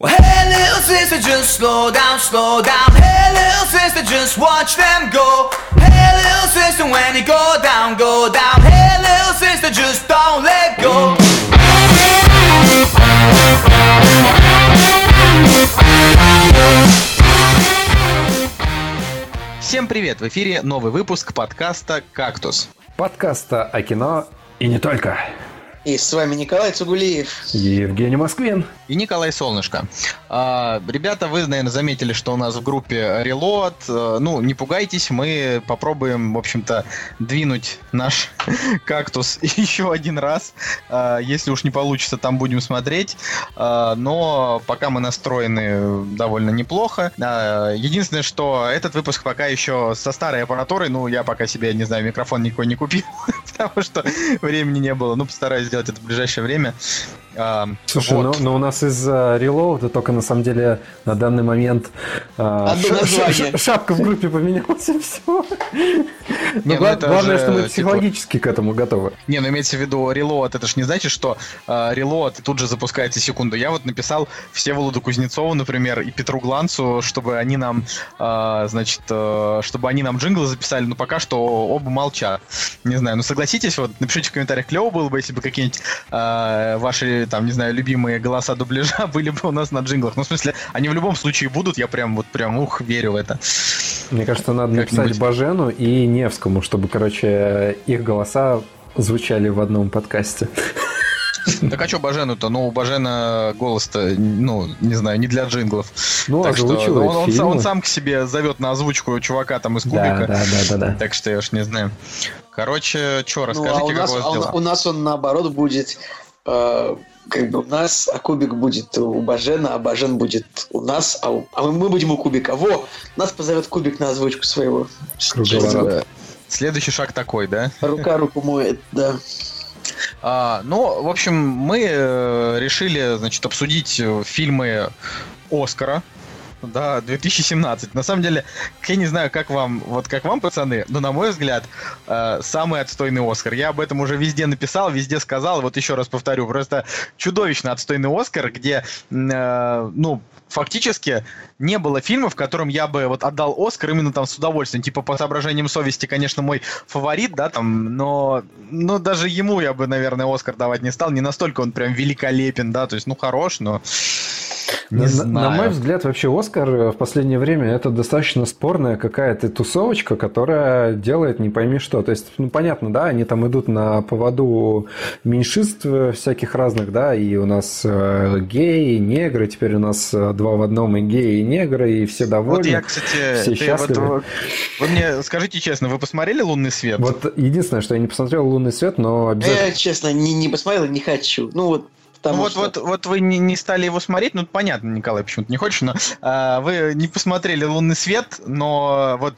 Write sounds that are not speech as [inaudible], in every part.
Well, hey, little sister, just slow down, slow down. Hey, little sister, just watch them go. Hey, little sister, when you go down, go down. Hey, little sister, just don't let go. Всем привет! В эфире новый выпуск подкаста «Кактус». Подкаста о кино и не только. И с вами Николай Цугулиев. Евгений Москвин. И Николай Солнышко. А, ребята, вы, наверное, заметили, что у нас в группе Reload. А, ну, не пугайтесь, мы попробуем, в общем-то, двинуть наш [laughs] кактус [laughs] еще один раз. А, если уж не получится, там будем смотреть. А, но пока мы настроены довольно неплохо. А, единственное, что этот выпуск пока еще со старой аппаратурой. Ну, я пока себе, не знаю, микрофон никакой не купил, [laughs] потому что времени не было. Ну, постараюсь сделать это в ближайшее время. Слушай, вот. но, но у нас из-за релоуда только на самом деле на данный момент а, ша- ша- шапка в группе поменялась и все. Но [laughs] ну гла- это главное, же, что мы типа- психологически к этому готовы. Не, ну имеется в виду релоад, это ж не значит, что э, релоад тут же запускается секунду. Я вот написал Всеволоду Кузнецову, например, и Петру Гланцу, чтобы они нам, э, значит, э, чтобы они нам джинглы записали, но пока что оба молчат. Не знаю, ну согласитесь, вот напишите в комментариях, клево было бы, если бы какие-нибудь э, ваши, там, не знаю, любимые голоса дубляжа [laughs] были бы у нас на джинглах. Ну, в смысле, они в любом случае будут, я прям вот прям, ух, верю в это. Мне кажется, надо написать Бажену и Невскому, чтобы, короче, их голоса звучали в одном подкасте. Так а что Бажену-то? Ну, у Бажена голос-то, ну, не знаю, не для джинглов. Ну, Так что озвучивает он, он, сам- он сам к себе зовет на озвучку чувака там из Да, кубика. да, да, да, да. Так что я уж не знаю. Короче, что, Ну, расскажите, а у, как нас, у вас а у- дела? у нас он наоборот будет э, как бы у нас, а кубик будет у Бажена, а Бажен будет у нас, а, у- а мы- мы будем у кубика. Во! Нас позовет кубик на озвучку своего. Круговорот. Следующий шаг такой, да? Рука руку моет, да. А, ну, в общем, мы э, решили, значит, обсудить э, фильмы Оскара. Да, 2017. На самом деле, я не знаю, как вам, вот как вам, пацаны, но на мой взгляд, э, самый отстойный Оскар. Я об этом уже везде написал, везде сказал, вот еще раз повторю, просто чудовищно отстойный Оскар, где, э, ну, фактически не было фильма, в котором я бы вот отдал Оскар именно там с удовольствием. Типа по соображениям совести, конечно, мой фаворит, да, там, но, но даже ему я бы, наверное, Оскар давать не стал. Не настолько он прям великолепен, да, то есть, ну, хорош, но не на, на- знаю. на мой взгляд, вообще Оскар в последнее время это достаточно спорная какая-то тусовочка, которая делает не пойми что. То есть, ну понятно, да, они там идут на поводу меньшинств всяких разных, да, и у нас э, геи, негры, теперь у нас э, два в одном и геи, и негры, и все довольны. Вот я, кстати, все ты вот- счастливы. вы мне скажите честно, вы посмотрели «Лунный свет»? Вот единственное, что я не посмотрел «Лунный свет», но обязательно... Я, честно, не, не посмотрел и не хочу. Ну вот, потому вот, что... вот, вот вы не, не стали его смотреть, ну понятно, Николай, почему-то не хочешь, но а, вы не посмотрели «Лунный свет», но вот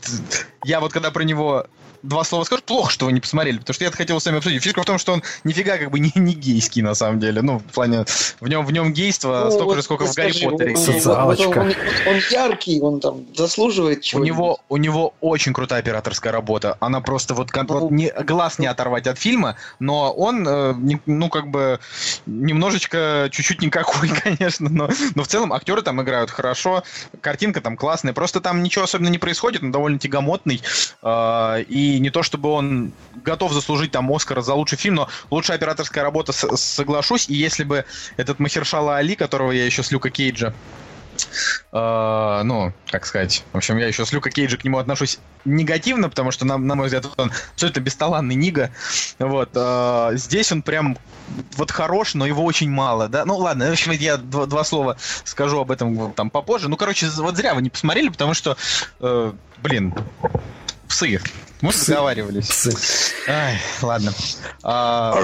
я вот когда про него два слова скажу, плохо, что вы не посмотрели, потому что я хотел с вами обсудить. Фишка в том, что он нифига как бы не, не гейский на самом деле, ну в плане в нем в нем гейства Ну, столько вот же, сколько в скажи, Гарри Поттере. он- Социалочка. он, он- он яркий, он там заслуживает У чего него, у него очень крутая операторская работа. Она просто вот, Ну, вот не, глаз не оторвать от фильма, но он, э, не- ну, как бы, немножечко, чуть-чуть никакой, [laughs] конечно, но, но в целом актеры там играют хорошо, картинка там классная, просто там ничего особенно не происходит, он довольно тягомотный, э, и не то чтобы он готов заслужить там Оскара за лучший фильм, но лучшая операторская работа, соглашусь, и если бы этот Махершала Али, которого я еще с Люка Кейджа Э, ну, как сказать, в общем, я еще с Люка Кейджа к нему отношусь негативно, потому что, на, на мой взгляд, он абсолютно бесталанный Нига. Вот, э, здесь он прям вот хорош, но его очень мало, да. Ну, ладно, в общем, я два, два слова скажу об этом там попозже. Ну, короче, вот зря вы не посмотрели, потому что, э, блин, псы. Мы Псы. договаривались. Псы. Ай, ладно. А.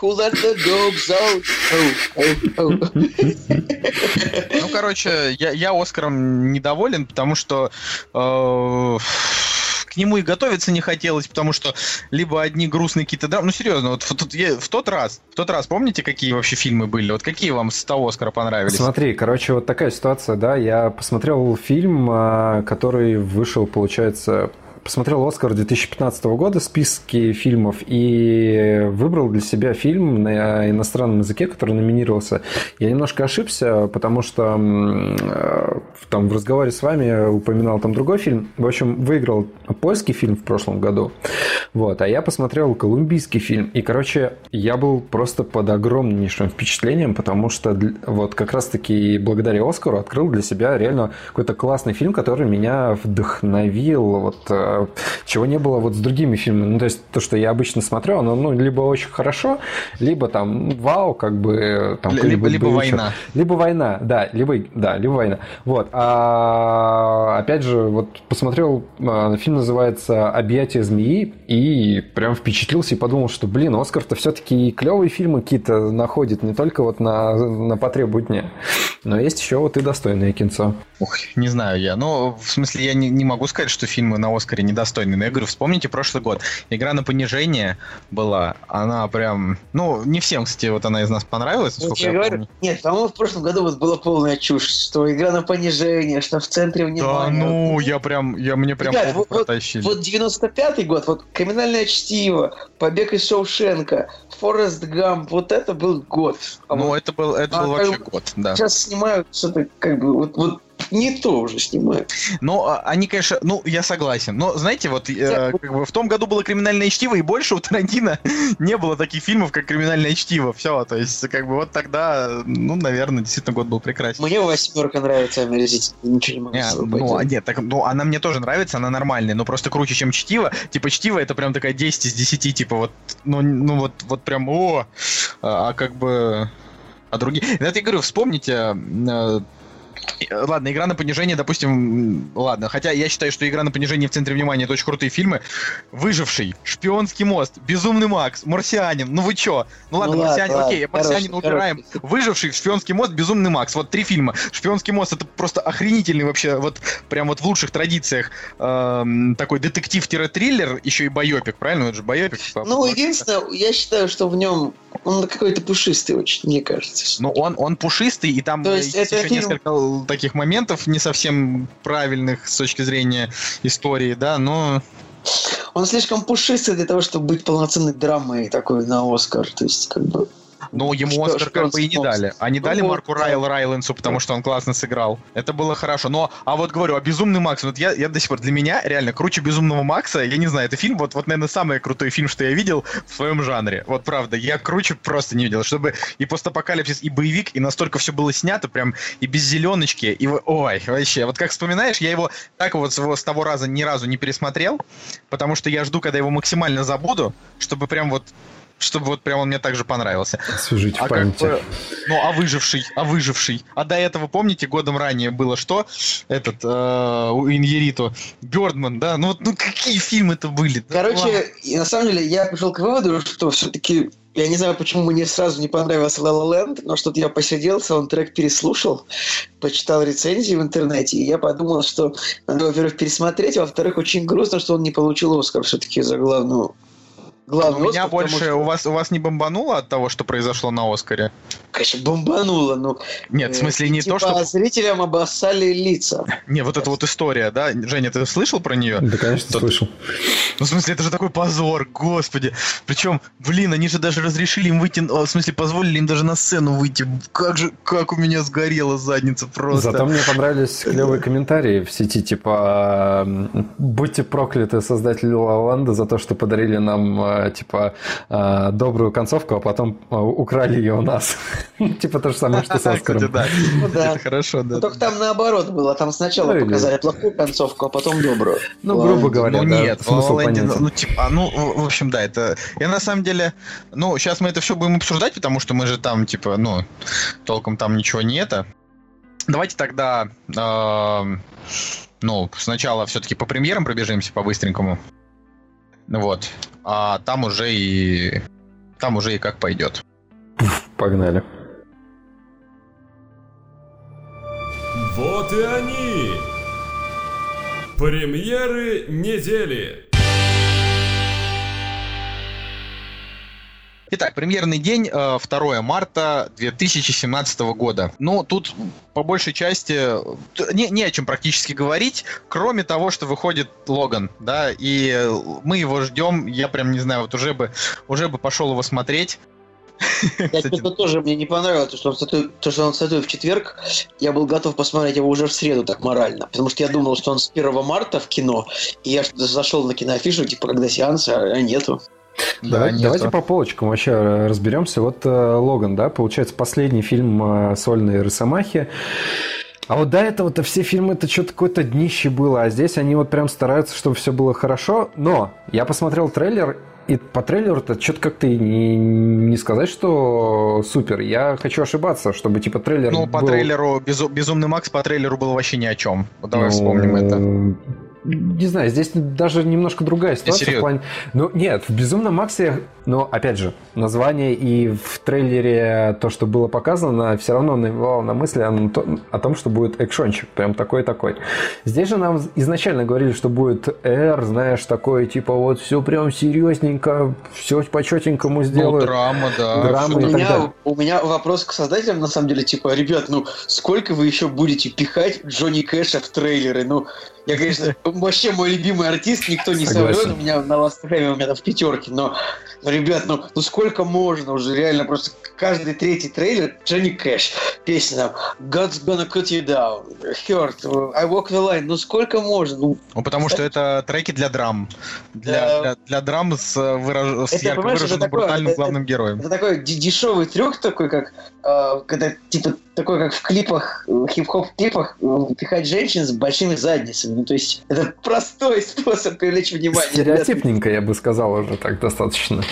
Who let the dogs out? Oh, oh, oh. Ну, короче, я, я Оскаром недоволен, потому что э, к нему и готовиться не хотелось, потому что либо одни грустные какие-то драмы. Ну, серьезно, вот в, я- в тот раз, в тот раз, помните, какие вообще фильмы были? Вот какие вам с того Оскара понравились? Смотри, короче, вот такая ситуация, да, я посмотрел фильм, а, который вышел, получается, посмотрел «Оскар» 2015 года, списки фильмов, и выбрал для себя фильм на иностранном языке, который номинировался. Я немножко ошибся, потому что э, там в разговоре с вами упоминал там другой фильм. В общем, выиграл польский фильм в прошлом году, вот, а я посмотрел колумбийский фильм. И, короче, я был просто под огромнейшим впечатлением, потому что вот как раз-таки благодаря «Оскару» открыл для себя реально какой-то классный фильм, который меня вдохновил, вот э, чего не было вот с другими фильмами. Ну, то есть то, что я обычно смотрю, оно ну, либо очень хорошо, либо там вау, как бы там либо, либо война. Либо война, да, либо, да, либо война. Вот. А опять же, вот посмотрел, э, фильм называется «Объятия змеи», и прям впечатлился и подумал, что, блин, Оскар-то все-таки клевые фильмы какие-то находит, не только вот на, на потребу дня. Но есть еще вот и достойные кинцо. Ух, не знаю я. Ну, в смысле, я не, не могу сказать, что фильмы на Оскаре недостойны. Но я говорю, вспомните прошлый год. Игра на понижение была. Она прям... Ну, не всем, кстати, вот она из нас понравилась. Вот я, я говорю, помню. нет, по-моему, в прошлом году вот была полная чушь, что игра на понижение, что в центре внимания. Да, ну, я прям... Я, мне прям Ребят, вот, вот, вот 95-й год, вот «Криминальное чтиво», «Побег из Шоушенка», «Форест Гамп», вот это был год. А ну, вот, это был, это а, был вообще год, да. Сейчас снимают что-то как бы вот, вот не то уже снимают. Ну, а, они, конечно, ну, я согласен. Но, знаете, вот э, как бы в том году было «Криминальное чтиво», и больше у Тарантино [laughs] не было таких фильмов, как «Криминальное чтиво». Все, то есть, как бы вот тогда, ну, наверное, действительно год был прекрасен. Мне «Восьмерка» нравится, омерзительно. Ничего не могу не, ну, нет, так, ну, она мне тоже нравится, она нормальная, но просто круче, чем «Чтиво». Типа, «Чтиво» — это прям такая 10 из 10, типа, вот, ну, ну вот, вот прям, о, а, а как бы... А другие... Это я говорю, вспомните э, Ладно, игра на понижение, допустим, ладно. Хотя я считаю, что игра на понижение в центре внимания это очень крутые фильмы. Выживший, Шпионский мост, Безумный Макс, Марсианин. Ну вы чё? Ну ладно, ну, Марсианин, ладно, окей, Марсианин убираем. Выживший, Шпионский мост, Безумный Макс. Вот три фильма. Шпионский мост это просто охренительный вообще, вот прям вот в лучших традициях эм, такой детектив-триллер, еще и байопик, правильно? Это же байопик. Ну, единственное, я считаю, что в нем он какой-то пушистый очень, мне кажется. Ну, он, он пушистый, и там То есть, есть это еще фильм... несколько таких моментов не совсем правильных с точки зрения истории, да, но... Он слишком пушистый для того, чтобы быть полноценной драмой такой на Оскар. То есть, как бы... Ну, ему что, Оскар как бы и не дали. Они ну, дали вот, Марку Райл Райленсу, потому что он классно сыграл. Это было хорошо. Но, а вот говорю, а Безумный Макс, вот я, я до сих пор, для меня реально круче Безумного Макса, я не знаю, это фильм, вот, вот, наверное, самый крутой фильм, что я видел в своем жанре. Вот правда, я круче просто не видел. Чтобы и постапокалипсис, и боевик, и настолько все было снято, прям и без зеленочки, и ой, вообще, вот как вспоминаешь, я его так вот с того раза ни разу не пересмотрел, потому что я жду, когда его максимально забуду, чтобы прям вот чтобы вот прям он мне также понравился. Освежить а в памяти. Как бы, ну, а выживший, а выживший. А до этого, помните, годом ранее было что? Этот, э, у Иньерито, Бёрдман, да? Ну, ну какие фильмы это были? Короче, и на самом деле я пришел к выводу, что все-таки я не знаю, почему мне сразу не понравился La La Land, но что-то я посидел, саундтрек переслушал, почитал рецензии в интернете, и я подумал, что надо, во-первых, пересмотреть, а во-вторых, очень грустно, что он не получил Оскар все-таки за главную главный У меня Оскар, больше... Что... У, вас, у вас не бомбануло от того, что произошло на Оскаре? Конечно, бомбануло, но... Нет, в смысле не типа, то, что... зрителям обоссали лица. [laughs] Не, вот эта вот история, да? Женя, ты слышал про нее? Да, конечно, Тот... слышал. Ну, в смысле, это же такой позор, господи. Причем, блин, они же даже разрешили им выйти... В смысле, позволили им даже на сцену выйти. Как же, как у меня сгорела задница просто. Зато мне понравились клевые комментарии в сети, типа, будьте прокляты создатели Лаванда за то, что подарили нам а, типа, а, добрую концовку, а потом а, украли ее у нас. [laughs] Типа то же самое, что с Оскаром. Ну да. Хорошо, да. Только там наоборот было. Там сначала ну показали плохую концовку, а потом добрую. Ну, грубо говоря, Ну нет, смысл Ну, типа, ну, в общем, да, это... Я на самом деле... Ну, сейчас мы это все будем обсуждать, потому что мы же там, типа, ну, толком там ничего не это. Давайте тогда, ну, сначала все-таки по премьерам пробежимся по-быстренькому. Вот. А там уже и... Там уже и как пойдет. Погнали. Вот и они! Премьеры недели! Итак, премьерный день э, 2 марта 2017 года. Ну, тут по большей части т- не, не о чем практически говорить, кроме того, что выходит Логан, да, и мы его ждем. Я прям не знаю, вот уже бы, уже бы пошел его смотреть. [laughs] Что-то тоже мне не понравилось, то что, он стартует, то, что он стартует в четверг. Я был готов посмотреть его уже в среду так морально. Потому что я думал, что он с 1 марта в кино. И я зашел на киноафишу, типа, когда сеанс, а нету. Да, нету. давайте по полочкам вообще э, разберемся. Вот э, Логан, да, получается последний фильм э, сольной Росомахи. А вот до этого-то все фильмы это что-то какое-то днище было, а здесь они вот прям стараются, чтобы все было хорошо. Но я посмотрел трейлер, и по трейлеру-то что-то как-то не, не сказать, что супер. Я хочу ошибаться, чтобы типа трейлер Ну, по был- трейлеру, Безу- Безумный Макс по трейлеру был вообще ни о чем. Вот давай Ну, вспомним это. Не знаю, здесь даже немножко другая ситуация. в плане... Ну, нет, в «Безумном Максе», но, опять же, название и в трейлере то, что было показано, все равно навевало на мысли о, то- о том, что будет экшончик, прям такой-такой. Здесь же нам изначально говорили, что будет R, знаешь, такое, типа, вот все прям серьезненько, все по-четенькому Ну, сделают. драма, да. Драма У так меня, далее. у меня вопрос к создателям, на самом деле, типа, ребят, ну, сколько вы еще будете пихать Джонни Кэша в трейлеры? Ну, я, конечно, вообще мой любимый артист, никто не Согласен. соврет, у меня на Time у меня там в пятерке, но, но, ребят, ну, ну сколько можно уже, реально, просто каждый третий трейлер Джонни Кэш, песня там God's gonna cut you down, Hurt, I walk the line, ну сколько можно? Ну, Ну, потому что это треки для драм. Для, Да. для, для драм с, выраж- с Это, ярко это выраженным такое, брутальным это- главным героем. Это такой д- дешевый трюк такой, как э, когда типа такой, как в клипах, э, хип-хоп клипах, э, пихать женщин с большими задницами. Ну, то есть это простой [laughs] способ привлечь внимание. Стереотипненько, я бы сказал, уже так достаточно.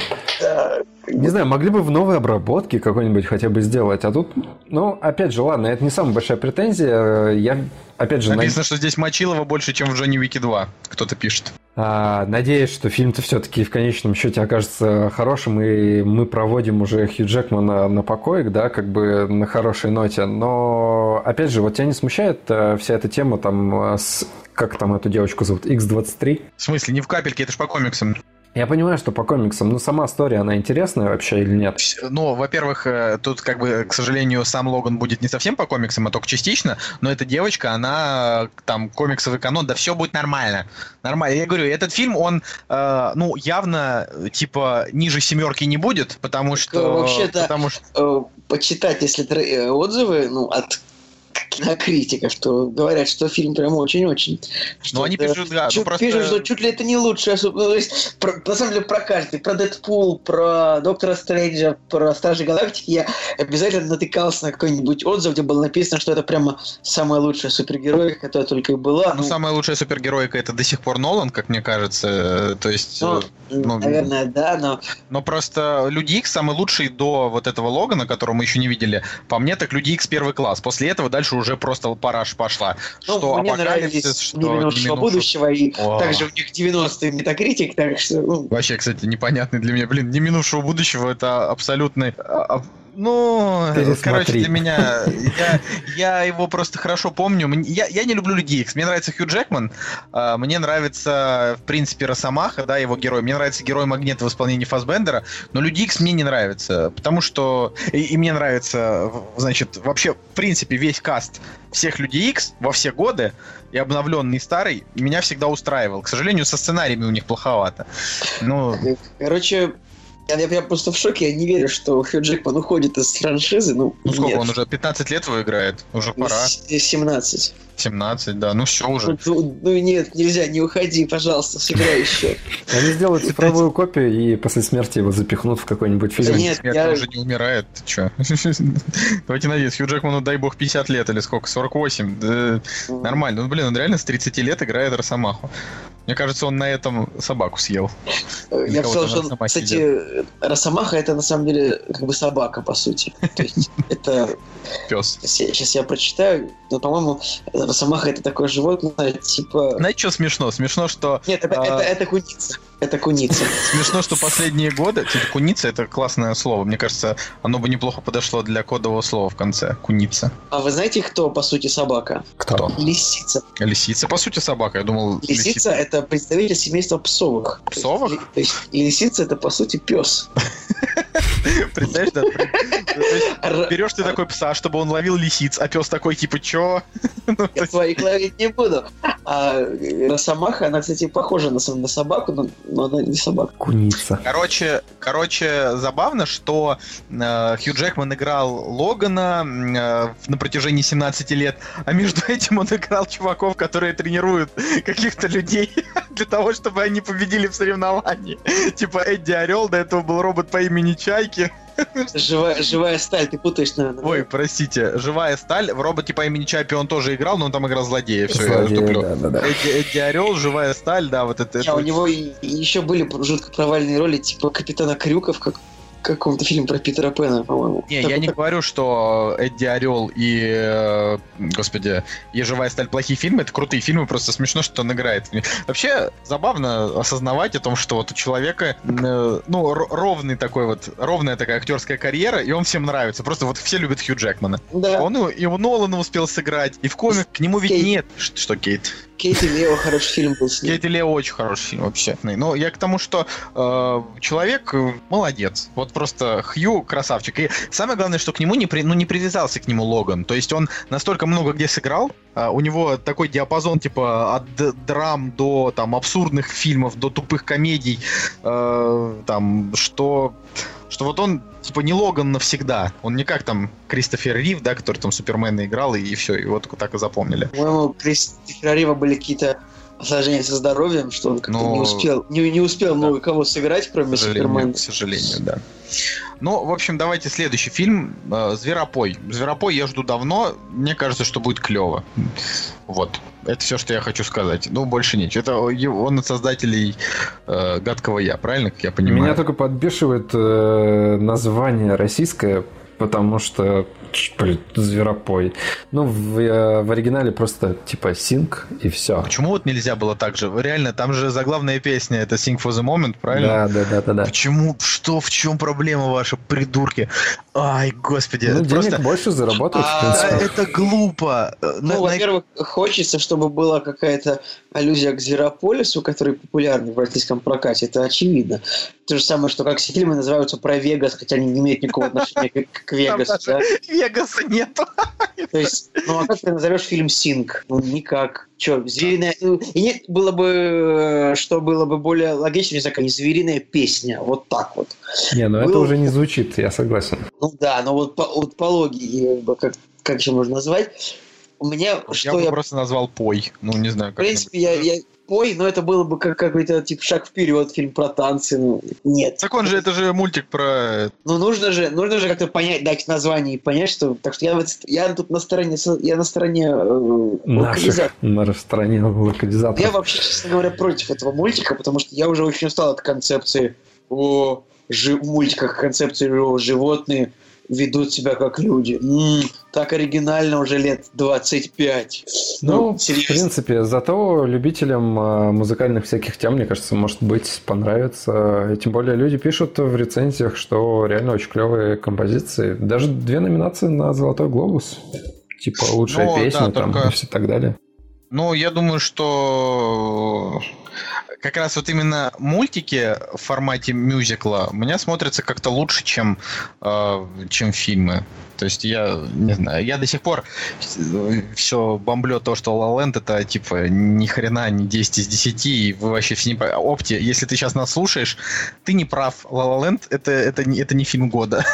Да. Не знаю, могли бы в новой обработке какой-нибудь хотя бы сделать, а тут, ну, опять же, ладно, это не самая большая претензия. Я, опять же, над- Написано, что здесь Мочилова больше, чем в Джонни Уики 2. Кто-то пишет. а, надеюсь, что фильм-то все-таки в конечном счете окажется хорошим, и мы проводим уже Хью Джекмана на покоек, да, как бы на хорошей ноте. Но, опять же, вот тебя не смущает э, вся эта тема там э, с... Как там эту девочку зовут? X23? В смысле, не в капельке, это ж по комиксам. Я понимаю, что по комиксам, но сама история, она интересная вообще или нет? Ну, во-первых, э, тут, как бы, к сожалению, сам Логан будет не совсем по комиксам, а только частично, но эта девочка, она э, там комиксовый канон, да все будет нормально. Нормально. Я говорю, этот фильм, он, э, ну, явно, типа, ниже семерки не будет, потому что... вообще-то- Потому что... Почитать, если отзывы, ну, от кинокритиков, что говорят, что фильм прям очень-очень. Ну, они пишут, да, ну, чуть, просто- пишут, что чуть ли это не лучшее. особ- ну, есть, про- на самом деле, про каждый. Про Дэдпул, про Доктора Стрэнджа, про Стражи Галактики я обязательно натыкался на какой-нибудь отзыв, где было написано, что это прямо самая лучшая супергерой, которая только и была. Ну, самая лучшая супергеройка это до сих пор Нолан, как мне кажется. э, То есть, ну, э, ну, наверное, да, но но просто Люди Икс самый лучший до вот этого Логана, которого мы еще не видели. По мне, так Люди Икс первый класс. После этого дальше уже просто параш пошла. ну, что мне нравились что «Не минувшего «Не минувшего». будущего», и О. также у них 90-й метакритик, так что, ну, Вообще, кстати, непонятный для меня. Блин, не минувшего будущего это абсолютный... Ну, короче, для меня... Я, я его просто хорошо помню. Я, я не люблю Людей Икс. Мне нравится Хью Джекман. а, Мне нравится, в принципе, Росомаха, да, его герой. Мне нравится Герой Магнета в исполнении Фасбендера. Но Люди Икс мне не нравится. Потому что... И, и мне нравится, значит, вообще, в принципе, весь каст всех Людей Икс во все годы, и обновленный, и старый, меня всегда устраивал. К сожалению, со сценариями у них плоховато. Ну, Короче, я, я- я просто в шоке, я не верю, что Хью Джекман уходит из франшизы. Ну, ну сколько нет. он уже? 15 лет его играет? Уже пора. С- 17. 17, да. Ну все уже. Ну, ну нет, нельзя, не уходи, пожалуйста, сыграй еще. Они сделают цифровую копию и после смерти его запихнут в какой-нибудь Да фильм. нет, Смерть я- он уже не умирает, ты чё? [laughs] Давайте надеяться, Хью Джекману, дай бог, 50 лет или сколько, 48. Да, нормально. Ну, блин, он реально с 30 лет играет Росомаху. Мне кажется, он на этом собаку съел. Я сказал, что, кстати, Росомаха это на самом деле как бы собака, по сути. То есть это... Пес. Сейчас я прочитаю, но, по-моему, Росомаха это такое животное, типа... Знаете, что смешно? Смешно, что Нет, это, А. это, это куница. Это куница. Смешно, что последние годы... Кстати, куница — это классное слово. Мне кажется, оно бы неплохо подошло для кодового слова в конце. Куница. А вы знаете, кто, по сути, собака? Кто? Лисица. Лисица, по сути, собака. Я думал, Лисица это представитель семейства псовых. Псовых? То есть, и лисица это по сути пес. [laughs] Представляешь, да? Берешь ты такой пса, чтобы он ловил лисиц, а пес такой, типа, чё? [laughs] Ну, Я твоих ловить не буду. А Росомаха, она, кстати, похожа на собаку, но, но она не собака. Куница. Короче, короче, забавно, что э, Хью Джекман играл Логана э, на протяжении 17 лет, а между [laughs] этим он играл чуваков, которые тренируют каких-то людей [laughs] для того, чтобы они победили в соревновании. Типа Эдди Орел, до этого был робот по имени Чайки. Живая, живая сталь, ты путаешь, наверное. Ой, простите, Живая сталь. В роботе по имени Чайпи он тоже играл, но он там играл злодея. Все, я Злодей, туплю. да, да, да. Эдди, Эдди Орел, Живая сталь, да, вот это. Не, это у него еще были жутко провальные роли, типа Капитана Крюков, как каком-то фильме про Питера Пэна, по-моему. Не, я не говорю, что Эдди Орел и, э, господи, и Живая сталь плохие фильмы, это крутые фильмы, просто смешно, что он играет. Вообще забавно осознавать о том, что вот у человека, э, ну, ровный такой вот, ровная такая актерская карьера, и он всем нравится. Просто вот все любят Хью Джекмана. Да, Он и у Нолана успел сыграть, и в комик к нему ведь Кейт. нет. Что Кейт? Кейт и Лео хороший фильм был с ним. Кейт и Лео очень хороший фильм вообще. Но я к тому, что э, человек э, молодец. Вот просто Хью красавчик. И самое главное, что к нему не, при- ну, не привязался к нему Логан. То есть он настолько много где сыграл, у него такой диапазон типа от драм до там абсурдных фильмов, до тупых комедий, э, там, что что вот он типа не Логан навсегда. Он не как там Кристофер Рив, да, который там Супермена играл, и, все, и вот так и запомнили. По-моему, Кристофера Рива были какие-то осложнения со здоровьем, что он как-то Ну, не успел, не, не успел да. много кого сыграть, К кроме сожалению, Супермена. к сожалению, да. Ну, в общем, давайте следующий фильм. э, Зверопой. Зверопой я жду давно. Мне кажется, что будет клево. Вот. Это все, что я хочу сказать. Ну, больше ничего. Это он от создателей э, гадкого я, правильно, как я понимаю? Меня только подбешивает э, название российское, потому что, блин, зверопой. Ну, в, э, в оригинале просто типа синг и все. Почему вот нельзя было так же? Реально, там же заглавная песня это Sing for the Moment, правильно? Да, да, да, да, да. Почему? Что? В чем проблема ваша, придурки? Ай, господи. Ну, это денег просто... больше заработают, в А, Да, принципе. это глупо. Э, Ну, во-первых, хочется, чтобы была какая-то аллюзия к Зверополису, который популярный в российском прокате, это очевидно. То же самое, что как все фильмы называются про Вегас, хотя они не имеют никакого отношения к, к Вегасу. Там да? Вегаса нету. То есть, ну а как ты назовешь фильм «Синг»? Ну, никак. Че, звериная... ну, И нет, было бы, э, что было бы более логично, не знаю, как звериная песня. Вот так вот. Не, ну это Был- уже не звучит, я согласен. Ну да, но вот по, вот по логике, как как, еще можно назвать? У меня, Я что бы я просто назвал пой. Ну, не знаю, В как. принципе, я, я пой, но это было бы как какой-то типа шаг вперед, фильм про танцы. Ну, нет. Так он же, это же мультик про... Ну, нужно же, нужно же как-то понять, дать название и понять, что. Так что я, вот- я тут на стороне, я на стороне э, Наших локализатора. на стороне Я локализаторов. вообще, честно говоря, против этого мультика, потому что я уже очень устал от концепции о жи- мультиках концепции о животные ведут себя как люди. М, так оригинально уже лет 25. Ну, в серьезно. принципе, зато любителям э, музыкальных всяких тем, мне кажется, может быть, понравится. И тем более люди пишут в рецензиях, что реально очень клевые композиции. Даже две номинации на Золотой глобус. Типа лучшая Ну, песня да, там только- и все так далее. Ну, я думаю, что как раз вот именно мультики в формате мюзикла у меня смотрятся как-то лучше, чем, э, чем фильмы. То есть я не знаю, я до сих пор все бомблю то, что La La Land это типа ни хрена не 10 из 10, и вы вообще все не Опти, если ты сейчас нас слушаешь, ты не прав. La La Land это, это, не, это не фильм года.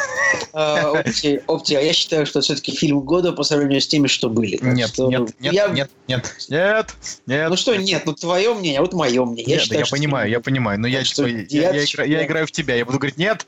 А, Опти, Опти, а я считаю, что все-таки фильм года по сравнению с теми, что были. Нет, что нет, нет, я- нет, нет, нет, нет. Ну что, нет, ну твое мнение, а вот мое мнение. Нет, да считаю, я понимаю, я понимаю, но я, типа, я, я я играю в тебя, я буду говорить, нет,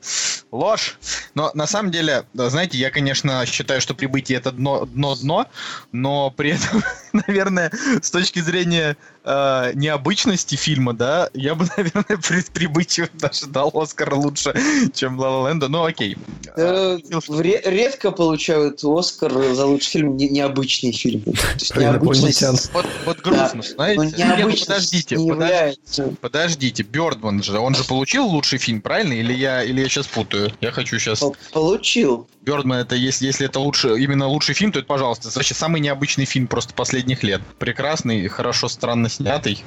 ложь. Но на самом деле, знаете, я, конечно, считаю, что прибытие это дно, дно, дно, но при этом, [laughs] наверное, с точки зрения э, необычности фильма, да, я бы, [laughs] наверное, при прибытию даже дал Оскар лучше, чем La La Land, ну окей. Э, А, редко получают Оскар за лучший фильм не- необычный фильм. То есть необычность-. Вот, вот грустно, знаете? Ну, ну, подождите, не подождите. Подождите, Бёрдман же, он же получил лучший фильм, правильно? Или я, или я сейчас путаю? Я хочу сейчас... По- Получил. Бёрдман это если, если это лучше, именно лучший фильм, то это, пожалуйста, вообще самый необычный фильм просто последних лет. Прекрасный, хорошо, странно снятый,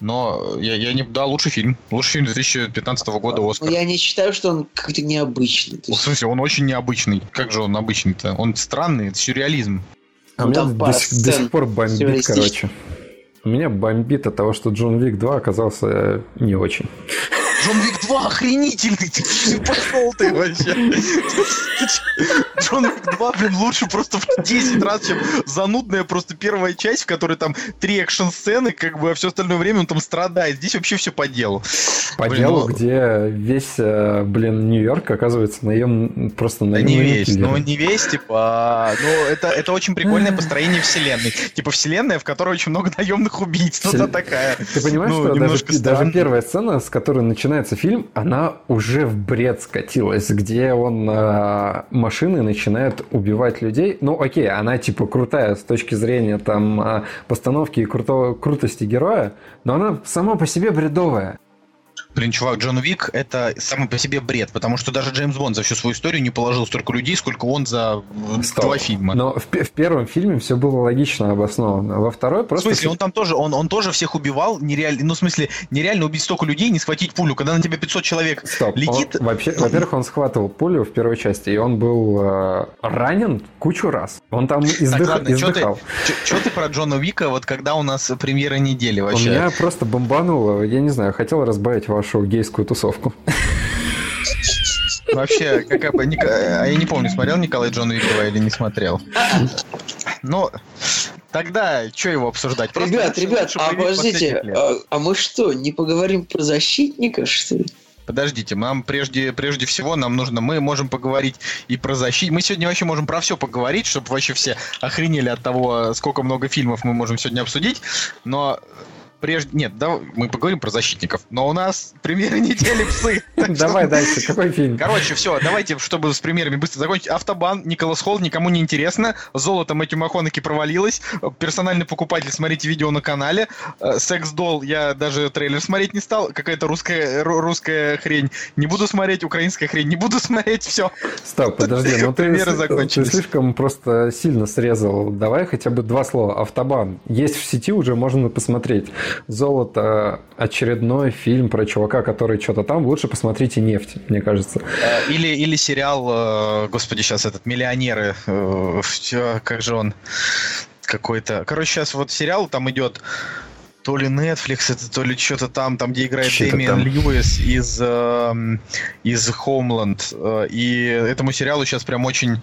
но я, я не... Да, лучший фильм. Лучший фильм 2015 года Но Оскар. Ну, я не считаю, что он как-то необычный. В есть, смысле, он очень необычный. Как же он обычный-то? Он странный, это сюрреализм. А Ну, меня до, сих- до сих пор бомбит, короче. Меня бомбит от того, что Джон Вик 2 оказался э, не очень. Джон Вик 2 охренительный! Ты пошел ты вообще! Джон Вик 2, блин, лучше просто в 10 раз, чем занудная просто первая часть, в которой там три экшн-сцены, как бы, а все остальное время он там страдает. Здесь вообще все по делу. По Блин, делу, ну- где весь, э, блин, Нью-Йорк оказывается наем... просто Да наемными не весь, киллерами. ну не весь, типа, а, ну это, это очень прикольное построение вселенной. Типа вселенная, в которой очень много наемных убийц, ну Всел- это такая. Ты понимаешь, ну, что даже, даже первая сцена, с которой начинается фильм, она уже в бред скатилась, где он а, машины начинает убивать людей. Ну, окей, она типа крутая с точки зрения там а, постановки и круто- крутости героя, но она сама по себе бредовая. Блин, чувак, Джон Вик это самый по себе бред, потому что даже Джеймс Бонд за всю свою историю не положил столько людей, сколько он за э, Стоп. два фильма. Но в, в первом фильме все было логично обосновано. Во второй В просто... смысле, он там тоже, он, он тоже всех убивал, нереально, ну, в смысле, нереально убить столько людей, не схватить пулю, когда на тебя 500 человек Стоп. летит. Он- вообще, во-первых, он схватывал пулю в первой части, и он был э, ранен кучу раз. Он там Так, издых- ладно, что ты, издыхал. чё- чё ты про Джона Вика, вот когда у нас премьера недели У вообще? меня просто бомбануло, я не знаю, хотел разбавить вашу гейскую тусовку. Вообще, какая бы- а я не помню, смотрел Николай Джон Вик 2 или не смотрел. Ну, тогда что его обсуждать? Просто Ребят, ребят, а подождите, а, а мы что, не поговорим про защитника, что ли? Подождите, нам прежде, прежде всего нам нужно, мы можем поговорить и про защиту. Мы сегодня вообще можем про все поговорить, чтобы вообще все охренели от того, сколько много фильмов мы можем сегодня обсудить. Но прежде... Нет, да, мы поговорим про защитников. Но у нас премьера недели псы. [laughs] Давай дальше, какой фильм? Короче, все, давайте, чтобы с примерами быстро закончить. Автобан, Николас Холл, никому не интересно. Золото Мэтью Махонаки провалилось. Персональный покупатель, смотрите видео на канале. Э, Секс Дол, я даже трейлер смотреть не стал. Какая-то русская, ру- русская хрень. Не буду смотреть, украинская хрень. Не буду [laughs] смотреть, все. Стоп, [laughs] подожди, ну ты, ты слишком просто сильно срезал. Давай хотя бы два слова. Автобан. Есть в сети уже, можно посмотреть. Золото, очередной фильм про чувака, который что-то там. Лучше посмотрите «Нефть», мне кажется. Или, или сериал, э, господи, сейчас этот, «Миллионеры». э, как же он какой-то... Короче, сейчас вот сериал там идет то ли Netflix, это то ли что-то там, там, где играет Дэмиан там. Льюис из, эм, из Homeland. Э, И этому сериалу сейчас прям очень,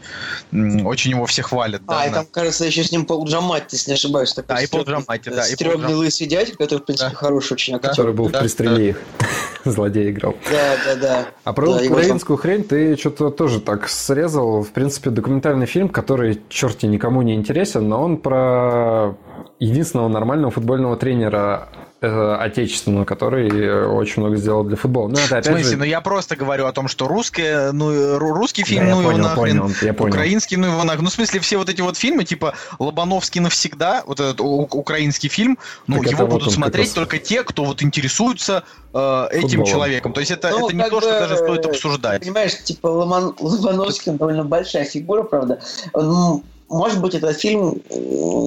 очень его все хвалят. да, а, и на- там, кажется, еще с ним Пол Джаматти, если не ошибаюсь. Такой Да, и Пол Джаматти, да, Стрёмный лысый дядя, который, в принципе, Да. хороший очень актер. Который был да, в «Пристрели их». [laughs] Злодей играл. Да, да, да. А про Да, украинскую хрень ты что-то тоже так срезал. В принципе, документальный фильм, который, черти, никому не интересен, но он про единственного нормального футбольного тренера э, отечественного, который э, очень много сделал для футбола. Ну, это В опять смысле, же... ну я просто говорю о том, что русское, ну, э, ру- русский фильм, Да, ну его понял, нахрен, понял, я понял. украинский, ну его нахрен. Ну, в смысле, все вот эти вот фильмы, типа Лобановский навсегда, вот этот у- украинский фильм, ну, Так его вот будут он смотреть раз- только те, кто вот интересуется э, этим Футболом. человеком. То есть это, Ну, это не то, что бы, даже стоит обсуждать. Понимаешь, типа Ломан... Он довольно большая фигура, правда. Он, может быть, этот фильм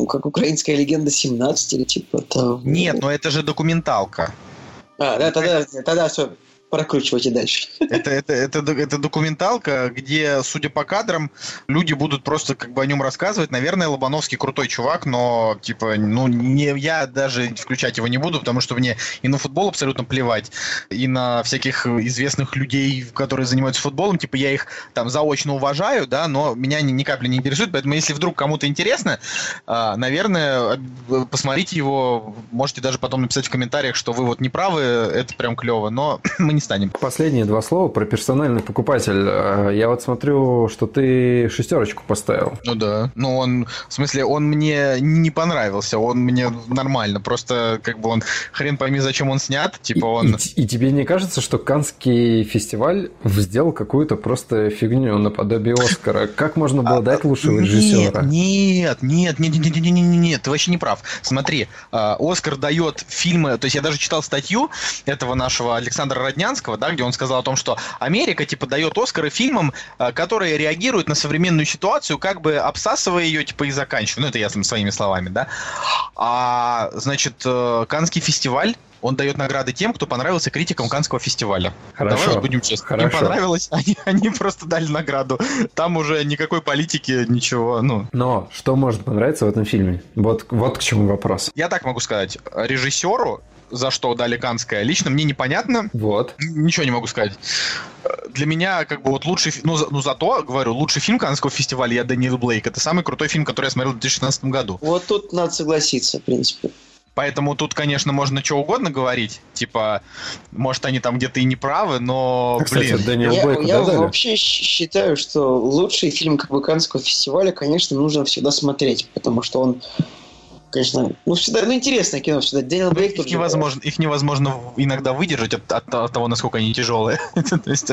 как украинская легенда 17 или типа того. Нет, но это же документалка. А, да, тогда, тогда все, прокручивайте дальше. Это, это, это, это документалка, где, судя по кадрам, люди будут просто как бы о нем рассказывать. Наверное, Лобановский крутой чувак, но типа, ну, не, я даже включать его не буду, потому что мне и на футбол абсолютно плевать, и на всяких известных людей, которые занимаются футболом, типа, я их там заочно уважаю, да, но меня ни, ни капли не интересует, поэтому если вдруг кому-то интересно, а, наверное, посмотрите его, можете даже потом написать в комментариях, что вы вот не правы, это прям клево, но [clears throat] мы не станем. Последние два слова про персональный покупатель. Э, Я вот смотрю, что ты шестерочку поставил. Ну да. Ну он, в смысле, он мне не понравился, он мне нормально, просто как бы он хрен пойми, зачем он снят, И, типа он... и- и тебе не кажется, что Канский фестиваль сделал какую-то просто фигню наподобие Оскара? Как можно было дать лучшего режиссера? А, Нет, нет, нет, нет, нет, нет, нет, нет, ты вообще не прав. Смотри, а, Оскар дает фильмы, то есть я даже читал статью этого нашего Александра Роднянского, Канского, да, где он сказал о том, что Америка, типа, дает Оскары фильмам, э, которые реагируют на современную ситуацию, как бы обсасывая ее, типа, и заканчивая. Ну, это я своими словами, да. А, значит, э, Канский фестиваль он дает награды тем, кто понравился критикам Канского фестиваля. Хорошо. Давай вот будем честны. Хорошо. Им понравилось, [laughs] они, они просто дали награду. Там уже никакой политики, ничего, ну... Но что может понравиться в этом фильме? Вот, вот к чему вопрос. Я так могу сказать. Режиссеру за что дали Канское, лично мне непонятно. Вот. Ничего не могу сказать. Для меня, как бы, вот лучший... Ну, за- ну зато, говорю, лучший фильм Канского фестиваля «Я Дэниел Блейк». Это самый крутой фильм, который я смотрел в 2016 году. Вот тут надо согласиться, в принципе. Поэтому тут, конечно, можно что угодно говорить. Типа, может, они там где-то и не правы, но, А, кстати, блин... Дэниел Я, Блейку я да, дали? вообще считаю, что лучший фильм как бы Каннского фестиваля, конечно, нужно всегда смотреть, потому что он, конечно, ну всегда, ну интересное кино всегда. Дэниел Блейк Их тот же- невозможно, их невозможно иногда выдержать от, от- от того, насколько они тяжелые. [laughs] Есть,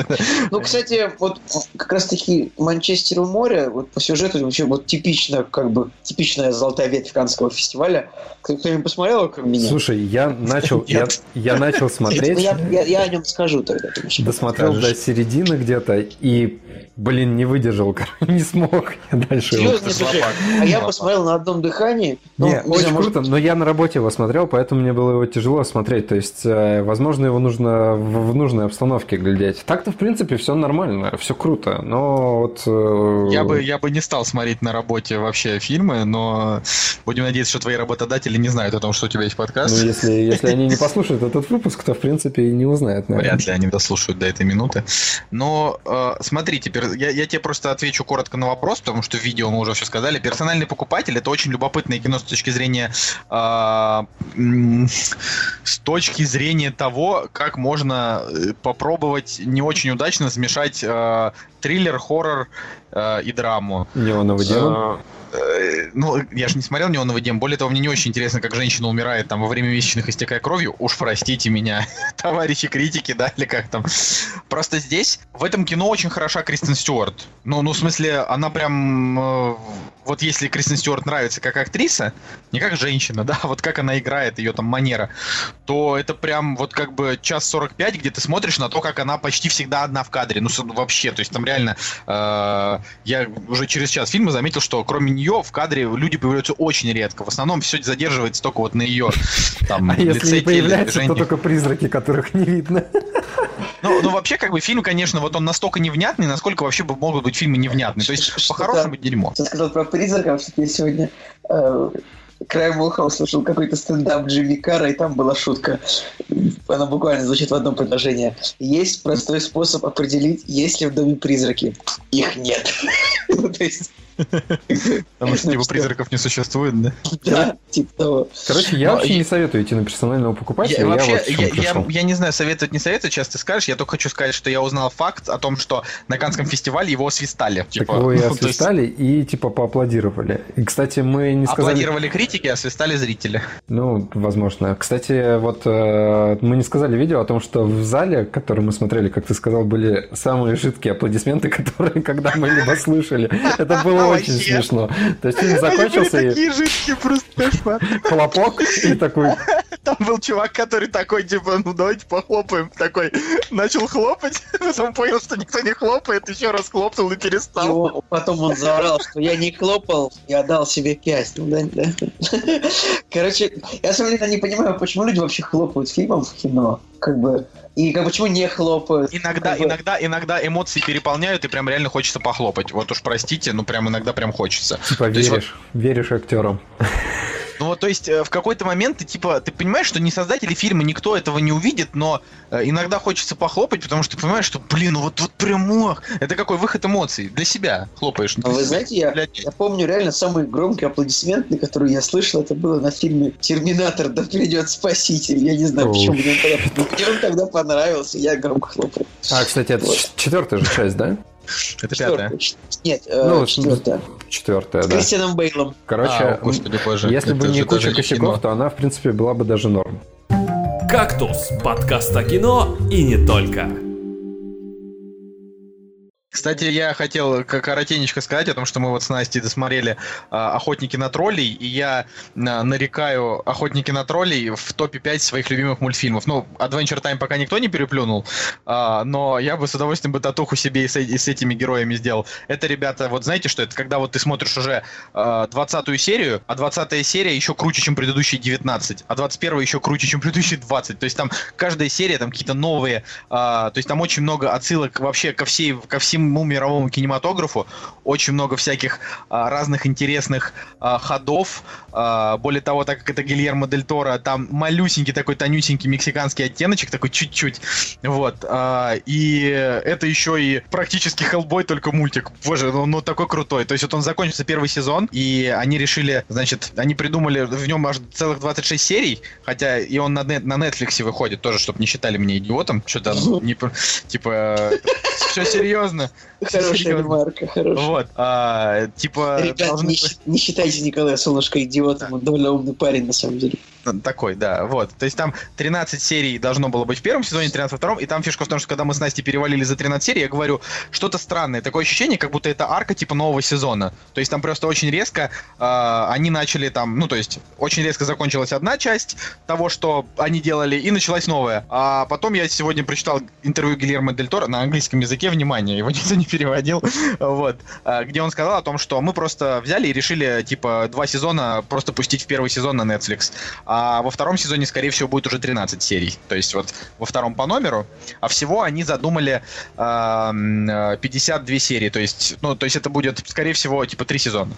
Ну, кстати, вот как раз-таки Манчестер у моря, вот по сюжету вообще вот типично, как бы, типичная золотая ветвь Каннского фестиваля. Кто- Кто-нибудь посмотрел, кроме меня? Слушай, я начал, я, я начал [laughs] Ну, смотреть, я, я- я о нем скажу тогда. досмотрел до середины где-то и, блин, не выдержал, [laughs] не смог я дальше его. Серьезно, слушай, а я посмотрел на одном дыхании. ну, очень может, круто, но я на работе его смотрел, поэтому мне было его тяжело смотреть. То есть, э, возможно, его нужно в, в нужной обстановке глядеть. Так-то, в принципе, все нормально, все круто, но вот... э, Я бы, я бы не стал смотреть на работе вообще фильмы, но будем надеяться, что твои работодатели не знают о том, что у тебя есть подкаст. Ну, если, если они не послушают этот выпуск, то, в принципе, и не узнают, наверное. Вряд ли они дослушают до этой минуты. Но э, смотри, теперь я, я тебе просто отвечу коротко на вопрос, потому что в видео мы уже все сказали. Персональный покупатель это очень любопытное кино с точки зрения э, с точки зрения того, как можно э, попробовать не очень удачно смешать э, триллер, хоррор э, и драму. Неоновый демон. Э, Ну, я же не смотрел «Неоновый дем». Более того, мне не очень интересно, как женщина умирает там во время месячных, истекая кровью. Уж простите меня, [laughs] товарищи критики, да, или как там. Просто здесь, в этом кино очень хороша Кристен Стюарт. Ну, ну, в смысле, она прям... Вот если Кристен Стюарт нравится как актриса, не как женщина, [laughs] да, вот как она играет, ее там манера, то это прям вот как бы час 45, где ты смотришь на то, как она почти всегда одна в кадре. Ну, вообще, то есть там реально... э, я уже через час фильма заметил, что кроме нее в кадре люди появляются очень редко. В основном все задерживается только вот на ее там [laughs] А если лице, не появляются, то только призраки, которых не видно. Ну, ну, вообще, как бы, фильм, конечно, вот он настолько невнятный, насколько вообще бы могут быть фильмы невнятные. То есть, по-хорошему, дерьмо. Ты сказал про призраков, что я сегодня э, краем уха услышал какой-то стендап Джимми Карра, и там была шутка. Она буквально звучит в одном предложении. Есть простой способ определить, есть ли в доме призраки. Их нет. [laughs] То есть, Потому что, типа, призраков не существует, да? да, типа того. Короче, я вообще не советую идти на персонального покупателя. Вообще, я, не знаю, советовать, не советовать, сейчас ты скажешь. Я только хочу сказать, что я узнал факт о том, что на Канском фестивале его освистали. Так Типа, его и ну, освистали и типа поаплодировали. И, кстати, мы не сказали... Аплодировали критики, а свистали зрители. Ну, возможно. Кстати, вот э, мы не сказали видео о том, что в зале, который мы смотрели, как ты сказал, были самые жидкие аплодисменты, [laughs] которые когда мы либо слышали. Это было очень Вообще. смешно. То есть фильм закончился, и жидкие, просто кошмар. хлопок, и такой... [laughs] Там был чувак, который такой, типа, ну давайте похлопаем. Такой, начал хлопать, [laughs] потом понял, что никто не хлопает, еще раз хлопнул и перестал. он- потом он заорал, что я не хлопал, я дал себе пять. Ну, да, да. [laughs] Короче, я деле не понимаю, почему люди вообще хлопают фильмом в кино. Как бы. И как почему не хлопают. Иногда, Как бы- иногда, иногда эмоции переполняют, и прям реально хочется похлопать. Вот уж простите, ну прям иногда прям хочется. Типа То есть вот- веришь, веришь актерам. Ну вот, то есть э, в какой-то момент ты типа, ты понимаешь, что не создатели фильма, никто этого не увидит, но э, иногда хочется похлопать, потому что ты понимаешь, что, блин, ну вот, вот прям ох, это какой выход эмоций для себя хлопаешь. А вы знаете, я, Для- я помню реально самый громкий аплодисмент, который я слышал, это было на фильме «Терминатор, да придет спаситель». Я не знаю, Оу, почему мне тогда, мне он тогда понравился, я громко хлопал. А, кстати, это Вот. четвертая же часть, да? Это. Четвертая. Нет, э, Ну, четвертая. Четвертая, С да. Кристианом Бейлом. Короче, А, господи боже. если бы не куча косяков, кино. то она, в принципе, была бы даже норм. «Кактус» – подкаст о кино и не только. Кстати, я хотел коротенечко сказать о том, что мы вот с Настей досмотрели а, «Охотники на троллей», и я а, нарекаю «Охотники на троллей» в топе 5 своих любимых мультфильмов. Ну, Adventure Time пока никто не переплюнул, а, но я бы с удовольствием бы татуху себе и с, и с этими героями сделал. Это, ребята, вот знаете, что это? Когда вот ты смотришь уже а, 20 серию, а 20 серия еще круче, чем предыдущие 19, а 21 еще круче, чем предыдущие 20. То есть там каждая серия, там какие-то новые, то есть там очень много отсылок вообще ко всей, ко всем всему мировому кинематографу. Очень много всяких а, разных интересных а, ходов. А, более того, так как это Гильермо Дель Торо, там малюсенький такой тонюсенький мексиканский оттеночек, такой чуть-чуть. Вот. А, и это еще и практически Хеллбой, только мультик. Боже, ну, ну такой крутой. То есть вот он закончился первый сезон, и они решили, значит, они придумали в нем аж целых 26 серий, хотя и он на, на Netflix выходит тоже, чтобы не считали меня идиотом. Что-то [laughs] не, типа, все серьезно. [laughs] Хорошая ремарка, хорошая. Вот, а, типа... Ребят, должны... не, не считайте Николая Солнышко идиотом, да. он довольно умный парень, на самом деле. Такой, да, вот. То есть там 13 серий должно было быть в первом сезоне, 13 во втором, и там фишка в том, что когда мы с Настей перевалили за 13 серий, я говорю, что-то странное. Такое ощущение, как будто это арка типа нового сезона. То есть там просто очень резко э, они начали там, ну то есть очень резко закончилась одна часть того, что они делали, и началась новая. А потом я сегодня прочитал интервью Гильермо Дель Торо на английском языке, внимание, его никто не переводил, вот, а, где он сказал о том, что мы просто взяли и решили, типа, два сезона просто пустить в первый сезон на Netflix, а во втором сезоне, скорее всего, будет уже 13 серий, то есть вот во втором по номеру, а всего они задумали э, 52 серии, то есть, ну, то есть это будет, скорее всего, типа, три сезона.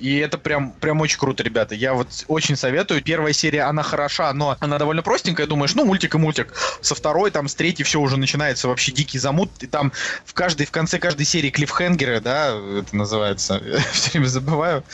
И это прям, прям очень круто, ребята. Я вот очень советую. Первая серия, она хороша, но она довольно простенькая. Думаешь, ну, мультик и мультик. Со второй, там, с третьей все уже начинается вообще дикий замут. И там в каждой, в конце каждой серии клиффхенгеры, да, это называется. [laughs] все время забываю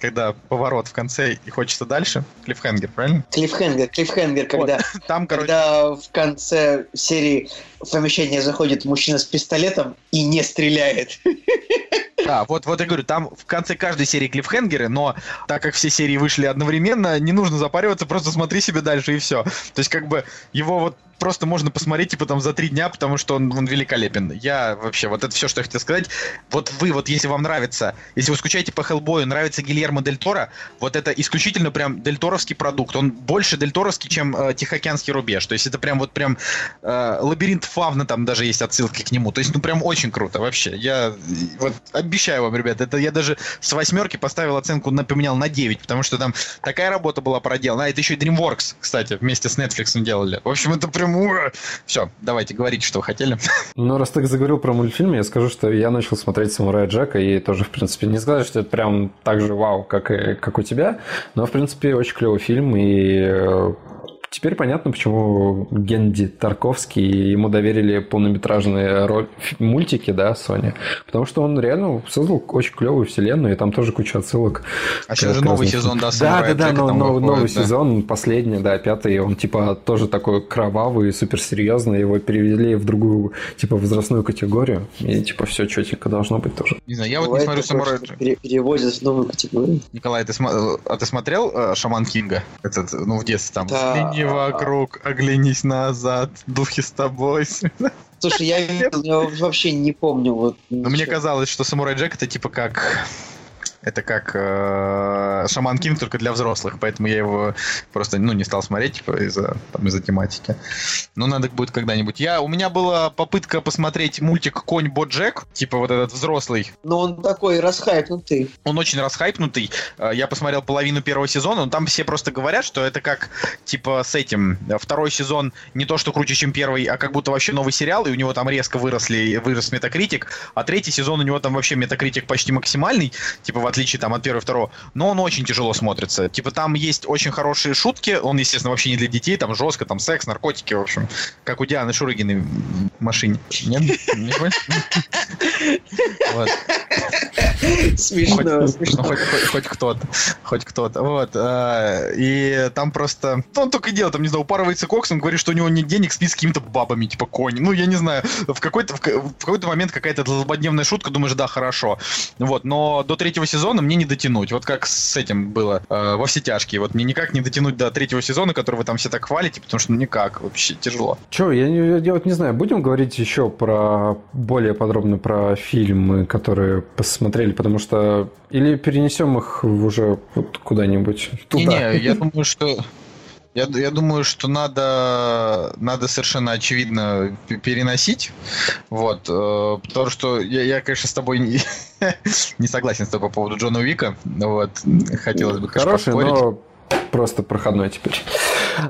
когда поворот в конце и хочется дальше. Клиффхенгер, правильно? Клиффхенгер, клиффхенгер, когда, вот, [laughs] там, короче... когда в конце серии в помещение заходит мужчина с пистолетом и не стреляет. [laughs] Да, вот, вот я говорю, там в конце каждой серии клиффхенгеры, но так как все серии вышли одновременно, не нужно запариваться, просто смотри себе дальше и все. То есть как бы его вот просто можно посмотреть, типа, там, за три дня, потому что он, он великолепен. Я вообще, вот это все, что я хотел сказать. Вот вы, вот если вам нравится, если вы скучаете по Хеллбою, нравится Гильермо Дель Торо, вот это исключительно прям Дель Торовский продукт. Он больше Дель Торовский, чем э, Тихоокеанский рубеж. То есть это прям вот прям э, лабиринт Фавна, там даже есть отсылки к нему. То есть, ну, прям очень круто вообще. Я вот обещаю вам, ребят, это я даже с восьмерки поставил оценку, напоминал на 9, потому что там такая работа была проделана. А это еще и DreamWorks, кстати, вместе с Netflix делали. В общем, это прям прям... Все, давайте, говорите, что вы хотели. Ну, раз ты заговорил про мультфильм, я скажу, что я начал смотреть «Самурая Джека», и тоже, в принципе, не сказать, что это прям так же вау, как, как у тебя, но, в принципе, очень клевый фильм, и э, Теперь понятно, почему Генди Тарковский, ему доверили полнометражные роль, мультики, да, Sony. Потому что он реально создал очень клевую вселенную, и там тоже куча отсылок. А сейчас же новый сезон, да, Да, да, да, но, новый, новый да. сезон, последний, да, пятый, он типа тоже такой кровавый, суперсерьезный, его перевели в другую, типа, возрастную категорию, и типа все четенько должно быть тоже. Не знаю, я вот не смотрю Самурай Переводят в новую категорию. Николай, ты, см... а ты смотрел э, Шаман Кинга? Этот, ну, в детстве там. Да не вокруг, оглянись назад, духи с тобой. Слушай, я, я вообще не помню. Вот, Но мне казалось, что Самурай Джек это типа как это как э, Шаман Кинг, только для взрослых, поэтому я его просто ну, не стал смотреть типа, из-за, там, из-за тематики. Но надо будет когда-нибудь. Я, у меня была попытка посмотреть мультик Конь Боджек, типа вот этот взрослый. Но он такой расхайпнутый. Он очень расхайпнутый. Э, я посмотрел половину первого сезона, но там все просто говорят, что это как типа с этим. Второй сезон не то, что круче, чем первый, а как будто вообще новый сериал, и у него там резко выросли, вырос метакритик, а третий сезон у него там вообще метакритик почти максимальный, типа отличие там от первого и второго, но он очень тяжело смотрится. Типа там есть очень хорошие шутки, он, естественно, вообще не для детей, там жестко, там секс, наркотики, в общем, как у Дианы Шурыгиной в машине. Нет? Смешно, Ну, смешно. хоть, кто-то, хоть кто-то, вот, а, и там просто, ну, он только делает, там, не знаю, упарывается коксом, говорит, что у него нет денег, спит с какими-то бабами, типа, кони, ну, я не знаю, в какой-то, в, ка- в какой-то момент какая-то злободневная шутка, думаешь, да, хорошо, вот, но до третьего сезона мне не дотянуть, вот как с этим было э, во все тяжкие, вот мне никак не дотянуть до третьего сезона, который вы там все так хвалите, потому что, ну, никак, вообще тяжело. Че, я, не- я вот не знаю, будем говорить еще про более подробно про фильмы, которые посмотрели, потому что или перенесем их уже вот куда-нибудь туда. Не-не, я думаю, что... Я, я думаю, что надо, надо совершенно очевидно переносить. Вот. э, потому что я, я, конечно, с тобой не, [laughs] не согласен с тобой по поводу Джона Уика. Вот. Хотелось бы, конечно, Хороший, поспорить. но просто проходной теперь.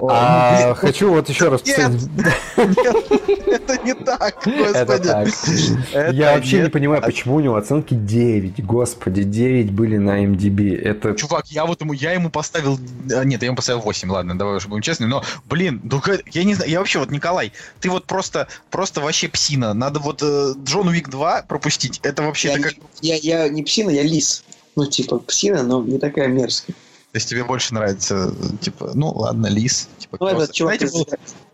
А, хочу вот еще раз... Нет! посмотреть- [laughs] Это не так, [laughs] Это господи. так. Это Я вообще не нет. понимаю, почему у него оценки 9. Господи, 9 были на MDB. Это Чувак, я вот ему, я ему поставил, а, нет, я ему поставил 8, ладно, давай уже будем честны, но, блин, ну, я не знаю, я вообще вот, Николай, ты вот просто, просто вообще псина, надо вот э, Джон Уик 2 пропустить, это вообще, Я, это как, не- я, я не псина, я лис. Ну, типа, псина, но не такая мерзкая. То есть тебе больше нравится, типа, ну, ладно, Лис, типа, Ну, этот чувак Знаете, был,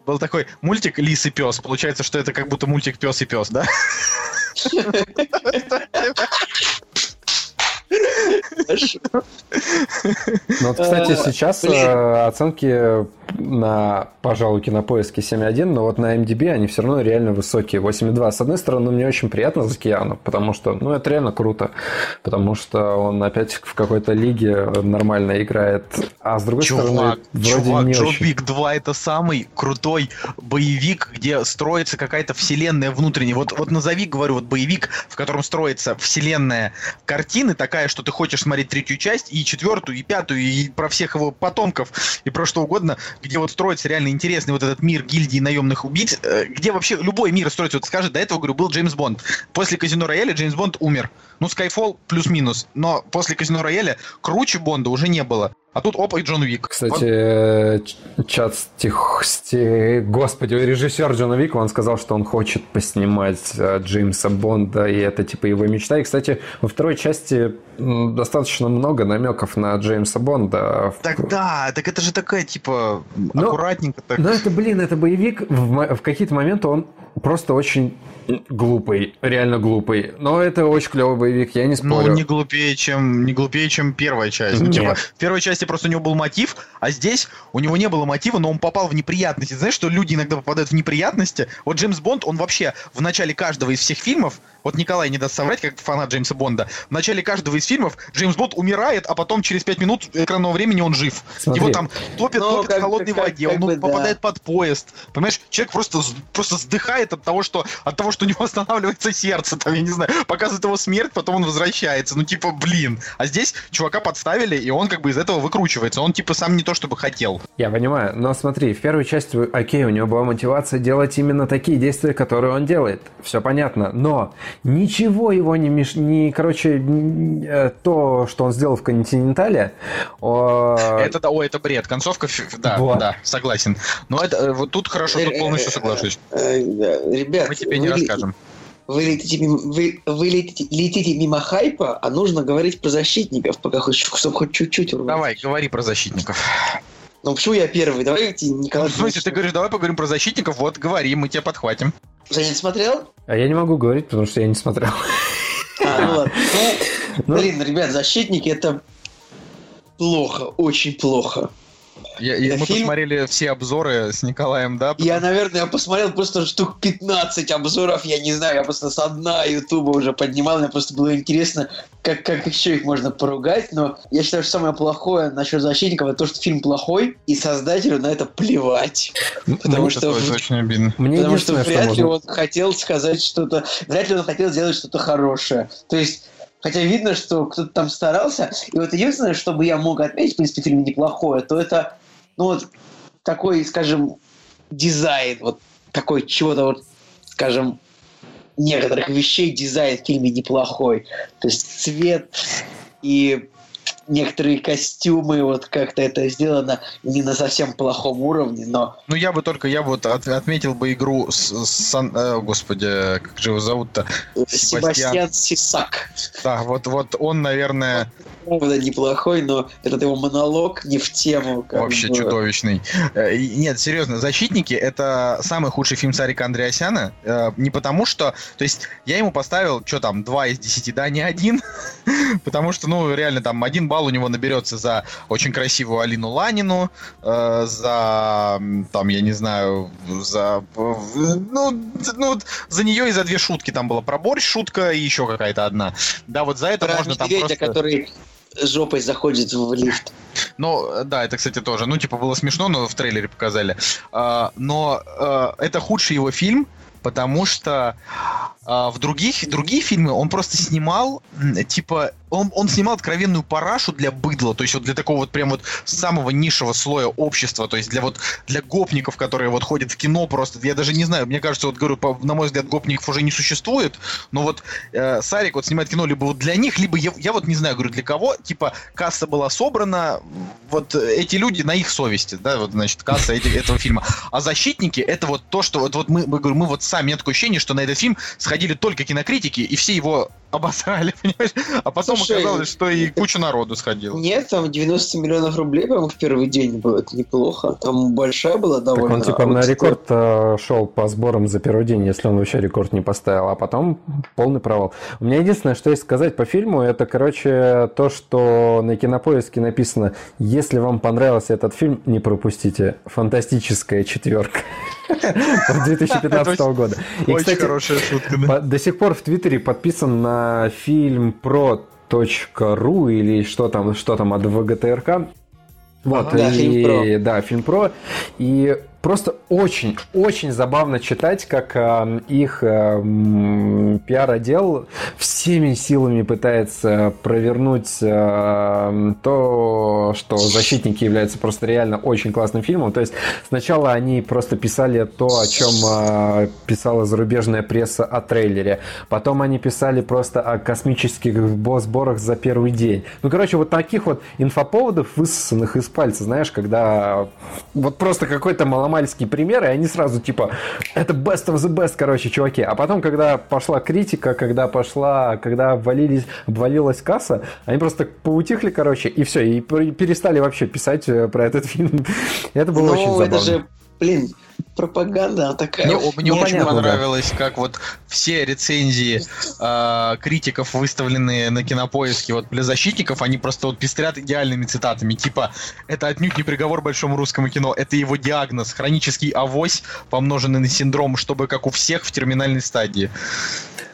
был такой мультик Лис и пес, получается, что это как будто мультик Пес и пес, да? [laughs] Ну, вот, кстати, Э, сейчас э, оценки на, пожалуй, кинопоиске 7.1, но вот на MDB они все равно реально высокие, 8.2. С одной стороны, мне очень приятно за Киану, потому что, ну, это реально круто, потому что он опять в какой-то лиге нормально играет, а с другой Чувак, стороны, вроде чувак, не Джон очень. Уик 2 это самый крутой боевик, где строится какая-то вселенная внутренняя. Вот, вот назови, говорю, вот боевик, в котором строится вселенная картины, такая, что ты хочешь смотреть третью часть, и четвертую, и пятую, и про всех его потомков, и про что угодно, где вот строится реально интересный вот этот мир гильдии наемных убийц, э, где вообще любой мир строится. Вот скажет, до этого, говорю, был Джеймс Бонд. После Казино Рояля Джеймс Бонд умер. Ну, Skyfall плюс-минус. Но после Казино Рояля круче Бонда уже не было. А тут опа и Джон Уик. Кстати, э, ч- чат стих, сти- Господи, режиссер Джона Вика, он сказал, что он хочет поснимать э, Джеймса Бонда, и это типа его мечта. И, кстати, во второй части достаточно много намеков на Джеймса Бонда. Так да, так это же такая, типа, Ну, аккуратненько так. Но это, блин, это боевик. В, в какие-то моменты он просто очень глупый, реально глупый. Но это очень клевый боевик, я не Ну, спорю. не глупее, чем не глупее, чем первая часть. Ну, Нет. типа, в первой части просто у него был мотив, а здесь у него не было мотива, но он попал в неприятности. Знаешь, что люди иногда попадают в неприятности? Вот Джеймс Бонд, он вообще в начале каждого из всех фильмов, вот Николай не даст соврать, как фанат Джеймса Бонда, в начале каждого из фильмов Джеймс Бонд умирает, а потом через 5 минут экранного времени он жив. Смотри. Его там топят, Ну, топят в холодной как- воде, как он бы да. попадает под поезд. Понимаешь, человек просто, просто сдыхает от того, что от того, что у него останавливается сердце, там, я не знаю, показывает его смерть, потом он возвращается. Ну, типа, блин. А здесь чувака подставили, и он как бы из этого выкручивается. Он, типа, сам не то чтобы хотел. Я понимаю, но смотри, в первой части, окей, у него была мотивация делать именно такие действия, которые он делает. Все понятно. Но ничего его не меш... не, короче, э, то, что он сделал в Континентале, о, Это, да, ой, это бред. Концовка, да, Вот. да, согласен. Но это, э, вот тут хорошо, тут полностью соглашусь. Э, да, Ребят, Мы тебе не вы- расскажем. Вы летите, мимо, вы, вы летите, летите мимо хайпа, а нужно говорить про защитников, пока хоть, чтобы хоть чуть-чуть урвать. Давай, говори про защитников. Ну почему я первый? Давайте, Ну, Николай. в смысле, ты говоришь, давай поговорим про защитников, вот, говори, мы тебя подхватим. Женя, смотрел? а я не могу говорить, потому что я не смотрел. А, ну ладно. Ну. Ну, блин, ребят, защитники это плохо, очень плохо. Я- Это мы фильм- посмотрели все обзоры с Николаем, да? Я, наверное, посмотрел просто штук 15 обзоров, я не знаю, я просто со дна Ютуба уже поднимал, мне просто было интересно, как, как еще их можно поругать, но я считаю, что самое плохое насчет защитников это то, что фильм плохой, и создателю на это плевать. Потому что, очень обидно. Мне потому что вряд ли он хотел сказать что-то, вряд ли он хотел сделать что-то хорошее. То есть Хотя видно, что кто-то там старался. И вот единственное, что бы я мог отметить, в принципе, в фильме неплохое, то это, ну вот, такой, скажем, дизайн, вот такой чего-то вот, скажем, некоторых вещей дизайн в фильме неплохой. То есть цвет и некоторые костюмы, вот как-то это сделано не на совсем плохом уровне, но... Ну, я бы только, я бы вот от, отметил бы игру с, с э, господи, как же его зовут-то? Себастьян Сисак. Да, вот, вот он, наверное... Правда, неплохой, но этот его монолог не в тему. Вообще бы. чудовищный. Э, нет, серьезно, «Защитники» — это самый худший фильм Сарика Андреасяна. Э, не потому что... То есть я ему поставил, что там, 2 из 10, да, не один. [laughs] потому что, ну, реально, там, один балл у него наберется за очень красивую Алину Ланину, э, за, там, я не знаю, за... Ну, ну, за нее и за две шутки. Там была про борщ шутка и еще какая-то одна. Да, вот за это про можно там просто... который жопой заходит в лифт. Ну, да, это, кстати, тоже. Ну, типа, было смешно, но в трейлере показали. А, но а, это худший его фильм, потому что а, в других, другие фильмы он просто снимал, типа, он, он снимал откровенную парашу для быдла, то есть вот для такого вот прям вот самого низшего слоя общества, то есть для вот для гопников, которые вот ходят в кино просто, я даже не знаю, мне кажется, вот говорю, по, на мой взгляд, гопников уже не существует, но вот э, Сарик вот снимает кино либо вот для них, либо я, я вот не знаю, говорю, для кого, типа касса была собрана, вот эти люди на их совести, да, вот значит касса эти, этого фильма, а защитники это вот то, что вот, вот мы, мы, мы вот сами, нет такое ощущение, что на этот фильм сходили только кинокритики, и все его обосрали, [laughs] понимаешь? А потом Слушай, оказалось, что и куча народу сходила. Нет, там 90 миллионов рублей, по-моему, в первый день было. Это неплохо. Там большая была довольно. Так он типа на рекорд э, шел по сборам за первый день, если он вообще рекорд не поставил. А потом полный провал. У меня единственное, что есть сказать по фильму, это, короче, то, что на кинопоиске написано, если вам понравился этот фильм, не пропустите. Фантастическая четверка. [laughs] 2015 года. И, Очень кстати, хорошая шутка, До сих пор в Твиттере подписан на фильм про .ру или что там, что там от ВГТРК. Вот, ага, и, да, фильм про. Да, фильм про. И просто очень-очень забавно читать, как э, их э, пиар-отдел всеми силами пытается провернуть э, то, что «Защитники» являются просто реально очень классным фильмом. То есть сначала они просто писали то, о чем э, писала зарубежная пресса о трейлере. Потом они писали просто о космических сборах за первый день. Ну, короче, вот таких вот инфоповодов, высосанных из пальца, знаешь, когда вот просто какой-то маломальский маломальские примеры, и они сразу типа, это best of the best, короче, чуваки. А потом, когда пошла критика, когда пошла, когда обвалились, обвалилась касса, они просто поутихли, короче, и все, и перестали вообще писать э, про этот [laughs] фильм. Это было ну, очень забавно. это же, блин, пропаганда такая. Мне, мне очень понятно, понравилось, да. как вот все рецензии э, критиков, выставленные на кинопоиске вот для защитников, они просто вот пестрят идеальными цитатами. Типа, это отнюдь не приговор большому русскому кино, это его диагноз, хронический авось, помноженный на синдром, чтобы как у всех в терминальной стадии.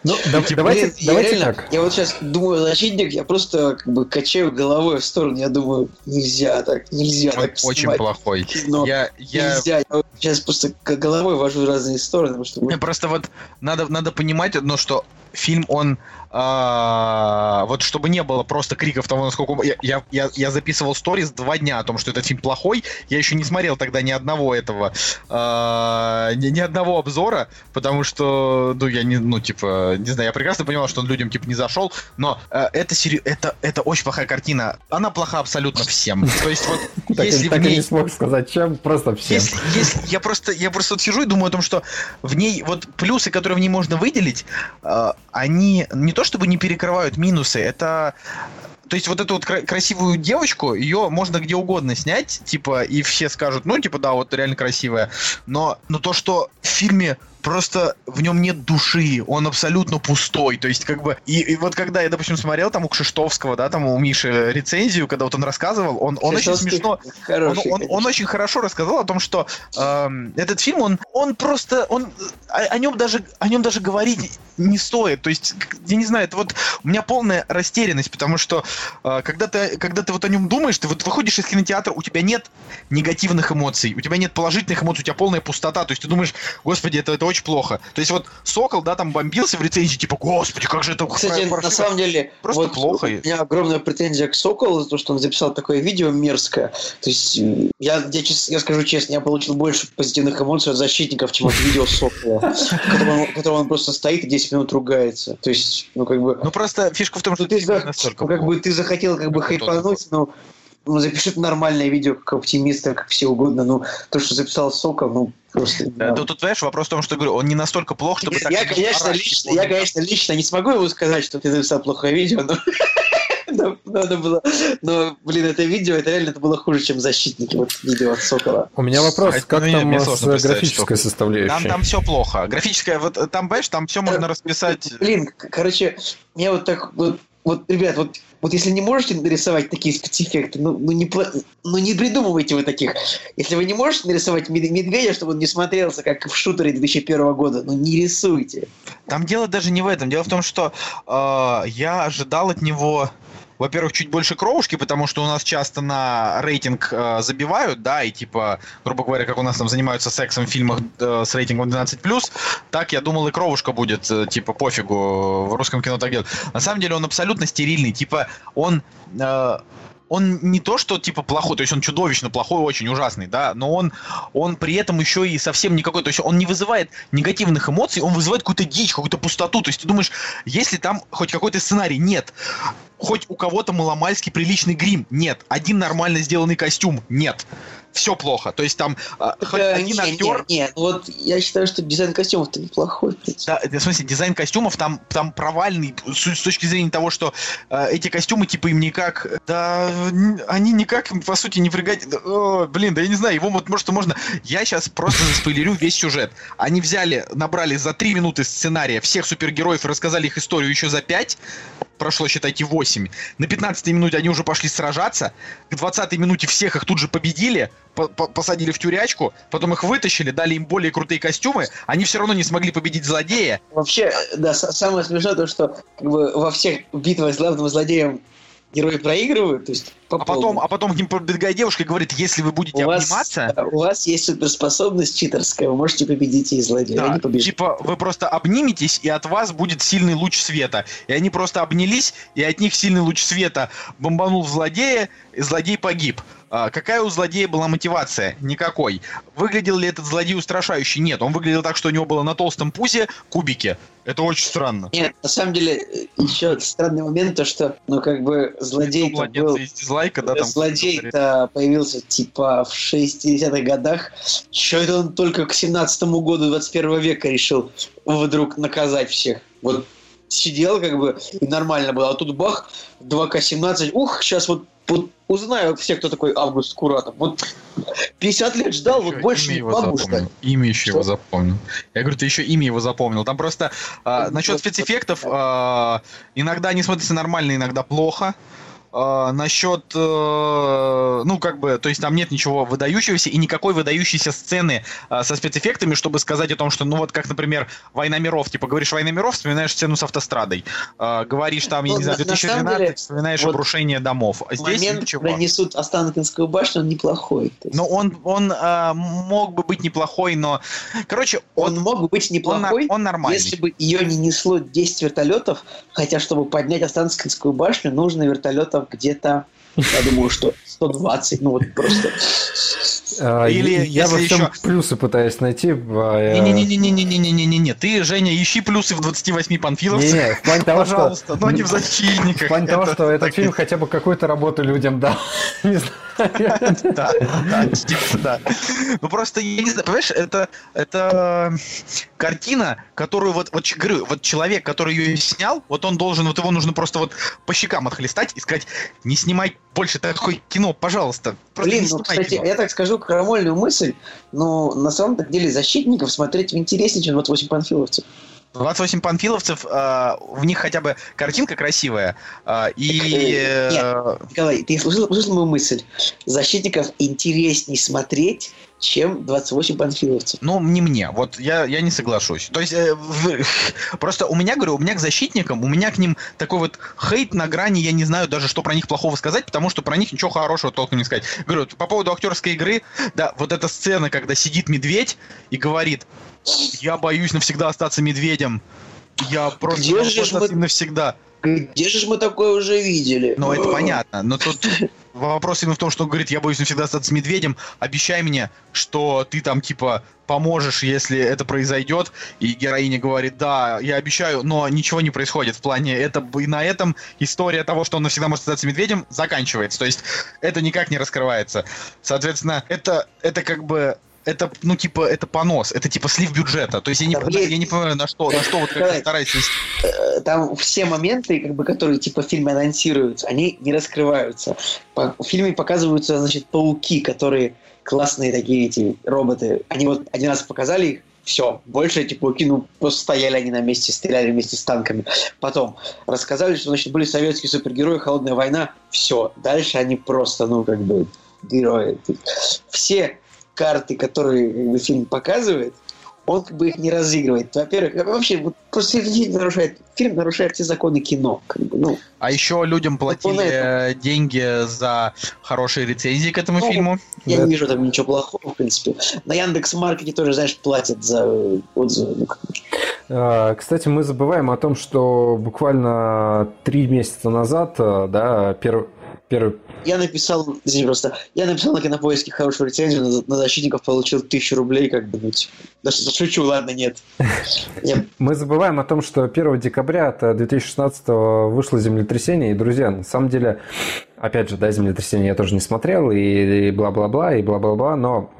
Ну, да, типа, давайте, блин, давайте я реально, так. Я вот сейчас думаю защитник, я просто как бы качаю головой в сторону, я думаю, нельзя так, нельзя Ой, так Очень плохой. Кино. Я, я... Нельзя, я сейчас просто головой вожу в разные стороны. Потому что... Просто вот надо, надо понимать одно, что фильм, он а, вот чтобы не было просто криков того, насколько... Я, я, я записывал сторис два дня о том, что этот фильм плохой. Я еще не смотрел тогда ни одного этого... А, ни, ни одного обзора, потому что, ну, я не... Ну, типа, не знаю, я прекрасно понимал, что он людям, типа, не зашел, но а, это, сери... это, это очень плохая картина. Она плоха абсолютно всем. То есть вот, [laughs] если в ней... не смог сказать, чем, просто всем. Я просто, я просто сижу и думаю о том, что в ней вот плюсы, которые в ней можно выделить, а, они не то то чтобы не перекрывают минусы, это то есть вот эту вот красивую девочку, ее можно где угодно снять, типа, и все скажут, ну, типа, да, вот реально красивая. Но, но то, что в фильме просто в нем нет души, он абсолютно пустой, то есть как бы, и, и вот когда я, допустим, смотрел там у Кшиштовского, да, там у Миши рецензию, когда вот он рассказывал, он, он очень смешно, хороший, он, он, он очень хорошо рассказал о том, что э, этот фильм, он, он просто, он, о, о нем даже, о нем даже говорить не стоит, то есть, я не знаю, это вот у меня полная растерянность, потому что э, когда ты, когда ты вот о нем думаешь, ты вот выходишь из кинотеатра, у тебя нет негативных эмоций, у тебя нет положительных эмоций, у тебя полная пустота, то есть ты думаешь, господи, это, это очень плохо. То есть вот Сокол, да, там бомбился в рецензии, типа, господи, как же это Кстати, на самом деле, Просто вот плохо. у меня огромная претензия к Соколу за то, что он записал такое видео мерзкое. То есть, м, я, я, я скажу честно, я получил больше позитивных эмоций от защитников, чем от видео Сокола, в котором он, просто стоит и 10 минут ругается. То есть, ну, как бы... Ну просто фишка в том, что ты, ну, как бы ты захотел как бы хайпануть, ну, ну, запиши нормальное видео, как оптимист, как все угодно. Ну, то, что записал Сокол, ну, просто... не Да, тут, понимаешь, вопрос в том, что говорю, он не настолько плох, чтобы так я, конечно, орать, лично, типа, я, конечно, лично не смогу ему сказать, что ты написал плохое видео, но... [laughs] но- это было, но, блин, это видео, это реально это было хуже, чем защитники, вот видео от Сокола. У меня вопрос, Это, как ну, там мне с сложно представить, графической что- составляющей? Там, там все плохо. Графическая, вот э, там, понимаешь, там все можно расписать. Блин, короче, мне вот так вот, вот, ребят, вот, вот если не можете нарисовать такие спецэффекты, ну, ну, не, ну не придумывайте вы таких. Если вы не можете нарисовать мед- медведя, чтобы он не смотрелся, как в шутере 2001 года, ну не рисуйте. Там дело даже не в этом. Дело в том, что э, я ожидал от него, во-первых, чуть больше кровушки, потому что у нас часто на рейтинг э, забивают, да, и типа, грубо говоря, как у нас там занимаются сексом в фильмах э, с рейтингом 12+, так я думал и кровушка будет, э, типа, пофигу, в русском кино так делают. На самом деле он абсолютно стерильный, типа, он... э, он не то, что типа плохой, то есть он чудовищно плохой, очень ужасный, да, но он, он при этом еще и совсем никакой, то есть он не вызывает негативных эмоций, он вызывает какую-то дичь, какую-то пустоту, то есть ты думаешь, есть ли там хоть какой-то сценарий? Нет. Хоть у кого-то маломальский приличный грим? Нет. Один нормально сделанный костюм? Нет. Все плохо. То есть там а, хоть Э, один не, актер... не, не, ну вот я считаю, что дизайн костюмов-то неплохой. Да, в смысле, дизайн костюмов там, там провальный с, с точки зрения того, что э, эти костюмы, типа, им никак... Да, они никак, по сути, не пригодятся. Да, блин, да я не знаю, его вот, может, можно... Я сейчас просто заспойлерю весь сюжет. Они взяли, набрали за три минуты сценария всех супергероев и рассказали их историю еще за пять. Прошло, считайте, 8. На 15 минуте они уже пошли сражаться. К 20 минуте всех их тут же победили, по- по- посадили в тюрячку, потом их вытащили, дали им более крутые костюмы. Они все равно не смогли победить злодея. Вообще, да, с- самое смешное то, что как бы, во всех битвах с главным злодеем герои проигрывают, то есть по А потом, а потом к ним подбегает девушка и говорит, если вы будете у вас, обниматься, да, у вас есть суперспособность читерская, вы можете победить и злодея. да, Они типа вы просто обниметесь, и от вас будет сильный луч света. И они просто обнялись, и от них сильный луч света бомбанул в злодея, и злодей погиб. А какая у злодея была мотивация? Никакой. Выглядел ли этот злодей устрашающий? Нет, он выглядел так, что у него было на толстом пузе кубики. Это очень странно. Нет, на самом деле, еще странный момент, то что, ну, как бы, злодей-то был... из дизлайка, да, там. Злодей-то появился, типа, в 60-х годах. Че это он только к 17 году 21 века решил вдруг наказать всех? Вот сидел, как бы, и нормально было. А тут бах, 2К17. Ух, сейчас вот, вот узнаю все, кто такой Август Куратов. Вот 50 лет ждал, вот Ещё больше не его могу ждать. Имя еще его Что? запомнил. Я говорю, ты еще имя его запомнил. Там просто а, Ну, насчет вот- спецэффектов а, иногда они смотрятся нормально, иногда плохо. А, насчет, э, ну, как бы, то есть там нет ничего выдающегося и никакой выдающейся сцены а, со спецэффектами, чтобы сказать о том, что, ну, вот как, например, «Война миров», типа, говоришь «Война миров», вспоминаешь сцену с автострадой. А, говоришь там, я Ну, не знаю, на- на самом 2012, деле, вспоминаешь вот обрушение домов. А здесь Момент, ничего. когда несут Останкинскую башню, он неплохой. Есть Но он, он а, мог бы быть неплохой, но... Короче, он он, мог бы быть он, неплохой, он нормальный. Если бы ее не несло 10 вертолетов, хотя чтобы поднять Останкинскую башню, нужно вертолетов где-то, я думаю, что 120, ну вот просто. А, Или я во если всем еще- плюсы пытаюсь найти. Не-не-не-не-не-не-не-не-не. Ты, Женя, ищи плюсы в 28 панфиловцев. Не-не, в плане того, что... Пожалуйста, но не в защитниках. В плане того, что этот фильм хотя бы какую-то работу людям дал. Не знаю. Да, да, да. Ну просто, я не знаю, понимаешь, это, это картина, которую вот, вот говорю, вот человек, который ее снял, вот он должен, вот его нужно просто вот по щекам отхлестать и сказать, не снимай больше такое кино, пожалуйста. Блин, ну, кстати, кино». я так скажу крамольную мысль, но на самом деле защитников смотреть интереснее, чем 28 панфиловцев. 28 панфиловцев, а, в них хотя бы картинка красивая, а, и... Нет. э, Николай, ты услышал, услышал мою мысль? Защитников интересней смотреть, чем 28 панфиловцев. Ну, не мне. Вот я, я не соглашусь. То есть, э, в- [laughs] просто у меня, говорю, у меня к защитникам, у меня к ним такой вот хейт на грани, я не знаю даже, что про них плохого сказать, потому что про них ничего хорошего толком не сказать. Говорю, по поводу актерской игры, да, вот эта сцена, когда сидит медведь и говорит, я боюсь навсегда остаться медведем. Я просто Где остаться им навсегда. Где же мы такое уже видели? Ну, это [gasps] понятно. Но тут вопрос именно в том, что он говорит, я боюсь навсегда остаться медведем, обещай мне, что ты там, типа, поможешь, если это произойдет. И героиня говорит, да, я обещаю, но ничего не происходит. В плане, это и на этом история того, что он навсегда может остаться медведем, заканчивается. То есть это никак не раскрывается. Соответственно, это, это как бы это, ну, типа, это понос, это типа слив бюджета. То есть я не, Да, блин. я не понимаю, на что, на что вот как Давай. старается Э, Там все моменты, как бы, которые типа в фильме анонсируются, они не раскрываются. По- в фильме показываются, значит, пауки, которые классные такие эти роботы. Они вот один раз показали их, все, больше эти пауки, ну, просто стояли они на месте, стреляли вместе с танками. Потом рассказали, что, значит, были советские супергерои, холодная война, все. Дальше они просто, ну, как бы, герои. Все карты, которые фильм показывает, он как бы их не разыгрывает. Во-первых, вообще, вот просто фильм нарушает, фильм нарушает все законы кино. Как бы, ну, А еще людям платили э, деньги за хорошие рецензии к этому Ну, фильму. я Да. не вижу там ничего плохого, в принципе. На Яндекс Маркете тоже, знаешь, платят за э, отзывы. Ну. А, Кстати, мы забываем о том, что буквально три месяца назад, а, да, перв- первый... Я написал, извини, просто, я написал на кинопоиске хорошую рецензию, на, на защитников получил тысячу рублей, как бы, ну, типа, да что, шучу, ладно, нет. Я- [laughs] Мы забываем о том, что 1 декабря от 2016 вышло землетрясение, и, друзья, на самом деле, опять же, да, землетрясение я тоже не смотрел, и бла-бла-бла, и бла-бла-бла, но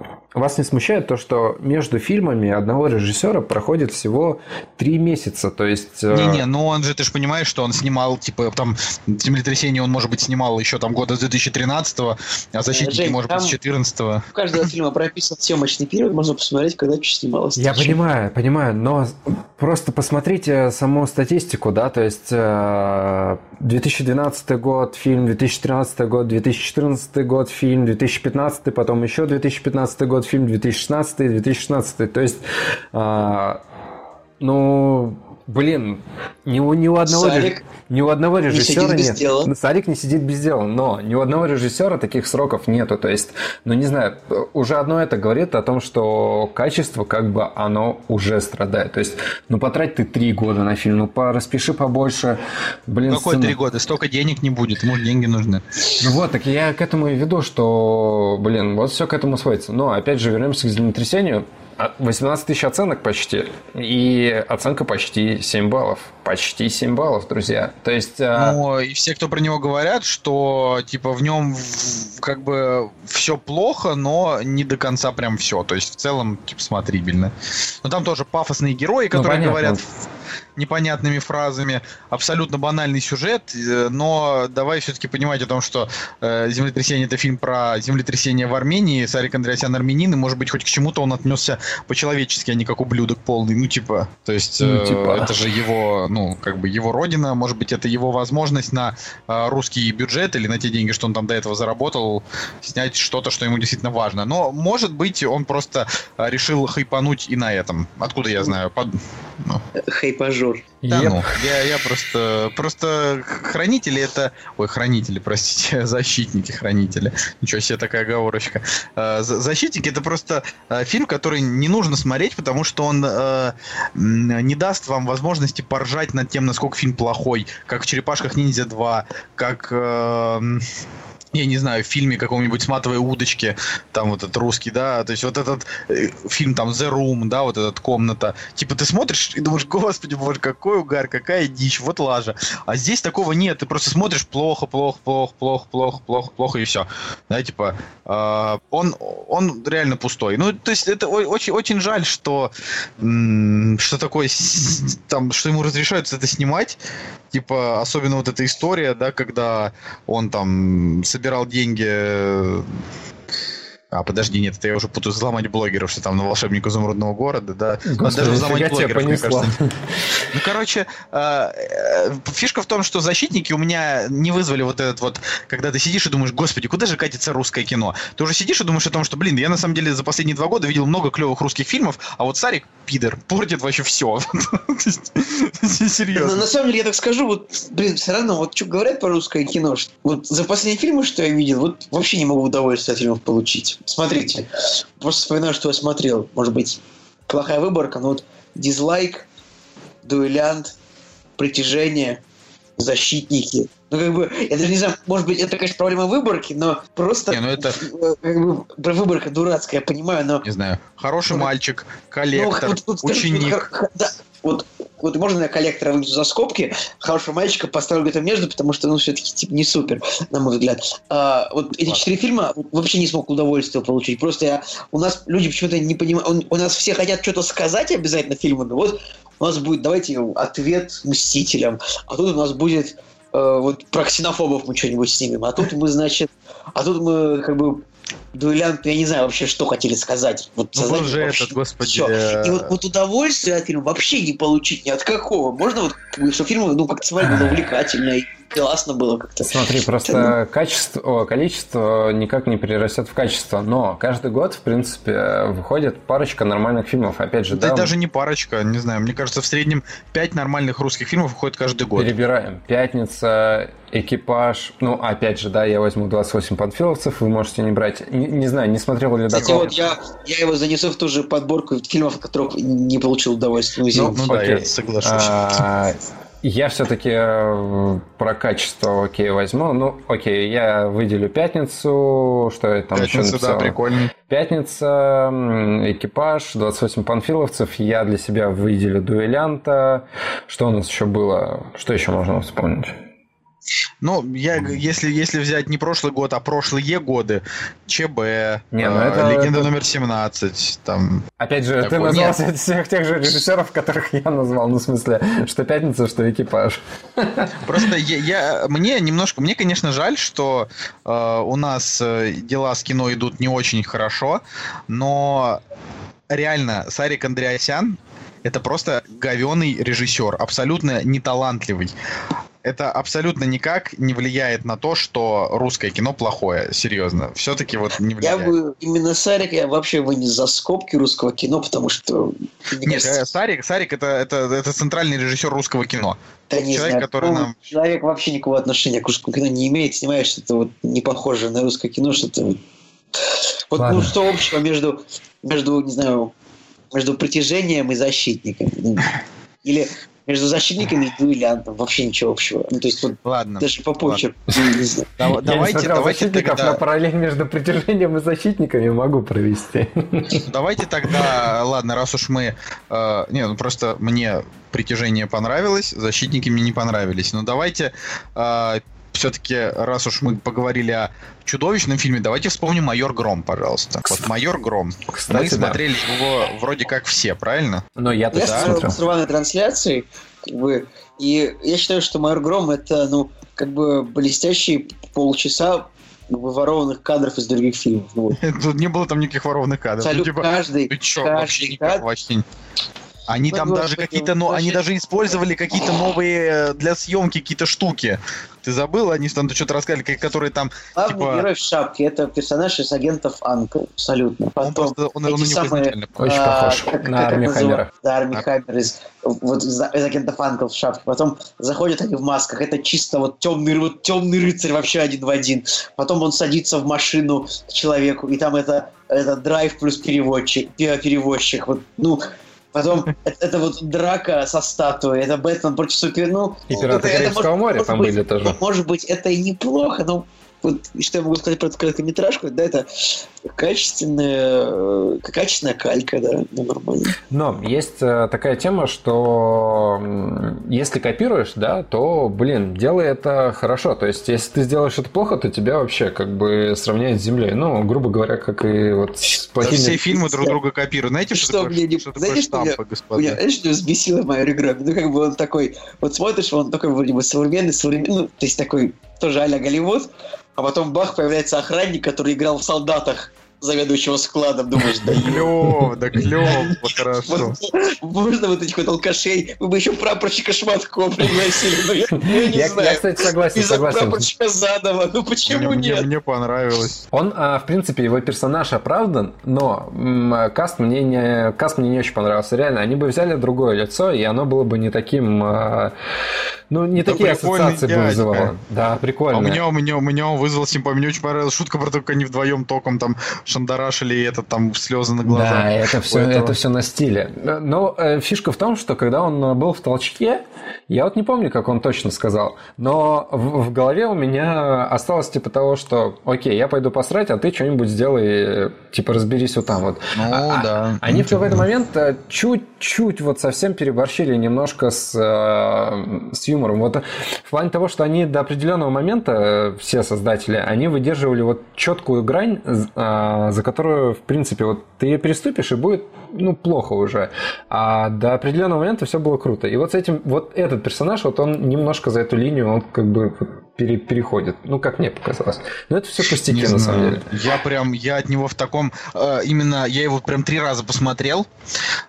вас не смущает то, что между фильмами одного режиссера проходит всего три месяца, то есть... э, Не-не, ну он же, ты же понимаешь, что он снимал, типа, там, землетрясение он, может быть, снимал еще там года с 2013 а защитники, Жень, может быть, с там- 2014 У каждого фильма прописан съемочный период, можно посмотреть, когда что снималось. Я понимаю, понимаю, но просто посмотрите саму статистику, да, то есть э, 2012 год фильм, 2013 год, 2014 год фильм, 2015, потом еще 2015 год фильм, 2016, 2016, то есть, э, ну, блин, ни у, ни у одного реж- Сарик ни у одного не режиссера сидит без нет. дела. Ну, Сарик не сидит без дела, но ни у одного режиссера таких сроков нету. То есть, ну не знаю, уже одно это говорит о том, что качество как бы оно уже страдает. То есть, ну потрать ты три года на фильм, ну по- распиши побольше, блин. Какой сцена- три года? Столько денег не будет, ему деньги нужны. Ну вот, так я к этому и веду, что, блин, вот все к этому сводится. Но опять же, вернемся к землетрясению. А, 18 тысяч оценок почти. И оценка почти 7 баллов. Почти 7 баллов, друзья. То есть... а, Ну, и все, кто про него говорят, что, типа, в нем как бы все плохо, но не до конца прям все. То есть, в целом, типа, смотрибельно. Но там тоже пафосные герои, Ну, которые понятно. говорят непонятными фразами, абсолютно банальный сюжет, э, но давай все-таки понимать о том, что э, «Землетрясение» — это фильм про землетрясение в Армении, Сарик Андреасян армянин, и, может быть, хоть к чему-то он отнесся по-человечески, а не как ублюдок полный, ну, типа, то есть, Ну, э, типа. это же его, ну, как бы его родина, может быть, это его возможность на русский бюджет или на те деньги, что он там до этого заработал, снять что-то, что ему действительно важно. Но, может быть, он просто решил хайпануть и на этом. Откуда я знаю? Под- ну, Хайпажор. да еп. ну, я, я просто... Просто хранители это... Ой, хранители, простите, [laughs] защитники хранители. Ничего себе такая оговорочка. За- Защитники это просто э, фильм, который не нужно смотреть, потому что он э, м, не даст вам возможности поржать над тем, насколько фильм плохой. Как в «Черепашках ниндзя 2», как... я не знаю, в фильме каком-нибудь с матовой удочки, там вот этот русский, да, то есть вот этот э, фильм там The Room, да, вот этот комната, типа ты смотришь и думаешь, господи, боже, какой угар, какая дичь, вот лажа. А здесь такого нет, ты просто смотришь плохо, плохо, плохо, плохо, плохо, плохо, плохо и все. Да, типа, э, он, он реально пустой. Ну, то есть это очень, очень жаль, что, что такое, там, что ему разрешают это снимать, типа, особенно вот эта история, да, когда он там собирал деньги. А, подожди, нет, это я уже путаю взломать блогеров, что там на волшебнику изумрудного города, да. А Господи, даже взломать блогеров, мне кажется, [laughs] ну, короче, э, э, фишка в том, что защитники у меня не вызвали вот этот вот, когда ты сидишь и думаешь, господи, куда же катится русское кино? Ты уже сидишь и думаешь о том, что, блин, я на самом деле за последние два года видел много клевых русских фильмов, а вот Сарик, пидор, портит вообще все. Но [laughs] Серьезно. на самом деле, я так скажу, вот, блин, все равно, вот что говорят про русское кино, что- вот за последние фильмы, что я видел, вот вообще не могу удовольствие от фильмов получить. Смотрите, просто вспоминаю, что я смотрел, может быть, плохая выборка, но вот дизлайк, дуэлянт, притяжение, защитники. Ну, как бы, я даже не знаю, может быть, это, конечно, проблема выборки, но просто... Не, ну это- э, Как бы, выборка дурацкая, я понимаю, но... Не знаю. Хороший Ну, мальчик, Ну, коллектор, вот скажи, ученик. да, вот, вот можно я коллектора вынесу за скобки, хорошего мальчика поставлю где-то между, потому что, ну, все-таки, типа, не супер, на мой взгляд. А, вот эти четыре фильма вообще не смог удовольствия получить. Просто я, у нас люди почему-то не понимают, он- у нас все хотят что-то сказать обязательно фильму, но вот у нас будет, давайте, ответ Мстителям, а тут у нас будет э, вот про ксенофобов мы что-нибудь снимем, а тут мы, значит, а тут мы как бы дуэлянт, я не знаю вообще, что хотели сказать. Вот Ну, создать же вообще этот, господи, всё. э, И вот, вот удовольствие от фильма вообще не получить ни от какого. Можно вот, чтобы фильм, ну, как-то смотреть было [laughs] увлекательно классно было как-то. Смотри, просто качество, о, количество никак не перерастет в качество, но каждый год, в принципе, выходит парочка нормальных фильмов. Опять же, Да, да, даже не парочка, не знаю. Мне кажется, в среднем 5 нормальных русских фильмов выходит каждый год. перебираем. Пятница, экипаж. Ну, опять же, да, я возьму 28 панфиловцев, вы можете не брать. Не, не знаю, не смотрел ли Кстати, вот я, я его занесу в ту же подборку фильмов, от которых не получил удовольствия. Ну, ну да, Окей. я соглашусь. А, Я все-таки про качество, окей, возьму. Ну, окей, я выделю пятницу, что я там еще Пятница, да, написал. прикольный. Пятница, м, экипаж, 28 панфиловцев. Я для себя выделю дуэлянта. Что у нас еще было? Что еще можно вспомнить? Ну, я, если, если взять не прошлый год, а прошлые годы, ЧБ, Не, ну э, это- Легенда это- номер 17, там... Опять же, ты Такого назвал нет. всех тех же режиссеров, которых я назвал. Ну, в смысле, что пятница, что экипаж. Просто я, я- мне немножко, мне, конечно, жаль, что э, у нас э, дела с кино идут не очень хорошо, но реально Сарик Андреасян это просто говеный режиссер, абсолютно неталантливый. Это абсолютно никак не влияет на то, что русское кино плохое, серьезно. Все-таки вот не Я влияет. бы именно Сарик я вообще вынес за скобки русского кино, потому что... Нет, кажется, Сарик, Сарик это, это, это центральный режиссер русского кино. Да не Человек, знаю, который ну, нам- Человек вообще никакого отношения к русскому кино не имеет, снимает что-то вот не похожее на русское кино, что-то... вот- Ладно. ну что общего между, между, не знаю, между притяжением и защитником? Или между защитником и дуэлянтом? Вообще ничего общего. Ну, то есть вот Ладно. даже по почерку. ну, не знаю. Дав- я не Давайте, давайте защитников, тогда... но параллель между притяжением и защитниками могу провести. Давайте тогда, ладно, раз уж мы... э, не, ну просто мне притяжение понравилось, защитники мне не понравились. Но давайте все-таки, раз уж мы поговорили о чудовищном фильме, давайте вспомним «Майор Гром», пожалуйста. Вот «Майор Гром». Кстати, мы да. смотрели его вроде как все, правильно? Но я Я тоже да, смотрел с рваной трансляцией, как бы, и я считаю, что Майор Гром это, ну, как бы блестящие полчаса как бы, ворованных кадров из других фильмов. Ну, вот. [laughs] Тут не было там никаких ворованных кадров. Ну, Абсолютно типа, каждый, ты чё, каждый вообще никак, кадр. вообще Они Ну, там господи, даже какие-то, ну, они даже использовали какие-то [clears throat] новые э, для съемки какие-то штуки. Ты забыл? Они там что-то рассказали, которые там Главный типа- герой в шапке это персонаж из агентов Анкл. Абсолютно. Он Потом просто, он, он самые, изначально Очень а, похож как- на как Арми Хаммера. Да, Арми А. Хаммер из, вот, из, из агентов Анкл в шапке. Потом заходят они в масках. Это чисто вот темный, вот темный рыцарь вообще один в один. Потом он садится в машину к человеку, и там это, это драйв плюс переводчик, пе- перевозчик. Вот, ну, Потом это, это вот драка со статуей, это Бэтмен против Супер... Ну, И «Пираты это Карибского моря» может там быть- были тоже. Может быть, это и неплохо, но вот что я могу сказать про эту короткометражку, да, это качественная, э, качественная калька, да, ну, нормально. Но есть э, такая тема, что если копируешь, да, то, блин, делай это хорошо. То есть, если ты сделаешь это плохо, то тебя вообще как бы сравняют с землей. Ну, грубо говоря, как и вот с плохими... все фильмы друг друга копируют. Знаете, Что что, такое, мне не- что знаете, такое что штампы, Меня, господа? знаешь, что взбесило мою игру? Ну, как бы он такой, вот смотришь, он такой вроде бы современный, современный, ну, то есть такой тоже а-ля Голливуд, а потом бах, появляется охранник, который играл в «Солдатах», заведующего складом, думаешь, да Клево, да [laughs] клево, хорошо. Можно вот этих вот алкашей, мы бы еще прапорщика Шматкова пригласили, но я, не знаю. я, кстати, согласен, Из-за согласен. прапорщика Задова, ну почему нет? мне понравилось. Он, а, в принципе, его персонаж оправдан, но м, каст мне не каст мне не очень понравился. Реально, они бы взяли другое лицо, и оно было бы не таким, а, ну не такие ассоциации бы вызывало. Да, А прикольно. у меня, у меня, у меня он вызвал симпатию. Мне очень понравилась шутка про то, как они вдвоем током там шандарашили, и это там слезы на глазах. Да, это все, это все на стиле. Но э, фишка в том, что когда он э, был в толчке, я вот не помню, как он точно сказал, но в, в голове у меня осталось типа того, что окей, я пойду посрать, а ты что-нибудь сделай, э, типа разберись вот там вот. Ну, А- а- да. Они в какой-то момент э, чуть-чуть вот совсем переборщили немножко с, с юмором. Вот в плане того, что они до определенного момента, все создатели, они выдерживали вот четкую грань, за которую, в принципе, вот ты ее переступишь, и будет, ну, плохо уже. А до определенного момента все было круто. И вот с этим, вот этот персонаж, вот он немножко за эту линию, он как бы пере- переходит. Ну, как мне показалось. Но это все пустяки, Не на самом деле. Я прям, я от него в таком, э, именно, я его прям три раза посмотрел,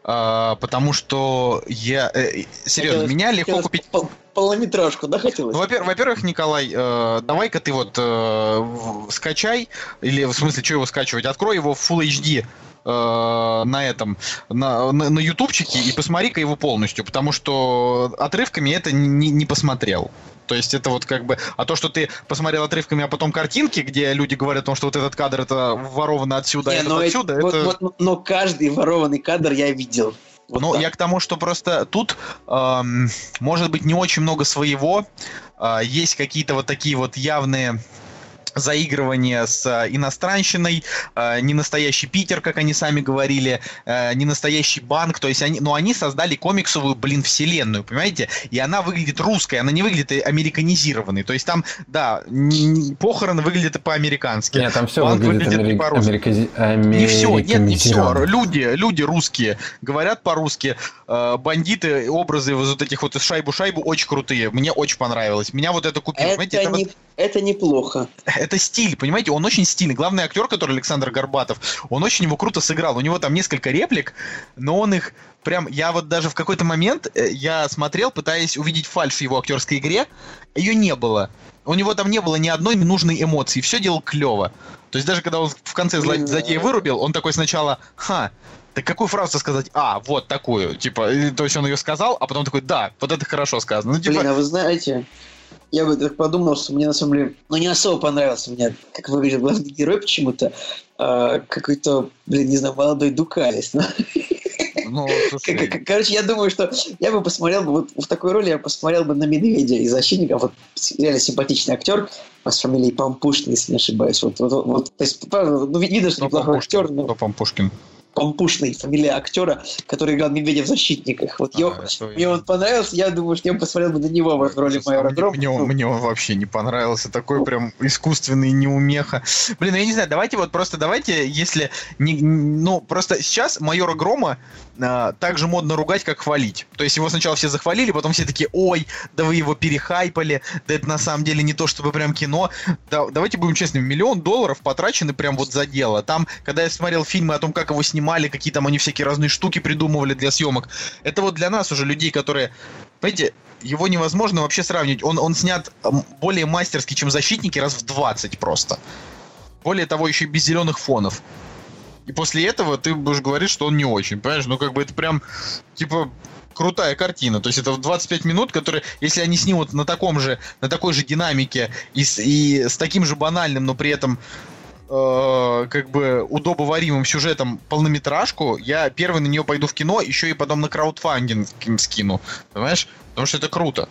э, потому что я, э, серьезно, Хотелось- меня легко купить. Полнометражку, да, хотелось? Ну, во-первых, во-первых, Николай, э, давай-ка ты вот э, скачай, или в смысле, что его скачивать, открой его в Full HD э, на этом, на, на, на ютубчике и посмотри-ка его полностью, потому что отрывками это не, не посмотрел. То есть это вот как бы... А то, что ты посмотрел отрывками, а потом картинки, где люди говорят о том, что вот этот кадр это воровано отсюда, а Не, этот но, эти- отсюда, вот- это... вот- но каждый ворованный кадр я видел. Ну, так. я к тому, что просто тут эм, может быть не очень много своего. А, есть какие-то вот такие вот явные заигрывания с э, иностранщиной, э, не настоящий Питер, как они сами говорили, э, не настоящий банк, то есть они, но они создали комиксовую, блин, вселенную, понимаете? И она выглядит русской, она не выглядит американизированной, то есть там, да, н- н- похороны выглядят по-американски. Нет, там все Банк выглядит, выглядит по-русски. америкази- Не все, нет, не все. Люди, люди русские говорят по-русски. Э, бандиты, образы вот этих вот из шайбу-шайбу очень крутые. Мне очень понравилось. Меня вот это купило. это, Понимаете, это, вот- не, это неплохо. это стиль, понимаете? Он очень стильный. Главный актер, который Александр Горбатов, он очень его круто сыграл. У него там несколько реплик, но он их прям... Я вот даже в какой-то момент э, я смотрел, пытаясь увидеть фальш в его актерской игре. Ее не было. У него там не было ни одной нужной эмоции. Все делал клево. То есть даже когда он в конце зло- злодея э. вырубил, он такой сначала, ха, так какую фразу сказать? А, вот такую. Типа, то есть он ее сказал, а потом такой, да, вот это хорошо сказано. Ну, типа, Блин, а вы знаете, я бы так подумал, что мне на самом деле, ну не особо понравился мне, как выглядит главный герой почему-то. А, какой-то, блин, не знаю, молодой Дукалис. ну. ну, [laughs] слушай, к- Короче, я думаю, что я бы посмотрел бы, вот в такой роли я посмотрел бы на Медведя из «Защитников». Вот реально симпатичный актер, с фамилией Пампушкин, если не ошибаюсь. Вот, вот, вот, то есть, правда, ну, видно, что кто неплохой актер, но Кто Пампушкин? Пампушный, фамилия актера, который играл Медведя в «Защитниках». Вот А, это- мне он понравился, я думаю, что я бы посмотрел бы на него в роли майора мне, Грома. мне, мне он вообще не понравился. Такой прям искусственный неумеха. Блин, ну я не знаю, давайте вот просто давайте, если не, ну просто сейчас майора Грома а, так же модно ругать, как хвалить. То есть его сначала все захвалили, потом все такие, ой, да вы его перехайпали, да это на самом деле не то, чтобы прям кино. Да, давайте будем честными, миллион долларов потрачены прям вот за дело. Там, когда я смотрел фильмы о том, как его снимали, какие там они всякие разные штуки придумывали для съемок, это вот для нас уже людей, которые, понимаете, его невозможно вообще сравнить. Он, он снят более мастерски, чем «Защитники» раз в 20 просто. Более того, еще и без зеленых фонов. И после этого ты будешь говорить, что он не очень, понимаешь? Ну, как бы это прям, типа, крутая картина. То есть это в 25 минут, которые, если они снимут на таком же, на такой же динамике и с, и с таким же банальным, но при этом э, как бы удобоваримым сюжетом полнометражку, я первый на нее пойду в кино, еще и потом на краудфандинг скину. Понимаешь? Потому что это круто.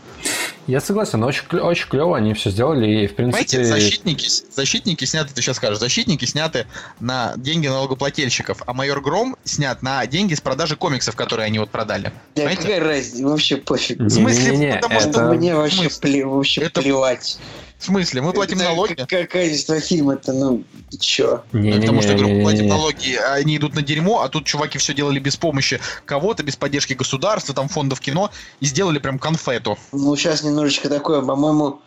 Я согласен, очень, очень клево они все сделали, и в Понимаете, принципе... защитники, защитники сняты, ты сейчас скажешь, защитники сняты на деньги налогоплательщиков, а майор Гром снят на деньги с продажи комиксов, которые они вот продали. Да Понимаете? какая разница, вообще пофиг. Не- В смысле, Не-не-не, потому что это- Мне вообще, пле- вообще Это- плевать. В смысле? Мы платим Это налоги? Какое количество фильма-то, ну, ты чё? Не-не-не, Потому что, я говорю, мы платим не-не-не. налоги, а они идут на дерьмо, а тут чуваки все делали без помощи кого-то, без поддержки государства, там фондов кино, и сделали прям конфету. Ну, сейчас немножечко такое, по-моему,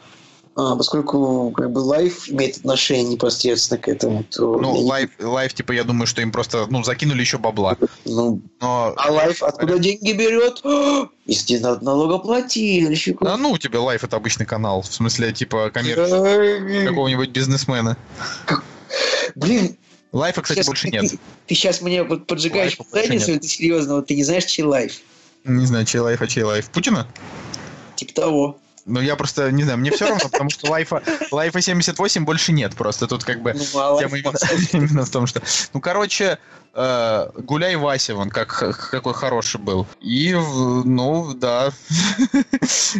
поскольку как бы лайф имеет отношение непосредственно к этому, то... Ну, я не- лайф, лайф, типа, я думаю, что им просто, ну, закинули еще бабла. Ну, Но... а лайф откуда деньги берет? [gasps] Из налогоплательщиков. А ну, у тебя лайф это обычный канал, в смысле, типа, коммерческий, какого-нибудь бизнесмена. Блин, Лайфа, кстати, сейчас больше ты, нет. ты сейчас мне вот поджигаешь задницу, или ты серьезно, вот ты не знаешь, чей лайф? Не знаю, чей лайф, а чей лайф. Путина? Типа того. Ну, я просто, не знаю, мне все равно, потому что лайфа, лайфа 78 больше нет просто. Тут как бы Ну, а тема именно, именно в том, что... Ну, короче, э, Гуляй Вася, вон, как, какой хороший был. И, ну, да.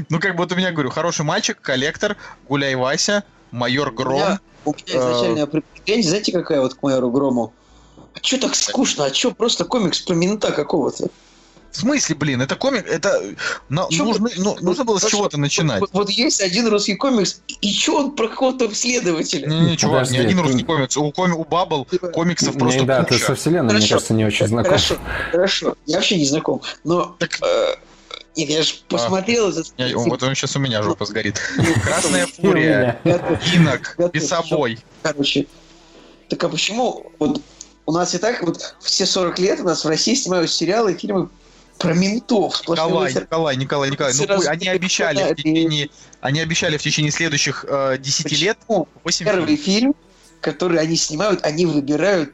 Ну, как бы вот у меня, говорю, хороший мальчик, коллектор, Гуляй Вася, майор У Гром. меня, у меня изначальная претензия, знаете, какая вот к майору Грому? А чё так скучно? А чё просто комикс про мента какого-то? В смысле, блин, это комик, это... на- Чё нужно, ну, нужно было с чего-то начинать. Вот, вот есть один русский комикс, и чё он про какого-то следователя? Не-не, чувак, ни Подожди, один ты- русский комикс. У, коми- у Баббл комиксов просто Не, да, ты куча. со вселенной, мне Хорошо. кажется, не очень знаком. Хорошо, хорошо. Я вообще не знаком. Но... Так- э, нет, я же посмотрел этот Я- фильм. вот он сейчас у меня жопа сгорит. Ну, Красная фурия. Инок. Бесобой. Короче, так а почему вот у нас и так вот все 40 лет у нас в России снимают сериалы и фильмы про ментов. Сплошные Николай, высер- Николай, Николай, Николай. Ну, они обещали в течение, они обещали в течение следующих э, 10 лет Почему 8 Первый фильм, который они снимают, они выбирают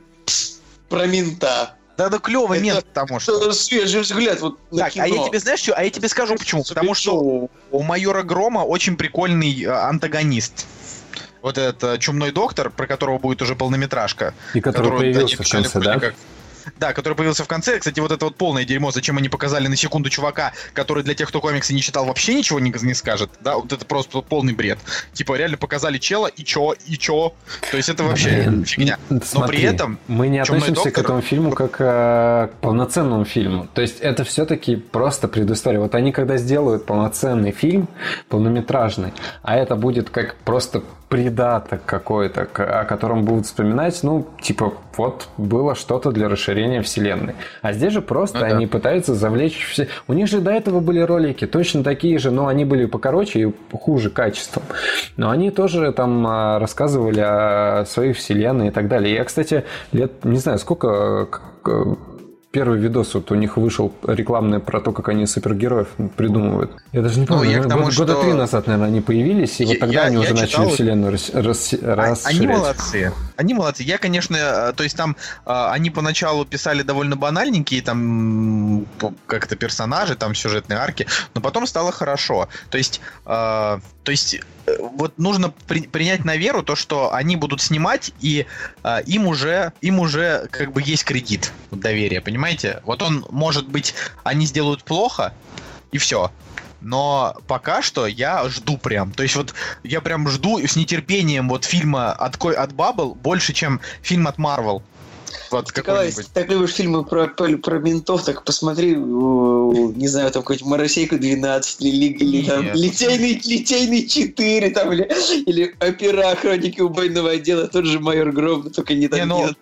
про мента. Да, ну клевый Это- мент, потому что. Свежий взгляд вот на Так, а я кино. тебе знаешь что? А я тебе скажу почему. Потому что у майора Грома очень прикольный э, антагонист. Вот этот э, чумной доктор, про которого будет уже полнометражка. И который да, появился в обещали конце, да? как. Да, который появился в конце. Кстати, вот это вот полное дерьмо, зачем они показали на секунду чувака, который для тех, кто комиксы не читал, вообще ничего не, не скажет. Да, вот это просто полный бред. Типа, реально показали чела, и чё, и чё. То есть это вообще Блин, фигня. Смотри, при этом мы не «Чумной относимся к доктор» этому фильму как э, к полноценному фильму. То есть это все-таки просто предыстория. Вот они когда сделают полноценный фильм, полнометражный, а это будет как просто придаток какой-то, к- о котором будут вспоминать, ну, типа, вот было что-то для расширения вселенной. А здесь же просто Ну да. они пытаются завлечь все. У них же до этого были ролики точно такие же, но они были покороче и хуже качеством. Но они тоже там а, рассказывали о своей вселенной и так далее. Я, кстати, лет, не знаю, сколько первый видос вот у них вышел рекламный про то, как они супергероев придумывают. Я даже не Ну, помню, я к наверное, тому, год- года что- три назад, наверное, они появились, и вот Я- тогда я- они я уже читал- начали вселенную рас- рас- А- расширять. Они молодцы. Они молодцы. Я, конечно, э, то есть там э, они поначалу писали довольно банальненькие там как-то персонажи, там сюжетные арки, но потом стало хорошо. То есть, э, то есть вот нужно при- принять на веру то, что они будут снимать, и э, им уже им уже как бы есть кредит доверия, понимаете? Вот он может быть, они сделают плохо и все. Но пока что я жду прям. То есть вот я прям жду с нетерпением вот фильма от, от Bubble больше, чем фильм от Marvel. Вот Николай, если ты так любишь фильмы про, про, про ментов, так посмотри, не знаю, там какой-нибудь Моросейка 12 или, или там. Литейный, Литейный 4 там, или, или Опера, Хроники убойного отдела, тот же Майор Гром, только не Не, там ну, нет.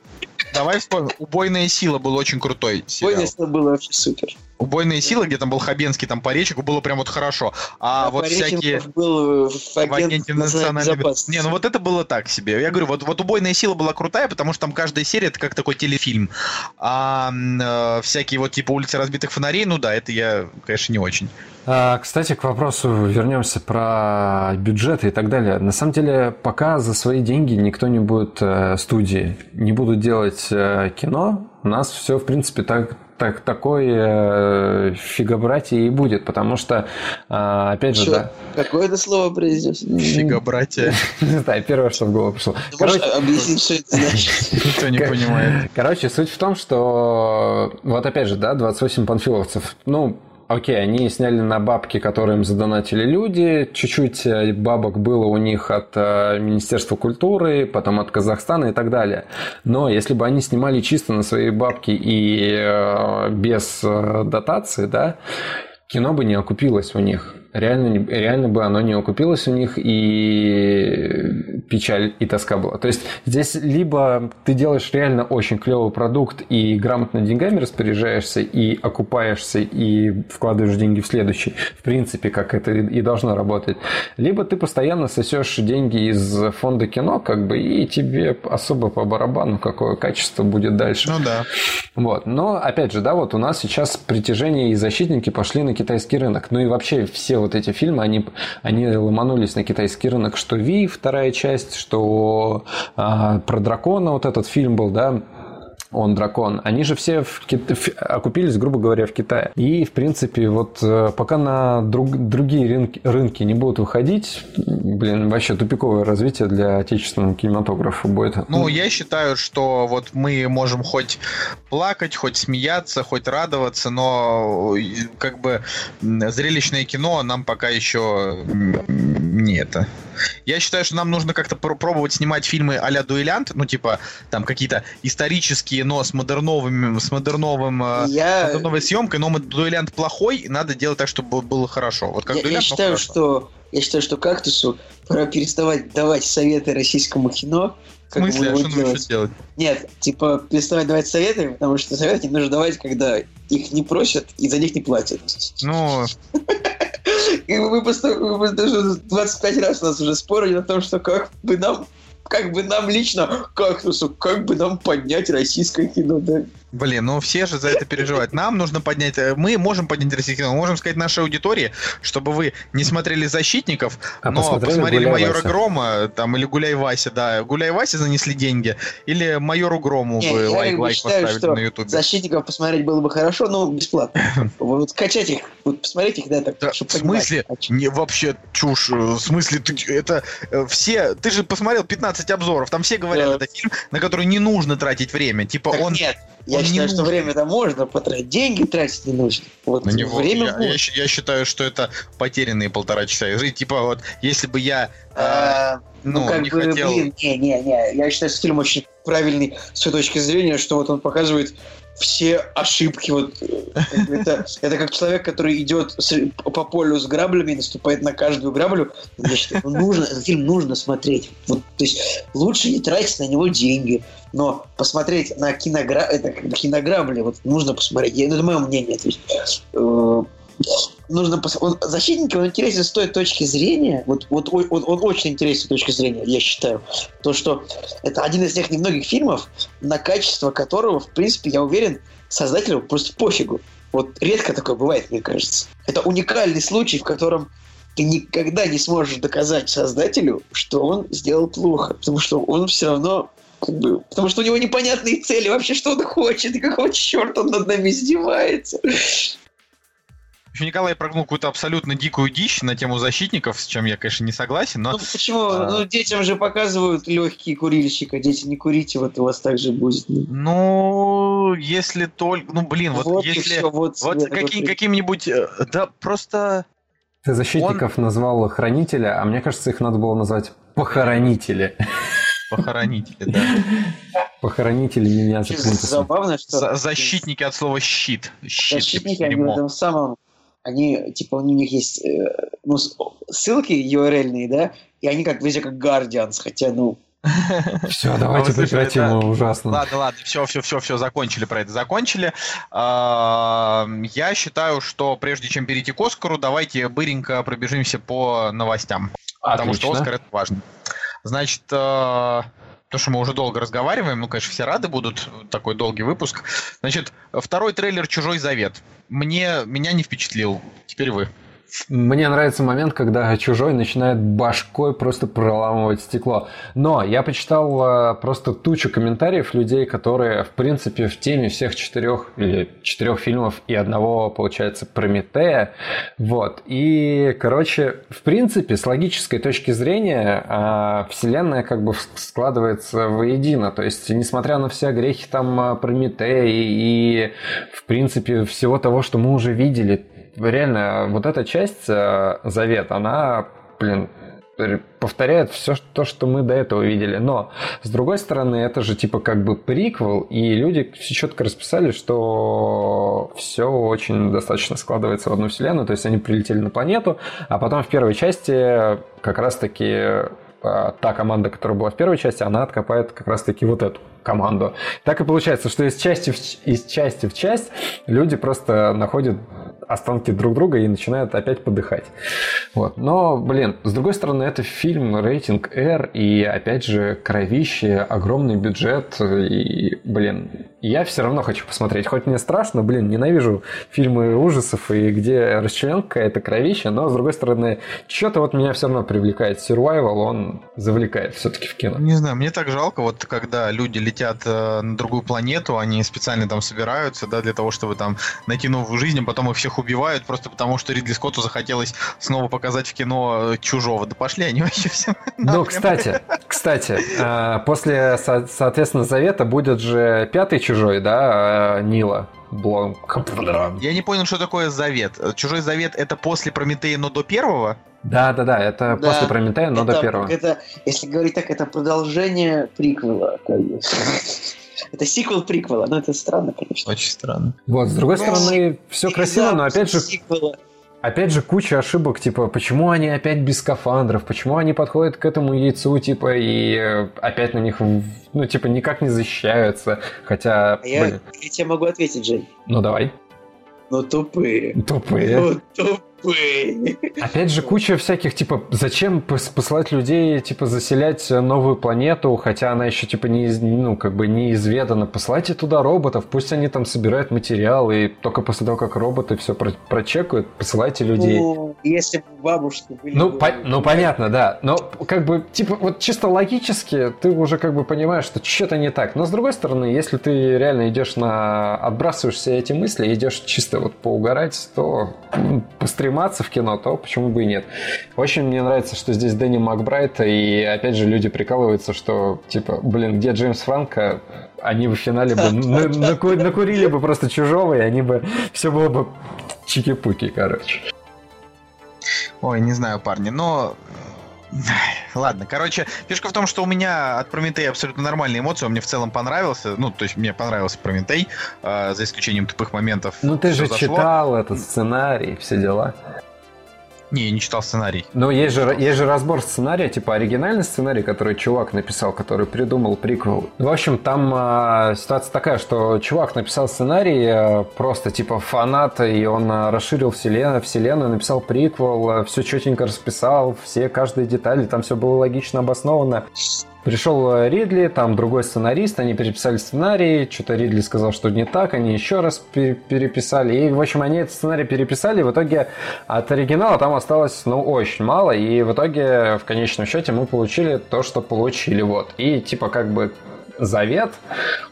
давай вспомним. Убойная сила был очень крутой сериал. Убойное было вообще супер. Убойная сила, где там был Хабенский, там Поречек, было прям вот хорошо. А, вот Пореченков всякие... был э, в агент агенте национальной безопасности. Не, ну вот это было так себе. Я говорю, вот, вот убойная сила была крутая, потому что там каждая серия это как такой телефильм. А э, всякие вот типа улицы разбитых фонарей, ну да, это я, конечно, не очень. А, Кстати, к вопросу вернемся про бюджеты и так далее. На самом деле, пока за свои деньги никто не будет э, студии, не будут делать э, кино, у нас все, в принципе, так, так, такой э, фигобратье и будет, потому что, а, опять же, Чё? да, Какое это слово произнес? Фига, братья. не знаю, первое, что в голову пришло. Можешь Короче, объяснить, что это значит? Никто не понимает. Короче, суть в том, что вот опять же, да, 28 панфиловцев. Ну, окей, они сняли на бабки, которые им задонатили люди. Чуть-чуть э, бабок было у них от э, Министерства культуры, потом от Казахстана и так далее. Но если бы они снимали чисто на свои бабки и э, без дотации, да, кино бы не окупилось у них. Реально, реально бы оно не окупилось у них, и печаль и тоска была. То есть здесь либо ты делаешь реально очень клевый продукт и грамотно деньгами распоряжаешься, и окупаешься, и вкладываешь деньги в следующий, в принципе, как это и должно работать. Либо ты постоянно сосешь деньги из фонда кино, как бы, и тебе особо по барабану, какое качество будет дальше. Ну да. Вот. Но, опять же, да, вот у нас сейчас притяжение и защитники пошли на китайский рынок. Ну и вообще все вот эти фильмы, они, они ломанулись на китайский рынок. Что Ви, вторая часть, что а, про дракона вот этот фильм был, да, он дракон, они же все в Кит... в... окупились, грубо говоря, в Китае. И, в принципе, вот э, пока на друг... другие рынки, рынки не будут выходить, блин, вообще тупиковое развитие для отечественного кинематографа будет. Ну, я считаю, что вот мы можем хоть плакать, хоть смеяться, хоть радоваться, но как бы зрелищное кино нам пока еще не это. Я считаю, что нам нужно как-то пробовать снимать фильмы а-ля дуэлянт, ну, типа, там какие-то исторические, но с модерновым, с модерновым, э, я... модерновой съемкой, но дуэлянт плохой, надо делать так, чтобы было хорошо. Вот как я, дуэлянт, я считаю, что я считаю, что кактусу пора переставать давать советы российскому кино. В смысле, а что нужно делать? Нет, типа переставать давать советы, потому что советы не нужно давать, когда их не просят и за них не платят. Ну... [laughs] И мы просто, мы даже 25 раз у нас уже спорили о том, что как бы нам как бы нам лично, кактусу, как бы нам поднять российское кино, да? Блин, ну все же за это переживают. Нам нужно поднять... Э, мы можем поднять российское кино. Мы можем сказать нашей аудитории, чтобы вы не смотрели «Защитников», а но посмотрели, посмотрели «Майора Вася. Грома» там, или «Гуляй Вася», да. «Гуляй Вася» занесли деньги. Или «Майору Грому» не, вы лайк, лайк считаю, поставили что на Ютубе. «Защитников» посмотреть было бы хорошо, но бесплатно. [laughs] Вот скачать их, вот посмотреть их, да, так, да, чтобы В смысле? Не, вообще чушь. В смысле, ты, это э, все... Ты же посмотрел 15 обзоров, там все говорят, да. это фильм, на который не нужно тратить время. Типа так он... Нет, я считаю, что время-то можно потратить, деньги тратить не нужно. Вот на него время я, я, я считаю, что это потерянные полтора часа игры. Типа вот, если бы я а, э, ну, ну, как не бы, хотел... Блин, не, не, не. Я считаю, что фильм очень правильный с той точки зрения, что вот он показывает все ошибки. Вот, это, это как человек, который идет по полю с граблями и наступает на каждую граблю. Я ну, нужно, этот фильм нужно смотреть. Вот, то есть лучше не тратить на него деньги, но посмотреть на, киногра... это, кинограбли вот, нужно посмотреть. Это мое мнение. То есть, э, нужно пос... он, защитники он интересен с той точки зрения, вот, вот он, он очень интересен с точки зрения, я считаю, то, что это один из тех немногих фильмов, на качество которого, в принципе, я уверен, создателю просто пофигу. Вот редко такое бывает, мне кажется. Это уникальный случай, в котором ты никогда не сможешь доказать создателю, что он сделал плохо, потому что он все равно потому что у него непонятные цели, вообще что он хочет, и какого черта он над нами издевается. Николай прогнул какую-то абсолютно дикую дичь на тему защитников, с чем я, конечно, не согласен, но... Ну почему? А... Ну детям же показывают легкие курильщика, дети не курите, вот у вас так же будет. Ну, если только... Ну, блин, вот, вот если... Все, вот вот каким, каким-нибудь... Э, да, просто... Ты защитников Он... назвал хранителя, а мне кажется, их надо было назвать похоронители. Похоронители, да. [laughs] Похоронители меня Забавно, что... Защитники от слова щит. щит Защитники, они в этом самом они, типа, у них есть э, ну, ссылки URL-ные, да, и они как везде как Guardians, хотя, ну, [laughs] все, давайте прекратим, да. ужасно. Ладно, ладно, все, все, все, все, закончили про это, закончили. А, я считаю, что прежде чем перейти к Оскару, давайте быренько пробежимся по новостям. Отлично. Потому что Оскар это важно. Значит, то, что мы уже долго разговариваем, ну, конечно, все рады будут, такой долгий выпуск. Значит, второй трейлер «Чужой завет». Мне, меня не впечатлил. Теперь вы. Мне нравится момент, когда чужой начинает башкой просто проламывать стекло. Но я почитал э, просто тучу комментариев людей, которые, в принципе, в теме всех четырех или четырех фильмов и одного, получается, Прометея. Вот. И, короче, в принципе, с логической точки зрения, а, вселенная как бы складывается воедино. То есть, несмотря на все грехи там а, Прометея и, и, в принципе, всего того, что мы уже видели, реально, вот эта часть э, Завет, она, блин, повторяет все то, что мы до этого видели. Но, с другой стороны, это же типа как бы приквел, и люди все четко расписали, что все очень достаточно складывается в одну вселенную, то есть они прилетели на планету, а потом в первой части как раз-таки э, та команда, которая была в первой части, она откопает как раз-таки вот эту команду. Так и получается, что из части в, из части в часть люди просто находят останки друг друга и начинают опять подыхать. Вот. Но, блин, с другой стороны, это фильм рейтинг R, и опять же, кровище, огромный бюджет, и, блин, я все равно хочу посмотреть. Хоть мне страшно, блин, ненавижу фильмы ужасов и где расчленка какая-то кровища, но, с другой стороны, что-то вот меня все равно привлекает. Survival, он завлекает все-таки в кино. Не знаю, мне так жалко, вот когда люди летят э, на другую планету, они специально там собираются, да, для того, чтобы там найти новую жизнь, а потом их всех убивают, просто потому что Ридли Скотту захотелось снова показать в кино э, чужого. Да пошли они вообще все. [laughs] Ну, кстати, кстати, э, после, соответственно, Завета будет же пятый чужой, да, э, Нила. Блом. Я не понял, что такое завет. Чужой завет это после Прометея, но до первого? Да, да, да, это да, после Прометея, но это, до первого. Это, если говорить так, это продолжение приквела. [laughs] Это сиквел приквела, но это странно, конечно. Очень странно. Вот, с другой но стороны, все красиво, но опять же... Сиквела. Опять же, куча ошибок, типа, почему они опять без скафандров, почему они подходят к этому яйцу, типа, и э, опять на них, ну, типа, никак не защищаются, хотя... А я, я тебе могу ответить, Жень. Ну, давай. Ну, тупые. Тупые. Ну, тупые. Опять же, куча всяких, типа, зачем посылать людей, типа, заселять новую планету, хотя она еще, типа, не, ну, как бы неизведана. Посылайте туда роботов, пусть они там собирают материал, и только после того, как роботы все про прочекают, посылайте людей. Ну, если бы бабушки были... Ну, по ну, понятно, да. Но, как бы, типа, вот чисто логически ты уже, как бы, понимаешь, что что-то не так. Но, с другой стороны, если ты реально идешь на... отбрасываешь все эти мысли, идешь чисто вот поугарать, то быстрее стрематься в кино, то почему бы и нет. Очень мне нравится, что здесь Дэнни Макбрайт, и опять же люди прикалываются, что типа, блин, где Джеймс Франко, они в финале бы [laughs] накурили бы просто чужого, и они бы все было бы чики-пуки, короче. Ой, не знаю, парни, но [laughs] Ладно, короче, фишка в том, что у меня от Прометея абсолютно нормальные эмоции, он мне в целом понравился, ну, то есть мне понравился Прометей, э, за исключением тупых моментов. Ну, ты же зашло. читал этот сценарий, все дела. Не, я не читал сценарий. Но есть же, есть же разбор сценария, типа оригинальный сценарий, который чувак написал, который придумал приквел. В общем, там э, ситуация такая, что чувак написал сценарий, э, просто типа фанат, и он э, расширил вселенную, вселенную, написал приквел, э, все четенько расписал, все, каждые детали, там все было логично обосновано. Пришел э, Ридли, там другой сценарист, они переписали сценарий, что-то Ридли сказал, что не так, они еще раз переписали. И, в общем, они этот сценарий переписали, в итоге от оригинала там осталось, ну, очень мало, и в итоге, в конечном счете, мы получили то, что получили, вот. И, типа, как бы завет,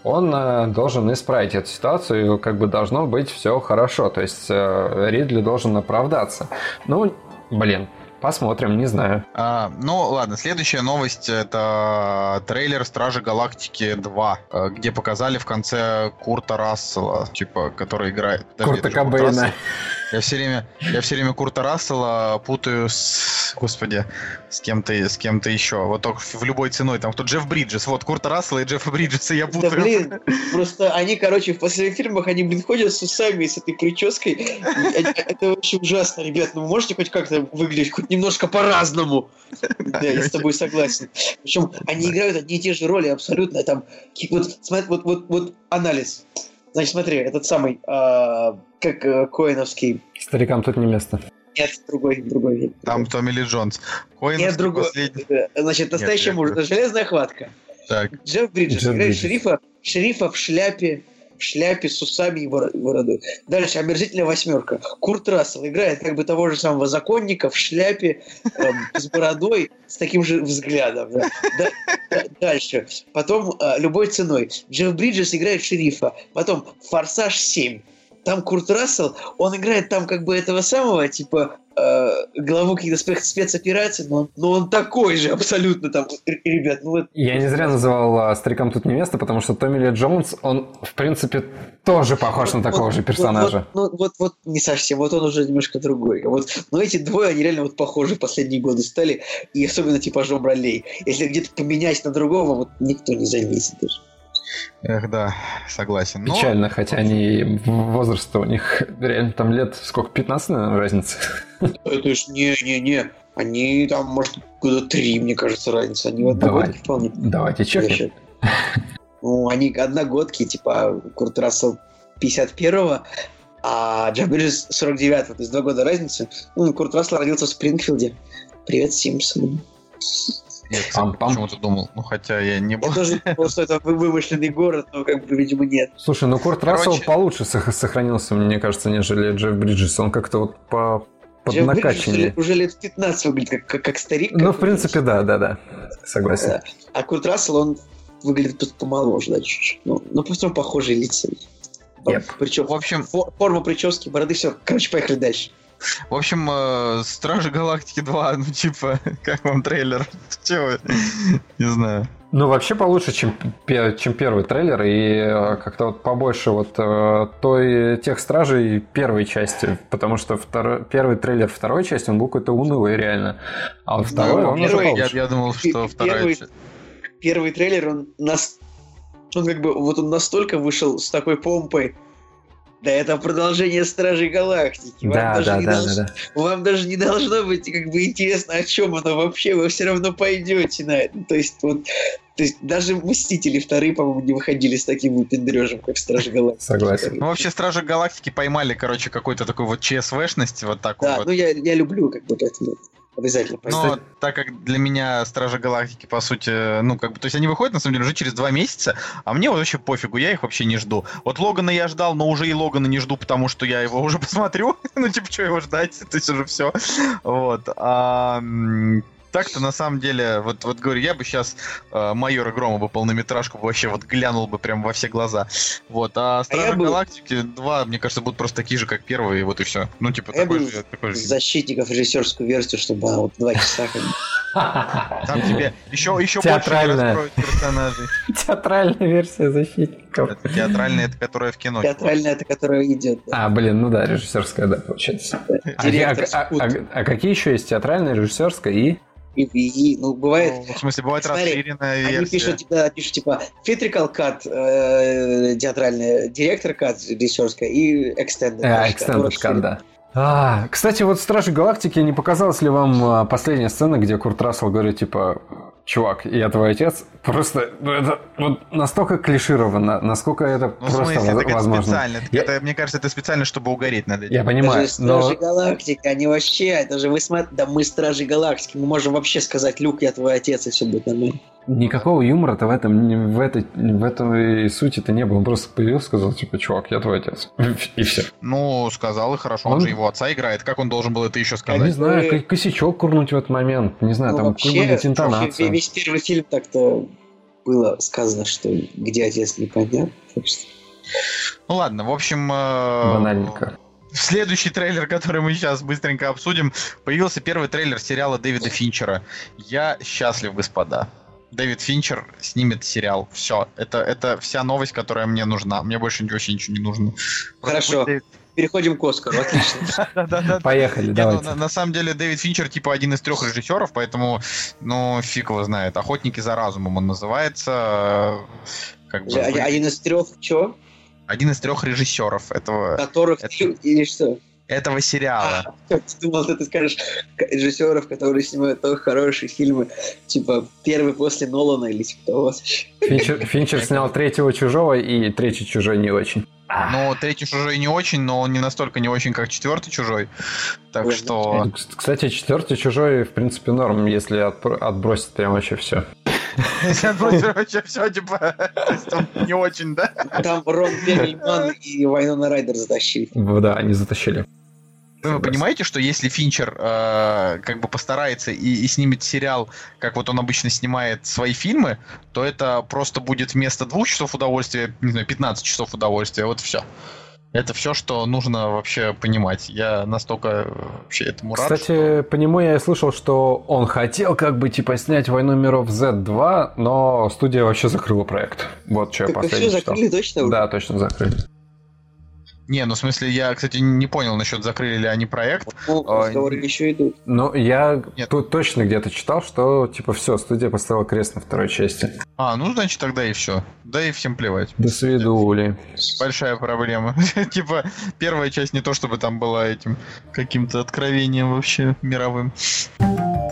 он э, должен исправить эту ситуацию, как бы должно быть все хорошо, то есть э, Ридли должен оправдаться. Ну, блин, Посмотрим, не знаю. А, ну, ладно, следующая новость это трейлер Стражи Галактики 2, э, где показали в конце Курта Рассела, типа, который играет... Курта Кобейна. Я все время, я все время Курта Рассела путаю с, господи, с кем-то, с кем-то еще. Вот только в любой ценой. Там кто Джефф Бриджес. Вот Курта Рассела и Джеффа Бриджеса я путаю. Да, блин, просто они, короче, в последних фильмах, они, блин, ходят с усами, с этой прической. Это вообще ужасно, ребят. Ну, вы можете хоть как-то выглядеть хоть немножко по-разному? Да, я с тобой согласен. Причем они играют одни и те же роли абсолютно. Там, вот, вот, вот, вот анализ. Значит, смотри, этот самый, э, как э, Коиновский. Старикам тут не место. Нет, другой, другой. Там Томми Ли Джонс. Коиновский Нет, другой. Последний... Значит, настоящий муж. Железная хватка. Так. Джефф Бриджес Джефф играет Бриджес. шерифа, шерифа в шляпе в шляпе с усами и бородой. Дальше омерзительная восьмерка. Курт Рассел играет как бы того же самого законника в шляпе эм, с бородой с таким же взглядом. Да. Да, да, дальше. Потом э, любой ценой. Джефф Бриджес играет шерифа. Потом Форсаж 7 там Курт Рассел, он играет там как бы этого самого, типа, э, главу каких-то спецопераций, но он, но он такой же абсолютно там, ребят. Ну, вот. Я не зря называл а, старикам тут не место, потому что Томми Ли Джонс, он, в принципе, тоже похож на такого вот, же персонажа. Вот, вот, вот, вот не совсем, вот он уже немножко другой. Вот, но эти двое, они реально вот похожи в последние годы стали, и особенно типажом ролей. Если где-то поменять на другого, вот никто не заметит даже. Эх, да, согласен. Но... Печально, хотя они возраст у них [laughs] реально там лет сколько, 15, наверное, разница? [laughs] Это ж не-не-не. Они там, может, года три, мне кажется, разница. Они вот Давай. вполне. Давайте чекнем. Ну, они одногодки, типа Курт Рассел 51-го, а Джо Бриджес 49-го, то есть два года разницы. Ну, Курт Рассел родился в Спрингфилде. Привет, Симпсон. Я, кстати, почему-то думал, ну хотя я не был. Я тоже думал, [laughs] что это вы- вымышленный город, но как бы, видимо, нет. Слушай, ну Курт Короче- Рассел получше сох- сохранился, мне кажется, нежели Джефф Бриджес. Он как-то вот по поднакачаннее. уже, уже лет 15 выглядит как, как, как старик. Ну, как в принципе, да, да, да. Согласен. Да. А Курт Рассел, он выглядит помоложе, да, чуть-чуть. Ну, ну просто он похожий лицом. Yep. Причем В общем, фо- форма прически, бороды, все. Короче, поехали дальше. В общем, э, Стражи Галактики 2, ну типа, [laughs] как вам трейлер? [laughs] Чего? [laughs] Не знаю. Ну, вообще получше, чем, чем первый трейлер, и э, как-то вот побольше вот э, той, тех стражей первой части, потому что второй, первый трейлер второй части, он был какой-то унылый реально, а вот второй, Ну, он уже первый- Я, получше. я думал, что вторая первый- часть- Первый трейлер, он нас... Он как бы, вот он настолько вышел с такой помпой. Да это продолжение Стражей Галактики. Вам, Да, даже да, не да, долж- да, да. Вам даже не должно быть как бы интересно, о чем оно вообще. Вы все равно пойдете на это. То есть вот то есть даже Мстители вторые, по-моему, не выходили с таким выпендрежем, как Стражи Галактики. Согласен. Ну, вообще, Стражи Галактики поймали, короче, какой-то такой вот ЧСВшность, вот такой Да, вот. ну я, я люблю, как бы, поэтому обязательно пойду. Но так как для меня Стражи Галактики, по сути, ну, как бы, то есть они выходят, на самом деле, уже через два месяца, а мне вот вообще пофигу, я их вообще не жду. Вот Логана я ждал, но уже и Логана не жду, потому что я его [laughs] уже посмотрю. [laughs] ну, типа, что его ждать, [laughs] то есть уже все. Вот. А, так-то, на самом деле, вот, вот говорю, я бы сейчас э, Майора Грома бы полнометражку вообще вот глянул бы прям во все глаза. Вот. А Стражи я бы- Галактики 2, мне кажется, будут просто такие же, как первые, вот и все. Ну, типа, Я такой бы же, такой же. Защитников режиссерскую версию, чтобы она вот два часа бы Там тебе еще, еще больше раскроют персонажей. Театральная версия защитников. Это театральная, это которая в кино. театральная, это которая идет. да. А, блин, ну да, режиссерская, да, получается. А, Директор а- а- Скут. а- а какие еще есть театральная, режиссерская и... И, и- и, ну, бывает, Ну, в смысле, бывает Смотри, расширенная Они версия. пишут, да, пишут типа theatrical cut, э, театральная, директор cut, режиссерская и extended. А, Extended Cut, да. А, кстати, вот Стражи Галактики не показалась ли вам а, последняя сцена, где Курт Рассел говорит, типа, чувак, я твой отец? Просто, ну, это вот настолько клишировано, насколько это Ну, в просто смысле, воз- так это возможно. специально. Я- это, мне кажется, это специально, чтобы угореть над этим. Я Это понимаю, же Стражи но... Галактики, они вообще, это же вы смотрите, да мы Стражи Галактики, мы можем вообще сказать, Люк, я твой отец, и все будет нормально. Никакого юмора-то в этом, в этой, в этой сути-то не было. Он просто появился, сказал, типа, чувак, я твой отец. И все. Ну, сказал и хорошо, он, Он- же его отца играет. Как он должен был это еще Я не сказать? знаю, ко- косячок курнуть в этот момент. Не знаю, Ну, там вообще, какую-нибудь вообще интонацию. Весь первый фильм так-то было сказано, что где отец непонятно. Так что... Ну ладно, в общем... э, Банальненько. Следующий трейлер, который мы сейчас быстренько обсудим, появился первый трейлер сериала Дэвида Финчера. Я счастлив, господа. Дэвид Финчер снимет сериал. Все. Это, это вся новость, которая мне нужна. Мне больше вообще ничего не нужно. Хорошо. Дэвид- Переходим к Оскару, отлично. [laughs] Поехали, ну, давайте. на, самом деле Дэвид Финчер типа один из трех режиссеров, поэтому, ну, фиг его знает. Охотники за разумом он называется. э, Как бы, Же Один из трех, чё? один из трех режиссеров этого, Которых или что? этого сериала. [laughs] Я думал, что ты скажешь режиссеров, которые снимают только хорошие фильмы, типа первый после Нолана или типа того. Финчер, Финчер снял третьего чужого, и третий чужой не очень. Ну, третий чужой не очень, но он не настолько не очень, как четвертый чужой. Так что. Кс- Кстати, четвертый чужой, в принципе, норм, если отбро- отбросить прям вообще все. Если отбросить вообще все, типа. [laughs] Не очень, да? Там Рон Перльман и Вайнона Райдер затащили. Да, они затащили. Вы понимаете, что если Финчер э, как бы постарается и, и снимет сериал, как вот он обычно снимает свои фильмы, то это просто будет вместо двух часов удовольствия, не знаю, 15 часов удовольствия. Вот все. Это все, что нужно вообще понимать. Я настолько э, вообще этому рад. Кстати, по нему я и слышал, что он хотел как бы типа снять «Войну миров Z2», но студия вообще закрыла проект. Вот что я Так все последний читал. закрыли точно? Да, точно закрыли. Не, ну в смысле, я, кстати, не понял насчет закрыли ли они проект. Ну, А, разговоры еще идут. Ну, я Нет. тут точно где-то читал, что типа все, студия поставила крест на второй части. А, ну значит тогда и все. Да и всем плевать. До свидули. Большая проблема. [laughs] Типа, первая часть не то, чтобы там была этим каким-то откровением вообще мировым.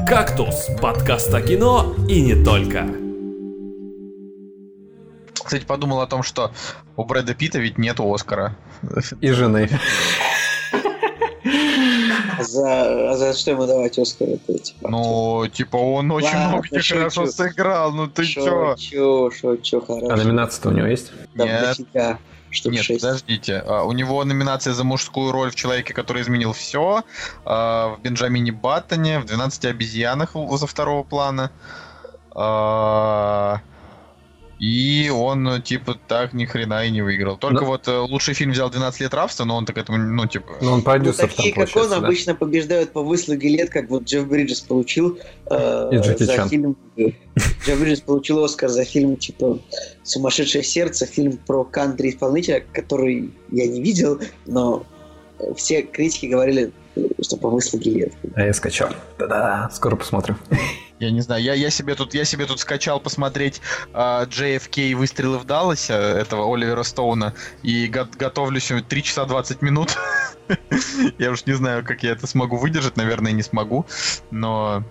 «Кактус» — подкаст о кино и не только. Кстати, подумал о том, что у Брэда Питта ведь нету Оскара. И жены. А за, а за что ему давать Оскар? Это, типа, Ну, типа, он очень Ладно, много шучу. хорошо сыграл, ну ты чё? Шучу, шучу, хорошо. А номинация-то у него есть? Там Нет. дофига, штук Нет, шесть. подождите. А, У него номинация за мужскую роль в «Человеке, который изменил все», в «Бенджамине Баттоне», в «12 обезьянах» за второго плана. А, И он, ну, типа, так ни хрена и не выиграл. Только Ну- вот э, лучший фильм взял «12 лет рабства», но он так этому, ну, типа... Ну, он Ну, продюсер такие, там, как он, да? обычно побеждают по выслуге лет, как вот Джефф Бриджес получил э, И Джеки за Чан. фильм... [laughs] Джефф Бриджес получил Оскар за фильм, типа, «Сумасшедшее сердце», фильм про кантри-исполнителя, который я не видел, но все критики говорили, что по выслуге лет. А я скачал. Да-да, скоро посмотрим. Я не знаю, я, я, себе тут, я себе тут скачал посмотреть а, JFK «Выстрелы в Далласе» этого Оливера Стоуна и го- готовлюсь 3 часа 20 минут. [laughs] я уж не знаю, как я это смогу выдержать, наверное, не смогу, но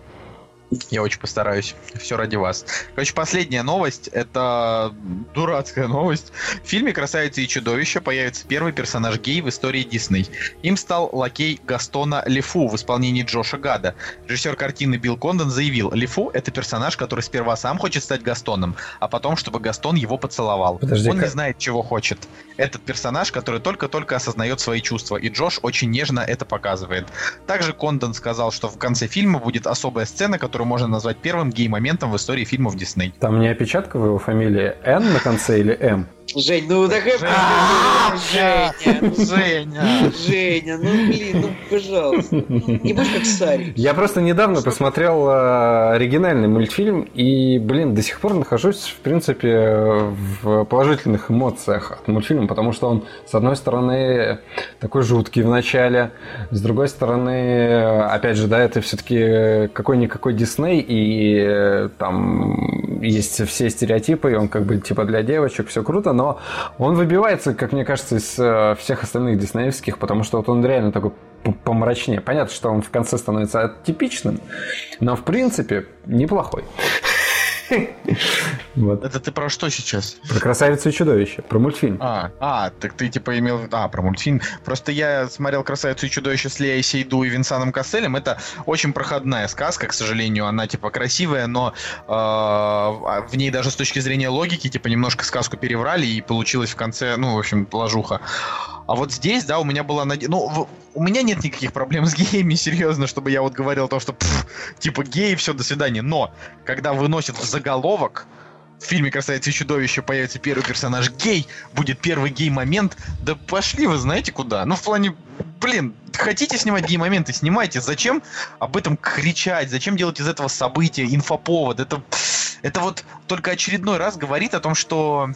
я очень постараюсь. Все ради вас. Короче, последняя новость. Это дурацкая новость. В фильме «Красавица и чудовище» появится первый персонаж гей в истории Дисней. Им стал лакей Гастона Лефу в исполнении Джоша Гада. Режиссер картины Билл Кондон заявил, Лефу — это персонаж, который сперва сам хочет стать Гастоном, а потом, чтобы Гастон его поцеловал. Подожди, Он не как- знает, чего хочет. Этот персонаж, который только-только осознает свои чувства, и Джош очень нежно это показывает. Также Кондон сказал, что в конце фильма будет особая сцена, которую можно назвать первым гей-моментом в истории фильмов Дисней. Там не опечатка в его фамилии Н на конце или М? Жень, ну такая... Женя, Женя! Женя, ну блин, ну пожалуйста. Не будь как Сарик. Я просто недавно посмотрел э, оригинальный мультфильм и, блин, до сих пор нахожусь, в принципе, в положительных эмоциях от мультфильма, потому что он, с одной стороны, такой жуткий в начале, с другой стороны, опять же, да, это все-таки какой-никакой Дисней, и э, там есть все стереотипы, и он как бы типа для девочек, все круто, но он выбивается, как мне кажется, из э, всех остальных диснеевских, потому что вот он реально такой помрачнее. Понятно, что он в конце становится типичным, но в принципе неплохой. [laughs] Вот. Это ты про что сейчас? Про красавицу и чудовище, про мультфильм. А, а, так ты типа имел... А, про мультфильм. Просто я смотрел «Красавицу и чудовище» с Леей Сейду и Винсаном Касселем. Это очень проходная сказка, к сожалению. Она типа красивая, но э, в ней даже с точки зрения логики типа немножко сказку переврали и получилось в конце, ну, в общем, ложуха. А вот здесь, да, у меня была надежда... Ну, в- у меня нет никаких проблем с геями, [laughs] серьезно, чтобы я вот говорил о том, что пф, типа геи, все, до свидания. Но, когда выносят в заголовок, в фильме «Красавица и чудовище» появится первый персонаж гей, будет первый гей-момент, да пошли вы знаете куда. Ну, в плане, блин, хотите снимать гей-моменты, снимайте. Зачем об этом кричать? Зачем делать из этого события, инфоповод? Это, это вот только очередной раз говорит о том, что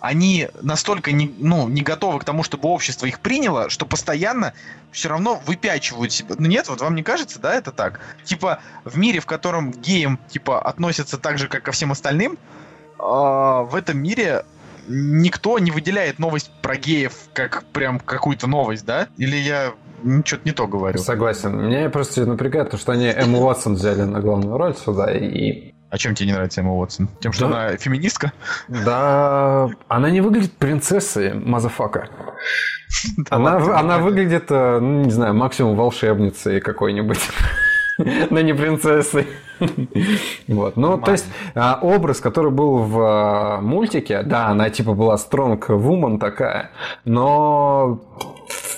они настолько не, ну, не готовы к тому, чтобы общество их приняло, что постоянно все равно выпячивают себя. Ну нет, вот вам не кажется, да, это так? Типа, в мире, в котором геям, типа, относятся так же, как ко всем остальным, а, в этом мире никто не выделяет новость про геев как прям какую-то новость, да? Или я что-то не то говорю? Согласен. Меня просто напрягает то, что они Эмму Уотсон взяли на главную роль сюда. И А чем тебе не нравится Эмма Уотсон? Тем, что Да. она феминистка? да, она не выглядит принцессой, motherfucker. [laughs] Она, она выглядит, э, ну, не знаю, максимум волшебницей какой-нибудь. [laughs] Но не принцессой. [laughs] Вот. Ну, то есть, а, образ, который был в а, мультике, да, она типа была strong woman такая, но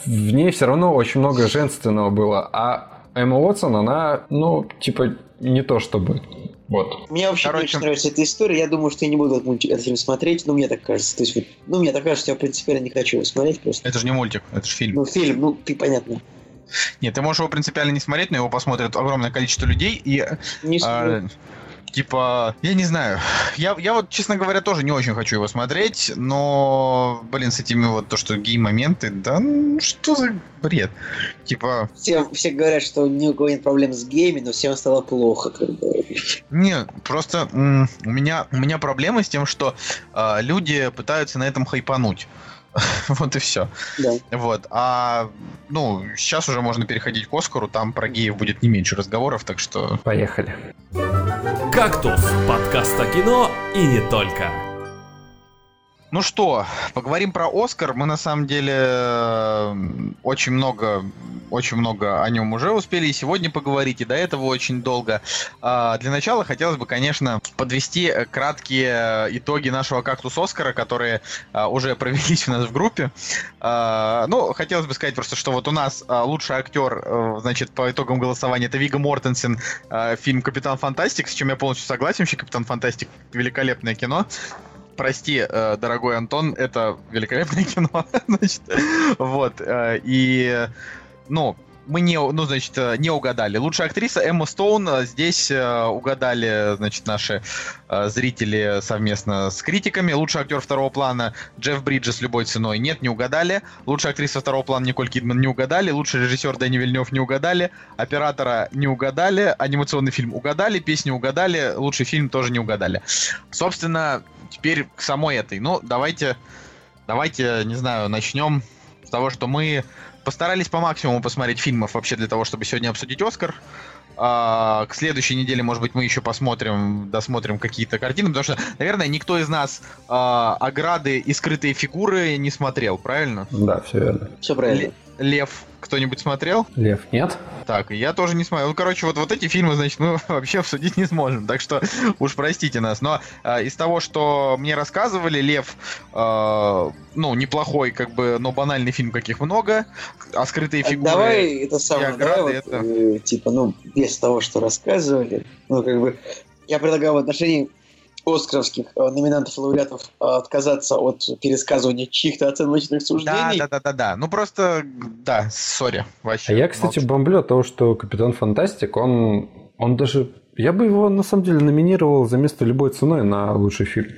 в ней все равно очень много женственного было. А Эмма Уотсон, она, ну, типа, не то чтобы. Вот. Мне вообще Короче. не очень нравится эта история. Я думаю, что я не буду этот, мульти- этот фильм смотреть, но мне так кажется. То есть, вот, ну, мне так кажется, что я принципиально не хочу его смотреть просто. Это же не мультик, это же фильм. Ну, фильм, ну, ты понятно. Нет, ты можешь его принципиально не смотреть, но его посмотрит огромное количество людей, и Не А, смотрю. Типа, я не знаю. Я, я вот, честно говоря, тоже не очень хочу его смотреть, но, блин, с этими вот то, что гей-моменты, да ну, что за бред? Типа, Все, все говорят, что у кого нет проблем с гейми, но всем стало плохо. Как бы. не, просто у меня у меня проблемы с тем, что а, люди пытаются на этом хайпануть. [laughs] Вот и все. Да. Вот. А ну, сейчас уже можно переходить к Оскару, там про геев будет не меньше разговоров, так что. Поехали. «Кактус» – подкаст о кино и не только. Ну что, поговорим про Оскар. Мы на самом деле э, очень много очень много о нем уже успели и сегодня поговорить, и до этого очень долго. А, для начала хотелось бы, конечно, подвести краткие итоги нашего «Кактус Оскара», которые уже провелись у нас в группе. А, ну, хотелось бы сказать просто, что вот у нас лучший актер, значит, по итогам голосования, это Вига Мортенсен, фильм «Капитан Фантастик», с чем я полностью согласен, вообще «Капитан Фантастик» — великолепное кино прости, э, дорогой Антон, это великолепное кино. [laughs] Значит, вот. Э, и, ну, мы не, ну, значит, э, не угадали. Лучшая актриса Эмма Стоун. Здесь э, угадали, значит, наши э, зрители совместно с критиками. Лучший актер второго плана Джефф Бриджес любой ценой. Нет, не угадали. Лучшая актриса второго плана Николь Кидман не угадали. Лучший режиссер Дэнни Вильнев не угадали. Оператора не угадали. Анимационный фильм угадали. Песню угадали. Лучший фильм тоже не угадали. Собственно, теперь к самой этой. Ну, давайте, давайте, не знаю, начнем с того, что мы постарались по максимуму посмотреть фильмов вообще для того, чтобы сегодня обсудить Оскар. А, к следующей неделе, может быть, мы еще посмотрим, досмотрим какие-то картины, потому что, наверное, никто из нас а, ограды и скрытые фигуры не смотрел, правильно? Да, все верно. Все правильно. Лев кто-нибудь смотрел? Лев, нет? Так, я тоже не смотрел. Ну, короче, вот, вот эти фильмы, значит, мы [laughs] вообще обсудить не сможем. Так что [laughs] уж простите нас. Но э, из того, что мне рассказывали, Лев, э, ну, неплохой, как бы, но банальный фильм, каких много. А скрытые фигуры... Давай это самое, давай вот, это- э, типа, ну, без того, что рассказывали, ну, как бы, я предлагаю в отношении оскаровских э, номинантов и лауреатов э, отказаться от пересказывания чьих-то оценочных Да, суждений. да, да, да, да. Ну просто, да, сори, вообще. А я, кстати, молчу. бомблю от того, что Капитан Фантастик, он, он даже... Я бы его, на самом деле, номинировал за место любой ценой на лучший фильм.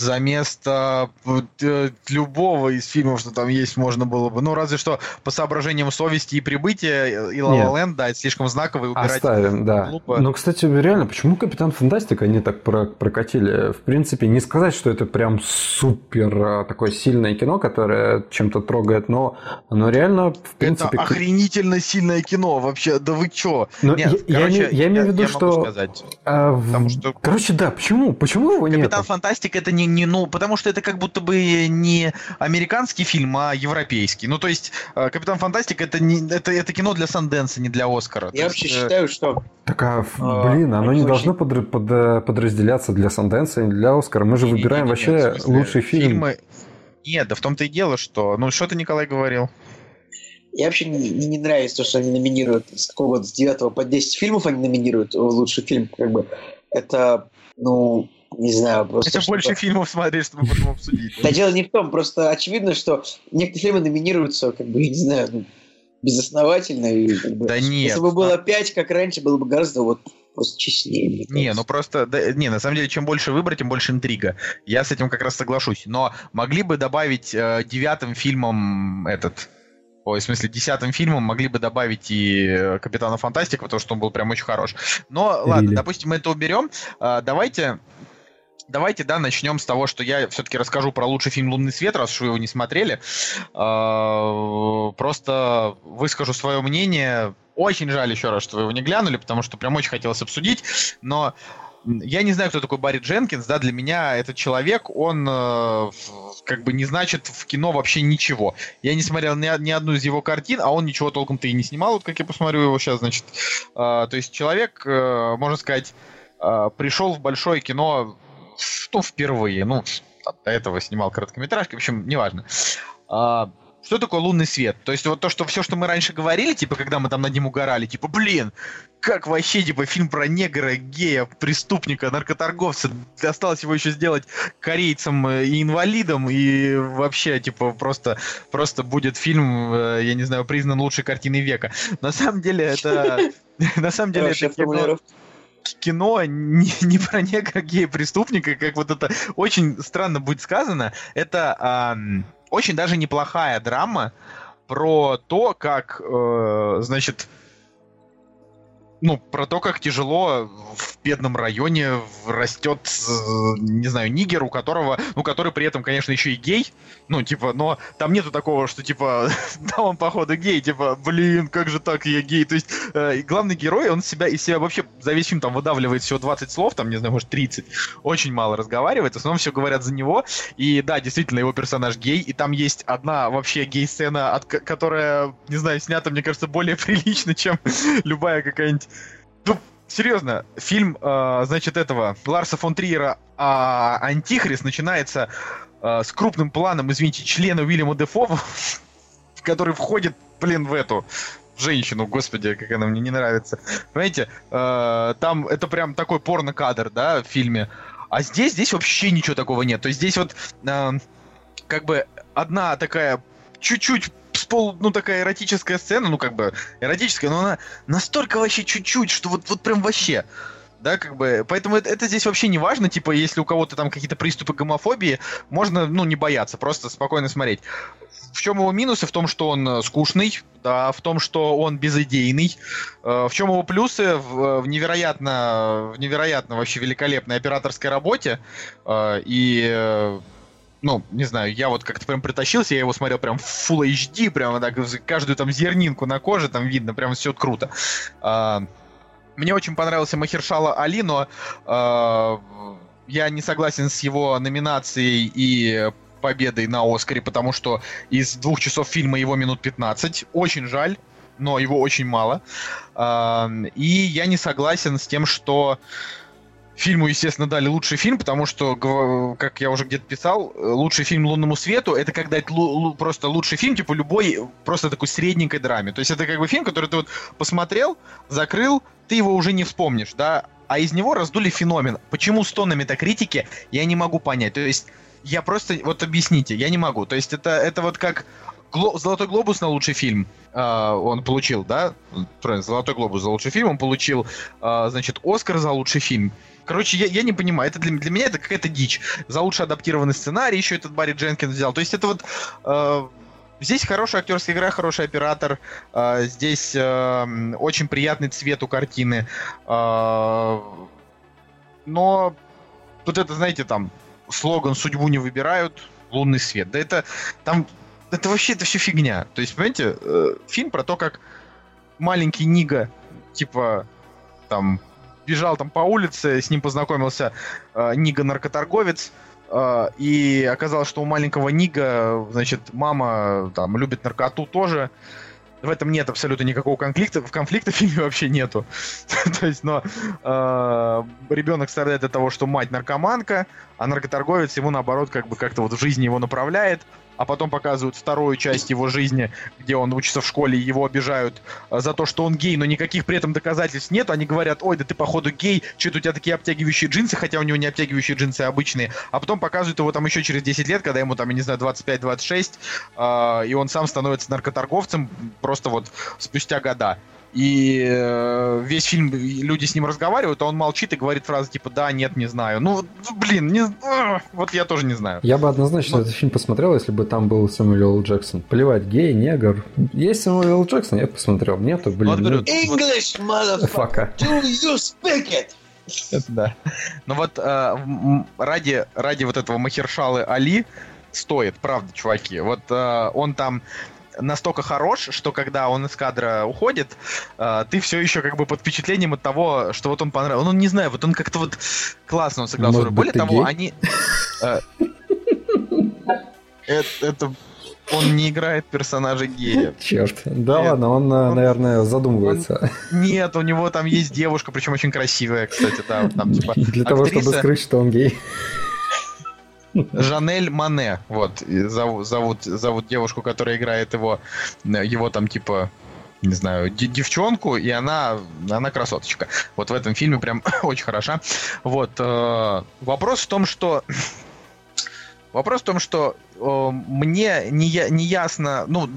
Э, за место э, любого из фильмов, что там есть, можно было бы. Ну, разве что по соображениям совести и прибытия и La Нет. La Land, да, это слишком знаковый убирать. Оставим, да. глупо. Но, кстати, реально, почему Капитан Фантастик они так про- прокатили? В принципе, не сказать, что это прям супер такое сильное кино, которое чем-то трогает, но оно реально, в Это принципе... к- охренительно сильное кино, вообще, да вы чё? Но Нет, я- я короче, име- я имею в виду, могу что- сказать. а, в- Потому что- Короче, да, почему? Почему его нет? Капитан Фантастик это не, не, ну, потому что это как будто бы не американский фильм, а европейский. Ну, то есть, э, Капитан Фантастик это, не, это, это кино для Санденса, не для Оскара. То Я есть, вообще э, считаю, что Так, а, А, блин, оно не должно под- э, подразделяться для Санденса и для Оскара. Мы же не- не- выбираем не- не, вообще в смысле, лучший фильм. фильмы- Нет, да в том-то и дело, что... Ну, что ты, Николай, говорил? я вообще не, не нравится то, что они номинируют с какого года, с 9 по 10 фильмов они номинируют лучший фильм. Как бы это, ну, не знаю, просто... Хотя больше фильмов смотреть, чтобы потом обсудить. Да дело не в том, просто очевидно, что некоторые фильмы номинируются, как бы, я не знаю, ну, безосновательно. И, как бы, Да нет. Если бы было 5, как раньше, было бы гораздо вот просто честнее. Не, ну просто, да, не, на самом деле, чем больше выбор, тем больше интрига. Я с этим как раз соглашусь. Но могли бы добавить э, девятым фильмом этот... Ой, в смысле, десятым фильмом могли бы добавить и э, Капитана Фантастика, потому что он был прям очень хорош. Но ладно, Really? допустим, мы это уберем. А, давайте... Давайте, да, начнем с того, что я все-таки расскажу про лучший фильм «Лунный свет», раз уж вы его не смотрели. А, Просто выскажу свое мнение. Очень жаль еще раз, что вы его не глянули, потому что прям очень хотелось обсудить. Но я не знаю, кто такой Барри Дженкинс, да, для меня этот человек, он э, как бы не значит в кино вообще ничего. Я не смотрел ни, ни одну из его картин, а он ничего толком-то и не снимал, вот как я посмотрю его сейчас, значит. Э, то есть человек, э, можно сказать, э, пришел в большое кино, ну, впервые, ну, до этого снимал короткометражки, в общем, неважно. А, что такое лунный свет? То есть вот то, что все, что мы раньше говорили, типа, когда мы там над ним угорали, типа, блин, как вообще, типа, фильм про негра, гея, преступника, наркоторговца, осталось его еще сделать корейцем э, и инвалидом, и вообще, типа, просто, просто будет фильм, э, я не знаю, признан лучшей картиной века. На самом деле это... [laughs] На самом деле это кино, не, не про гея, преступника, как вот это очень странно будет сказано. Это ам, очень даже неплохая драма про то, как, э, значит, ну, про то, как тяжело в бедном районе растет, не знаю, нигер, у которого, ну, который при этом, конечно, еще и гей, ну, типа, но там нету такого, что, типа, [laughs] да, он, походу, гей, типа, блин, как же так, я гей, то есть, э, главный герой, он себя из себя вообще за весь фильм там выдавливает всего 20 слов, там, не знаю, может, 30, очень мало разговаривает, в основном все говорят за него, и, да, действительно, его персонаж гей, и там есть одна вообще гей-сцена, от, которая, не знаю, снята, мне кажется, более [laughs] прилично, чем [laughs] любая какая-нибудь ну, серьезно, фильм, э, значит, этого Ларса фон Триера э, «Антихрист» начинается э, с крупным планом, извините, члена Уильяма Дефо, [laughs] который входит, блин, в эту женщину, господи, как она мне не нравится. Понимаете, э, там это прям такой порно-кадр, да, в фильме. А здесь, здесь вообще ничего такого нет. То есть здесь вот э, как бы одна такая чуть-чуть пол, ну, такая эротическая сцена, ну, как бы, эротическая, но она настолько вообще чуть-чуть, что вот, вот прям вообще. Да, как бы, поэтому это, это здесь вообще не важно, типа, если у кого-то там какие-то приступы гомофобии, можно, ну, не бояться, просто спокойно смотреть. В чем его минусы? В том, что он э, скучный, да, в том, что он безыдейный. Э, в чем его плюсы? В, невероятно, в невероятно вообще великолепной операторской работе. Э, и ну, не знаю, я вот как-то прям притащился, я его смотрел прям в Full HD, прямо так, каждую там зернинку на коже там видно, прям все круто. А, мне очень понравился Махершала Али, но а, я не согласен с его номинацией и победой на Оскаре, потому что из двух часов фильма его минут 15. Очень жаль, но его очень мало. А, и я не согласен с тем, что фильму, естественно, дали лучший фильм, потому что, как я уже где-то писал, лучший фильм «Лунному свету» — это когда это просто лучший фильм, типа любой, просто такой средненькой драме. То есть это как бы фильм, который ты вот посмотрел, закрыл, ты его уже не вспомнишь, да, а из него раздули феномен. Почему с тонами метакритики, я не могу понять. То есть я просто, вот объясните, я не могу. То есть это, это вот как Гло- Золотой глобус на лучший фильм э, он получил, да? Золотой глобус за лучший фильм он получил, э, значит, Оскар за лучший фильм. Короче, я, я не понимаю, это для, для меня это какая-то дичь. За лучше адаптированный сценарий еще этот Барри Дженкинс взял. То есть это вот... Э, Здесь хорошая актерская игра, хороший оператор. Э, здесь э, очень приятный цвет у картины. Э, но вот это, знаете, там слоган «Судьбу не выбирают», «Лунный свет». Да это там... Это вообще это все фигня. То есть, понимаете, э, фильм про то, как маленький Нига, типа, там, бежал там по улице, с ним познакомился э, Нига наркоторговец, э, и оказалось, что у маленького Нига, значит, мама там любит наркоту тоже. В этом нет абсолютно никакого конфликта, в конфликта в фильме [laughs] вообще нету. [laughs] То есть, но э, ребенок страдает от того, что мать наркоманка, а наркоторговец ему наоборот как бы как-то вот в жизни его направляет а потом показывают вторую часть его жизни, где он учится в школе, и его обижают э, за то, что он гей, но никаких при этом доказательств нет. Они говорят, ой, да ты походу гей, что-то у тебя такие обтягивающие джинсы, хотя у него не обтягивающие джинсы, а обычные. А потом показывают его там еще через 10 лет, когда ему там, я не знаю, 25-26, э, и он сам становится наркоторговцем просто вот спустя года. И э, весь фильм люди с ним разговаривают, а он молчит и говорит фразы типа «да», «нет», «не знаю». Ну, блин, не, вот я тоже не знаю. Я бы однозначно Но... этот фильм посмотрел, если бы там был Сэмюэл Джексон. Плевать, гей, негр. Есть Сэмюэл Джексон, я посмотрел. Нету, блин. Вот, ну... English, motherfucker! Do you speak it? Это да. Но вот э, ради, ради вот этого Махершалы Али стоит, правда, чуваки. Вот э, он там настолько хорош, что когда он из кадра уходит, э, ты все еще как бы под впечатлением от того, что вот он понравился. Ну, не знаю, вот он как-то вот классно он сыграл. Может Более того, гей? они... Э, это, он не играет персонажа гея. Черт. Да Нет. ладно, он, он, наверное, задумывается. Он, нет, у него там есть девушка, причем очень красивая, кстати, да. Там, типа, Для актриса... того, чтобы скрыть, что он гей. Жанель Мане, вот, зовут, зовут, зовут девушку, которая играет его, его там типа не знаю, девчонку, и она, она красоточка. Вот в этом фильме прям [coughs] очень хороша. Вот. Э, вопрос в том, что... Вопрос в том, что э, мне не, не ясно, ну,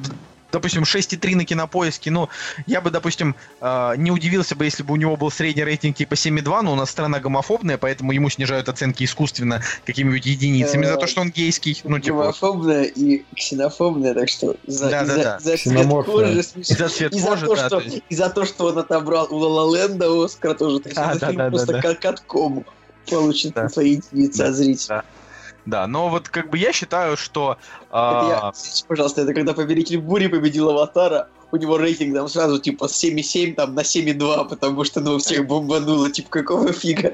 допустим, 6,3 на кинопоиске, ну, я бы, допустим, э, не удивился бы, если бы у него был средний рейтинг типа 7,2, но у нас страна гомофобная, поэтому ему снижают оценки искусственно какими-нибудь единицами за то, что он гейский. Ну, типа... Гомофобная и ксенофобная, так что за, Да, и да, за, да. за цвет кожи смешно. за цвет И за, кожи, то, да, что, то есть- и за то, что он отобрал у Ла Ленда Оскар тоже. Так что А, да, да, да, просто да. катком получит Да. свои единицы Да. от зрителей. Да. Да, но вот как бы я считаю, что... Это а, я, извините, пожалуйста, это когда Повелитель Бури победил Аватара, у него рейтинг там сразу типа с 7,7 там на 7,2, потому что ну всех бомбануло, типа какого фига.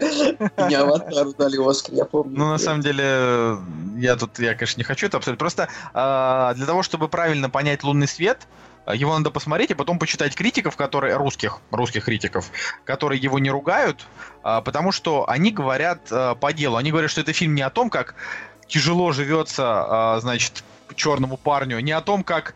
Не Аватару дали Оскар, я помню. Ну, на самом деле, я тут, я, конечно, не хочу это абсолютно. Просто а, для того, чтобы правильно понять лунный свет, его надо посмотреть и потом почитать критиков, которые русских, русских критиков, которые его не ругают, а, потому что они говорят а, по делу. Они говорят, что это фильм не о том, как тяжело живется, а, значит, черному парню, не о том, как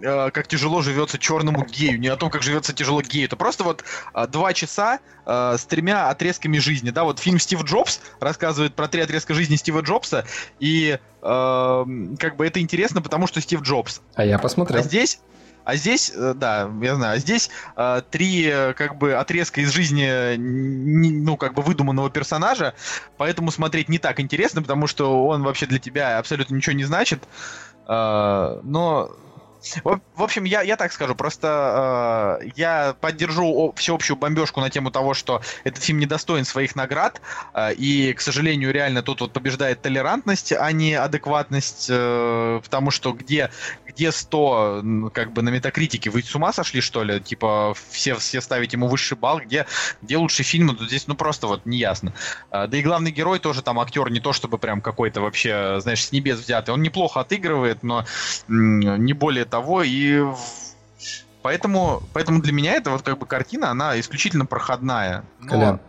э, как тяжело живется черному гею, не о том, как живется тяжело гею. Это просто вот а, два часа э, с тремя отрезками жизни. Да, вот фильм Стив Джобс рассказывает про три отрезка жизни Стива Джобса, и э, как бы это интересно, потому что Стив Джобс. А я А посмотрел. здесь, а здесь, э, да, я знаю, а здесь э, три как бы отрезка из жизни, ну как бы выдуманного персонажа, поэтому смотреть не так интересно, потому что он вообще для тебя абсолютно ничего не значит. Э, но в в общем, я, я так скажу, просто э, я поддержу всеобщую бомбежку на тему того, что этот фильм недостоин своих наград, э, и, к сожалению, реально тут вот побеждает толерантность, а не адекватность, э, потому что где, где 100, м, как бы на метакритике, вы с ума сошли, что ли? Типа, все, все ставить ему высший балл, где, где лучший фильм, ну, здесь, ну, просто вот неясно. А, Да и главный герой тоже там актер не то чтобы прям какой-то вообще, знаешь, с небес взятый. Он неплохо отыгрывает, но не более того. И поэтому, поэтому для меня это вот как бы картина, она исключительно проходная. Но Колян,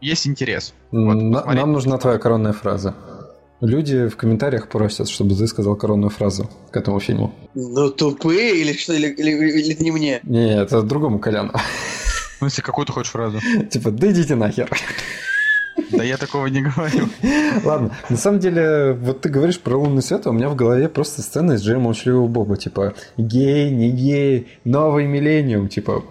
есть интерес. Вот, нам нужна твоя коронная фраза. Люди в комментариях просят, чтобы ты сказал коронную фразу к этому фильму. Ну тупые или что, или, или, или не мне? Не, это другому Коляну. В смысле, какую ты хочешь фразу? Типа, да идите нахер. Да я такого не говорю. Ладно, на самом деле, вот ты говоришь про лунный свет, а у меня в голове просто сцена из Джейма Молчаливого Боба, типа, гей, не гей, новый миллениум, типа,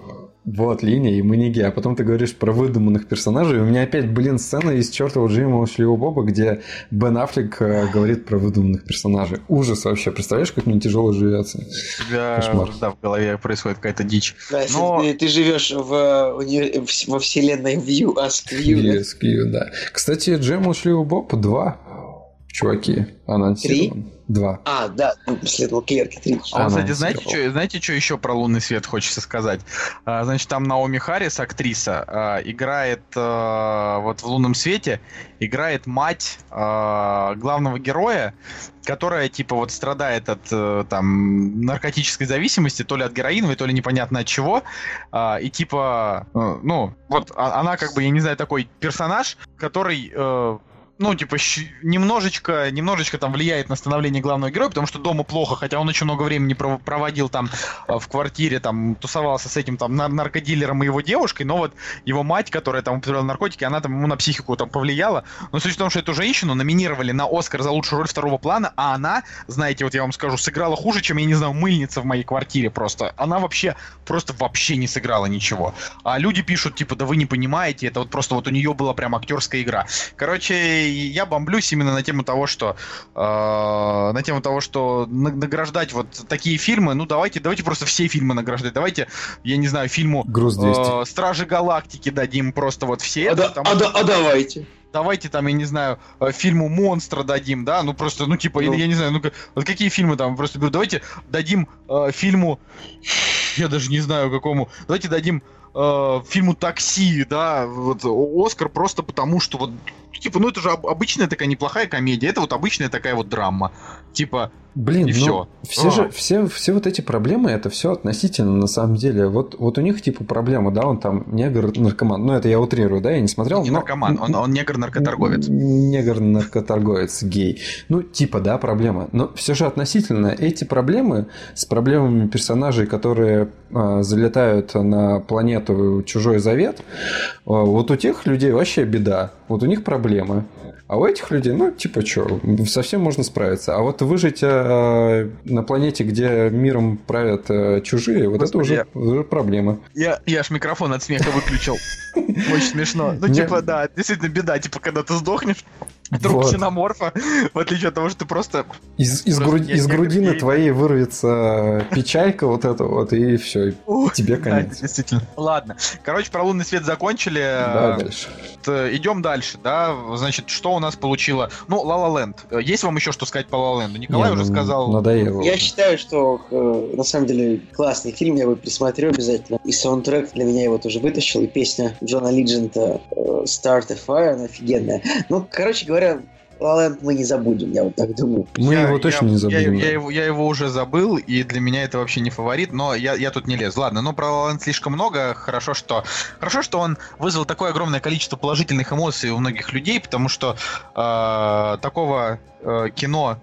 вот линия, и мы не. А потом ты говоришь про выдуманных персонажей, у меня опять, блин, сцена из чертового Джейма Молчаливого Боба, где Бен Аффлек э, говорит про выдуманных персонажей. Ужас вообще, представляешь, как мне тяжело живется? У тебя, Кошмар. да, в голове происходит какая-то дичь. Да, если Но- ты, ты живешь в, уни- в- во вселенной View, Ask View, да? USQ, да. Кстати, Джейм Молчаливый Боб 2, чуваки, анонсирован. Два. А, да, ну, следовал Клерки 3. А, Она кстати, знаете, что, знаете, что еще про лунный свет хочется сказать? А, значит, там Наоми Харрис, актриса, а, играет а, вот в лунном свете, играет мать а, главного героя, которая типа вот страдает от э, там наркотической зависимости, то ли от героиновой, то ли непонятно от чего, А, и типа, э, ну, вот а- она как бы, я не знаю, такой персонаж, который э, ну, типа, немножечко, немножечко там влияет на становление главного героя, потому что дома плохо, хотя он очень много времени пров- проводил там э, в квартире, там, тусовался с этим там нар- наркодилером и его девушкой, но вот его мать, которая там употребляла наркотики, она там ему на психику там повлияла. Но суть в том, что эту женщину номинировали на Оскар за лучшую роль второго плана, а она, знаете, вот я вам скажу, сыграла хуже, чем, я не знаю, мыльница в моей квартире просто. Она вообще, просто вообще не сыграла ничего. А люди пишут, типа, да вы не понимаете, это вот просто вот у нее была прям актерская игра. Короче, я бомблюсь именно на тему того, что э, на тему того, что на- награждать вот такие фильмы, ну давайте, давайте просто все фильмы награждать. Давайте, я не знаю, фильму Груз 200. э, Стражи Галактики дадим просто вот все. А, да- потому а да- а давайте. давайте там, я не знаю, э, фильму Монстра дадим, да, ну просто, ну типа, Ну. или я не знаю, ну вот какие фильмы там, просто говорю, давайте дадим э, фильму, я даже не знаю какому, давайте дадим э, фильму Такси, да, вот Оскар просто потому, что вот, типа, ну это же об- обычная такая неплохая комедия, это вот обычная такая вот драма, типа, Блин, И ну, всё. все А. же, все, все вот эти проблемы, это все относительно на самом деле. Вот, вот у них типа проблема, да, он там негр-наркоман. Ну, это я утрирую, да, я не смотрел. не но- наркоман, он, он негр-наркоторговец. Негр-наркоторговец, гей. Ну, типа, да, проблема. Но все же относительно эти проблемы с проблемами персонажей, которые а, залетают на планету Чужой Завет, а, вот у тех людей вообще беда. Вот у них проблемы. А у этих людей, ну, типа, что, совсем можно справиться. А вот выжить э, на планете, где миром правят э, чужие, вот это уже, уже проблема. Я, я аж микрофон от смеха выключил. Очень смешно. Ну, типа, да, действительно беда. Типа, когда ты сдохнешь, труп Вот. ксеноморфа, [laughs] в отличие от того, что ты просто... Из, из, Просто груди- я- из я- грудины я- твоей вырвется печалька вот эта вот, и все, Ух, тебе да, конец. действительно. Ладно. Короче, про лунный свет закончили. Да, Э, дальше. Т- Идем дальше, да. Значит, что у нас получило? Ну, La La Land. Есть вам еще что сказать по La La Land? Николай Не, уже ну, сказал. Надоело. Я считаю, что э, на самом деле классный фильм, я его присмотрю обязательно. И саундтрек для меня его тоже вытащил, и песня Джона Лиджента э, Start a Fire, она офигенная. Ну, короче говоря, La La мы не забудем, я вот так думаю. Мы Я- его точно я- не я- забудем. Я, да. его, я его уже забыл, и для меня это вообще не фаворит, но я, я тут не лез. Ладно, но про La слишком много. Хорошо, что хорошо, что он вызвал такое огромное количество положительных эмоций у многих людей, потому что э, такого э, кино,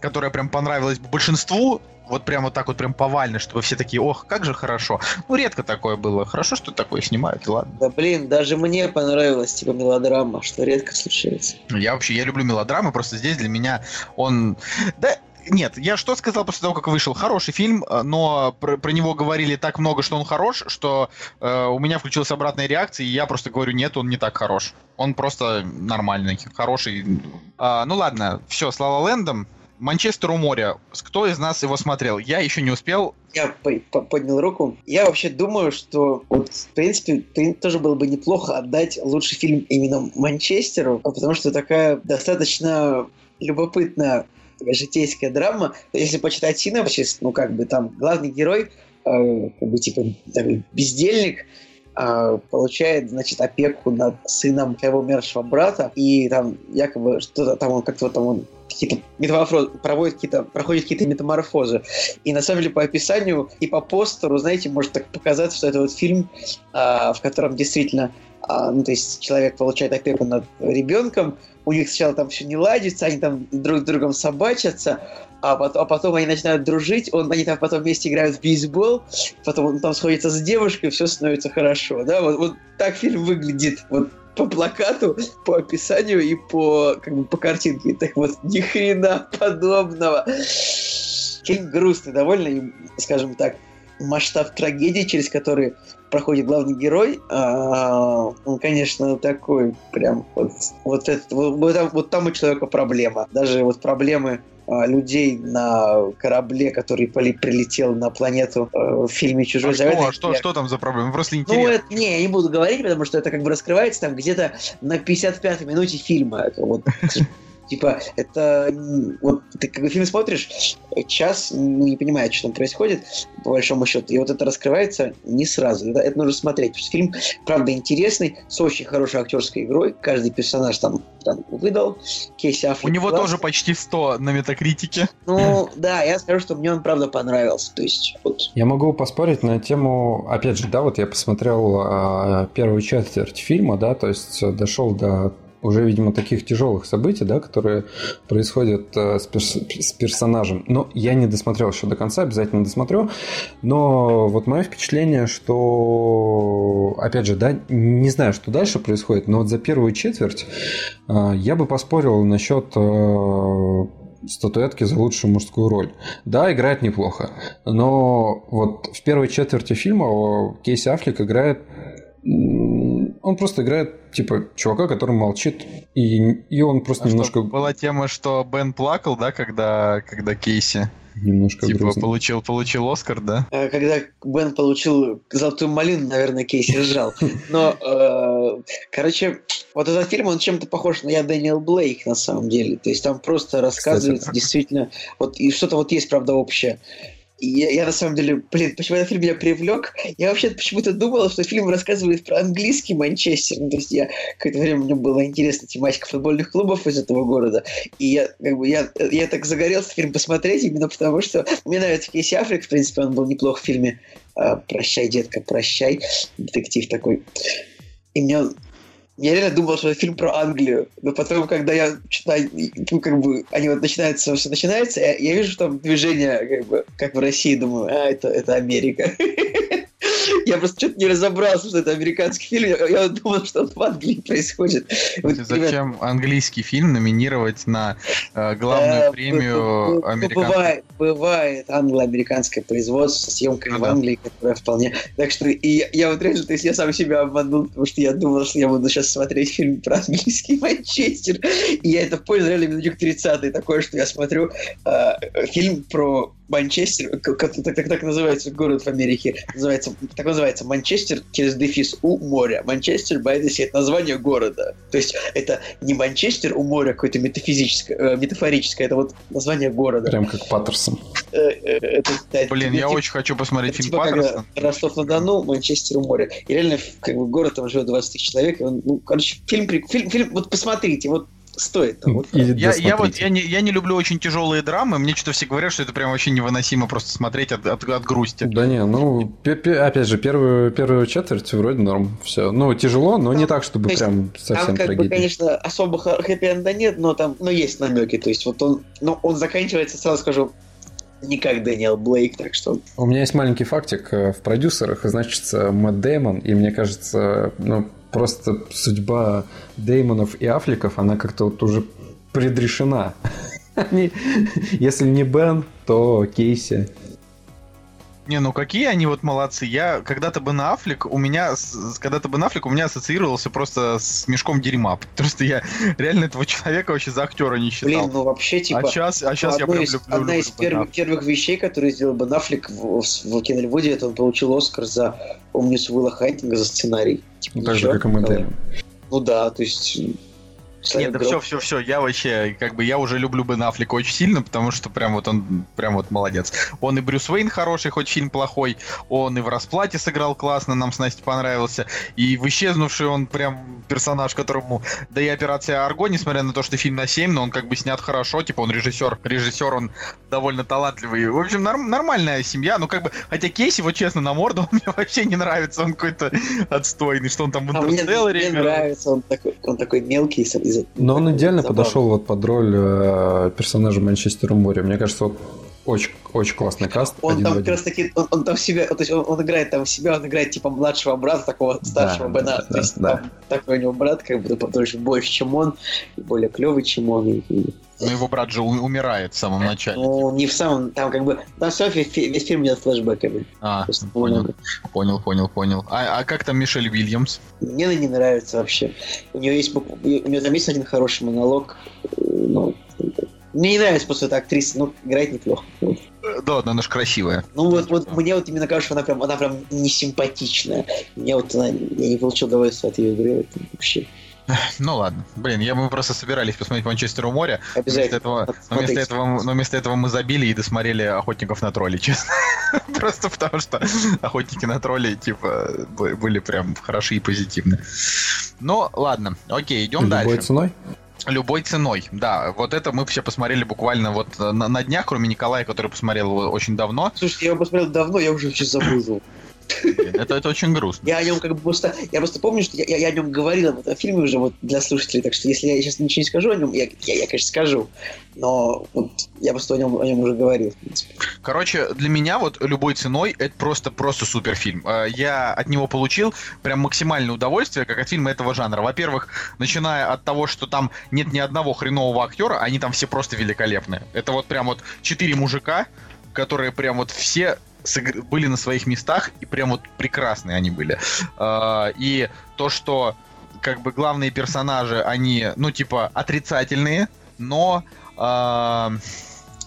которое прям понравилось большинству, вот прям вот так вот прям повально, чтобы все такие, ох, как же хорошо. Ну, редко такое было. Хорошо, что такое снимают, ладно. Да блин, даже мне понравилась типа мелодрама, что редко случается. Я вообще, я люблю мелодрамы, просто здесь для меня он... Да, нет, я что сказал после того, как вышел? Хороший фильм, э, но про, про него говорили так много, что он хорош, что э, у меня включилась обратная реакция, и я просто говорю, нет, он не так хорош. Он просто нормальный, хороший. А, ну ладно, все, с Лэндом. Манчестер у моря. Кто из нас его смотрел? Я еще не успел. Я по- по- поднял руку. Я вообще думаю, что вот, в принципе, при- тоже было бы неплохо отдать лучший фильм именно Манчестеру, а потому что такая достаточно любопытная житейская драма. Если почитать синопсис, ну как бы там главный герой, э, как бы типа такой бездельник, э, получает, значит, опеку над сыном своего умершего брата, и там якобы что-то там он как-то там он какие-то метаморфозы, проводит какие-то, проходит какие-то метаморфозы. И на самом деле по описанию и по постеру, знаете, может так показаться, что это вот фильм, а, в котором действительно, а, ну то есть человек получает опеку над ребенком, у них сначала там все не ладится, они там друг с другом собачатся, а потом, а потом они начинают дружить, он, они там потом вместе играют в бейсбол, потом он там сходится с девушкой, все становится хорошо, да, вот, вот так фильм выглядит, вот по плакату, по описанию и по, как бы, по картинке. Так вот, ни хрена подобного. Фильм грустный довольно, и, скажем так, масштаб трагедии, через который проходит главный герой, а, он, конечно, такой прям вот, вот, это, вот, вот там, у человека проблема. Даже вот проблемы людей на корабле, который прилетел на планету э, в фильме «Чужой А что, завет». а что, что там за проблема? Просто Ну, интересно. это, не, я не буду говорить, потому что это как бы раскрывается там где-то на 55-й минуте фильма. Вот, типа, это вот ты как бы фильм смотришь, час, ну, не понимаешь, что там происходит, по большому счету, и вот это раскрывается не сразу. Это, это нужно смотреть. Фильм, правда, интересный, с очень хорошей актерской игрой. Каждый персонаж там, там выдал. Кейси У Аффлек него класс. тоже почти 100 на метакритике. Ну, да, я скажу, что мне он, правда, понравился. То есть, вот, Я могу поспорить на тему, опять же, да, вот я посмотрел а, первую четверть фильма, да, то есть э, дошел до уже, видимо, таких тяжелых событий, да, которые происходят э, с, перс- с персонажем. Но я не досмотрел еще до конца, обязательно досмотрю. Но вот мое впечатление, что, опять же, да, не знаю, что дальше происходит, но вот за первую четверть э, я бы поспорил насчет э, статуэтки за лучшую мужскую роль. Да, играет неплохо. Но вот в первой четверти фильма о, Кейси Аффлек играет... Он просто играет, типа, чувака, который молчит, и, и он просто А что, немножко, Была тема, что Бен плакал, да, когда, когда Кейси немножко типа грустно. получил, получил Оскар, да? Э, Когда Бен получил золотую малину, наверное, Кейси ржал. Но, э, короче, вот этот фильм, он чем-то похож на «Я Дэниел Блейк», на самом деле. То есть там просто рассказывается действительно... Вот, и что-то вот есть, правда, общее. И я, я на самом деле, блин, почему этот фильм меня привлек? Я вообще почему-то думала, что фильм рассказывает про английский Манчестер. Ну, то есть я какое-то время мне была интересна тематика футбольных клубов из этого города. И я как бы я, я так загорелся фильм посмотреть именно потому, что мне нравится Кейси Аффлек, в принципе, он был неплох в фильме а, «Прощай, детка, прощай». Детектив такой. И мне я реально думал, что это фильм про Англию. Но потом, когда я читаю, ну, как бы, они вот начинаются, все начинается, я, я вижу там движение, как бы, как в России, думаю, а, это, это Америка. [laughs] Я просто что-то не разобрался, что это американский фильм. Я, я думал, что он в Англии происходит. Вот, ребят, Зачем английский фильм номинировать на э, главную э, премию б- б- б- американского? Бывает, бывает англо-американское производство Ну в да. Англии, которое вполне... Так что и я, вот реально, то есть я сам себя обманул, потому что я думал, что я буду сейчас смотреть фильм про английский [laughs] Манчестер. И я это понял реально минутик 30 такое, что я смотрю э, фильм про Манчестер, как, так, так, так называется город в Америке, называется, так называется Манчестер через дефис у моря. Манчестер by the sea, это название города. То есть это не Манчестер у моря какое-то метафизическое, э, метафорическое, это вот название города. Прям как Паттерсон. Э, э, это, да, это Блин, типа- я типа- очень хочу посмотреть это фильм типа Паттерсон. Ростов-на-Дону, Манчестер у моря. И реально, как бы город там живет 20 тысяч человек. он, ну, короче, фильм, при- фильм, фильм, вот посмотрите, вот стоит. Там, И Я, я вот я не, я не люблю очень тяжелые драмы. Мне что-то все говорят, что это прям вообще невыносимо просто смотреть от, от, от грусти. Да не, ну, опять же, первую, первую четверть вроде норм. Все. Ну, тяжело, но не так, чтобы то есть прям Там, совсем как бы, трагедия. конечно, особо ха- хэппи-энда нет, но там, но есть намеки. То есть вот он, ну, он заканчивается, сразу скажу, не как Дэниел Блейк, так что У меня есть маленький фактик э, в продюсерах, значит, Мэтт Дэймон, и мне кажется, ну, просто судьба Деймонов и Афликов, она как-то вот уже предрешена. Они- Если не Бен, то Кейси. Не, ну какие они вот молодцы. Я когда-то бы на Аффлек, у меня, когда-то бы на Аффлек у меня ассоциировался просто с мешком дерьма. [laughs] Потому что я реально этого человека вообще за актера не считал. Блин, ну вообще, типа, а сейчас, а сейчас я прям из- люблю, одна люблю из первых, первых вещей, которые сделал Бен Аффлек в, в, в Киноливуде, это он получил Оскар за «Умницу Уилла Хантинга» за сценарий. Типа, Ну, Так же, как и. Дэймон. Ну да, то есть... Нет, да все, все, все, я вообще, как бы, я уже люблю Бен Аффлека очень сильно, потому что прям вот он, прям вот молодец. Он и Брюс Уэйн хороший, хоть фильм плохой, он и в «Расплате» сыграл классно, нам с Настей понравился, и в «Исчезнувший» он прям персонаж, которому, да и «Операция Арго», несмотря на то, что фильм на 7, но он как бы снят хорошо, типа он режиссер, режиссер, он довольно талантливый. В общем, норм- нормальная семья, ну как бы, хотя Кейси, вот честно, на морду он [laughs] мне вообще не нравится, он какой-то отстойный, что он там в А мне, мне нравится, он такой, он такой мелкий. из- Но он идеально подошел вот под роль э, персонажа Манчестера Моря. Мне кажется, вот очень, очень классный каст. Он там как раз таки, он, он там себя, то есть он, он играет там себя, он играет типа младшего брата, такого старшего да, Бена. да, то есть да. там такой у него брат, как бы тоже больше, чем он, и более клевый, чем он. И, и- Ну, его брат же умирает в самом начале. ну, не в самом, там как бы, там все, весь, фи- весь фильм идет флешбэками. А, понял, много. понял, понял, понял. А, а как там Мишель Уильямс? Мне она не нравится вообще. У нее есть, у нее там есть один хороший монолог, но мне не нравится просто эта актриса, но играет неплохо. Вот. Да, она же красивая. Ну вот, вот мне вот именно кажется, что она прям, она прям не симпатичная. Мне вот она, я не получил удовольствия от ее игры. Это вообще [laughs] Ну ладно. Блин, я мы просто собирались посмотреть Манчестер у моря. Но вместо, обязательно. этого, но, вместо этого, но вместо этого мы забили и досмотрели охотников на тролли, [laughs] честно. Просто потому что охотники на тролли, типа, бы- были прям хороши и позитивны. Ну, ладно, окей, идем Любой дальше. ценой. Любой ценой, да. Вот это мы все посмотрели буквально вот э, на, на днях, кроме Николая, который посмотрел очень давно. Слушайте, я его посмотрел давно, я уже сейчас забыл. Это, это очень грустно. Я о нем как бы просто... Я просто помню, что я, я- о нем говорил в этом фильме уже вот для слушателей, так что если я сейчас ничего не скажу о нем, я, я, я, конечно, скажу, но вот я просто о нем, о нем уже говорил. в принципе. Короче, для меня вот любой ценой это просто просто супер фильм. Э, Я от него получил прям максимальное удовольствие, как от фильма этого жанра. Во-первых, начиная от того, что там нет ни одного хренового актера, они там все просто великолепные. Это вот прям вот четыре мужика, которые прям вот все были на своих местах и прям вот прекрасные они были. Э, И то, что как бы главные персонажи, они, ну, типа, отрицательные, но э,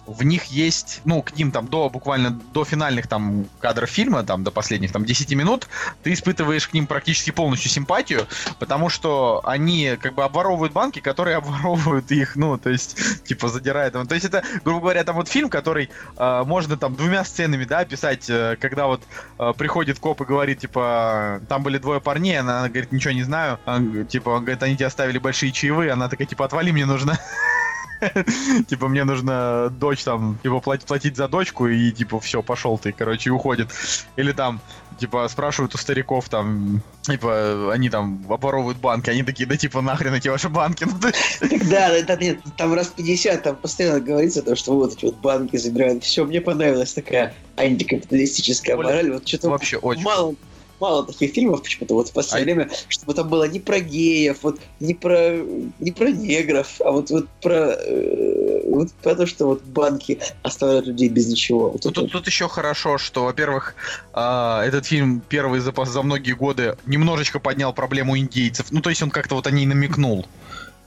в них есть, ну, к ним там до буквально до финальных там кадров фильма, там до последних там 10 минут, ты испытываешь к ним практически полностью симпатию, потому что они как бы обворовывают банки, которые [laughs] обворовывают их, ну, то есть, типа, задирают. То есть это, грубо говоря, там вот фильм, который э, можно там двумя сценами, да, писать, э, когда вот э, приходит коп и говорит, типа, там были двое парней, она говорит, ничего не знаю, Он, типа, он говорит, они тебе оставили большие чаевые, она такая, типа, отвали, мне нужно [laughs] [laughs] типа, мне нужно дочь там, типа, платить, за дочку, и, типа, все, пошел ты, короче, и уходит. Или там, типа, спрашивают у стариков, там, типа, они там оборовывают банки, они такие, да, типа, нахрен эти ваши банки, [laughs] ну, [laughs] да, да, нет, там раз 50, там постоянно говорится то, что вот эти вот банки забирают. Все, мне понравилась такая антикапиталистическая мораль. Вот что-то вообще очень. мало, мало таких фильмов почему-то вот в последнее время, чтобы там было не про геев, вот не про не про негров, а вот вот про э, вот про то, что вот банки оставляют людей без ничего. Вот Ну, тут, тут еще хорошо, что, во-первых, а, этот фильм первый за, за многие годы немножечко поднял проблему индейцев. Ну, то есть он как-то вот о ней намекнул.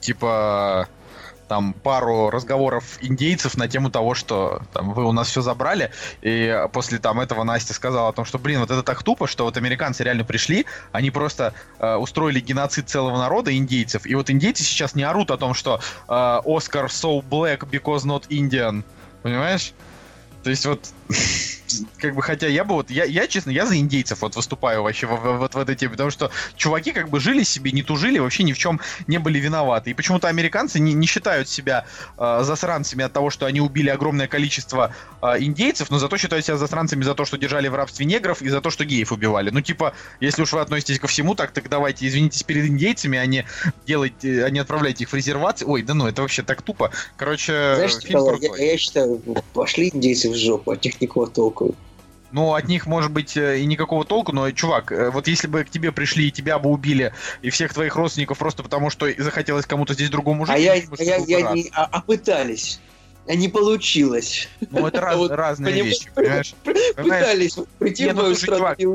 Типа, там, пару разговоров индейцев на тему того, что там, вы у нас все забрали. И после там этого Настя сказала о том, что, блин, вот это так тупо, что вот американцы реально пришли, они просто э, устроили геноцид целого народа индейцев. И вот индейцы сейчас не орут о том, что э, Оскар so black because not Indian. Понимаешь? То есть вот, как бы, хотя я бы вот, я, я честно, я за индейцев вот выступаю вообще в- в- вот в этой теме, потому что чуваки как бы жили себе, не тужили, вообще ни в чем не были виноваты. И почему-то американцы не, не считают себя э, засранцами от того, что они убили огромное количество э, индейцев, но зато считают себя засранцами за то, что держали в рабстве негров и за то, что геев убивали. Ну, типа, если уж вы относитесь ко всему так, так давайте извинитесь перед индейцами, а не делайте, а не отправляйте их в резервации. Ой, да ну, это вообще так тупо. Короче, Знаешь, фильм Николай, я, я считаю, пошли индейцы в жопу, от них никакого толку. Ну, от них может быть э, и никакого толку, но, чувак, э, вот если бы к тебе пришли и тебя бы убили, и всех твоих родственников просто потому, что захотелось кому-то здесь другому жить, а я, а я, я не, а, а пытались. А не получилось. Ну, это раз- [laughs] Вот, разные понимаешь, вещи, понимаешь? Понимаешь? [laughs] Пытались прийти Нет, в ну, мою слушай, чувак. Нет,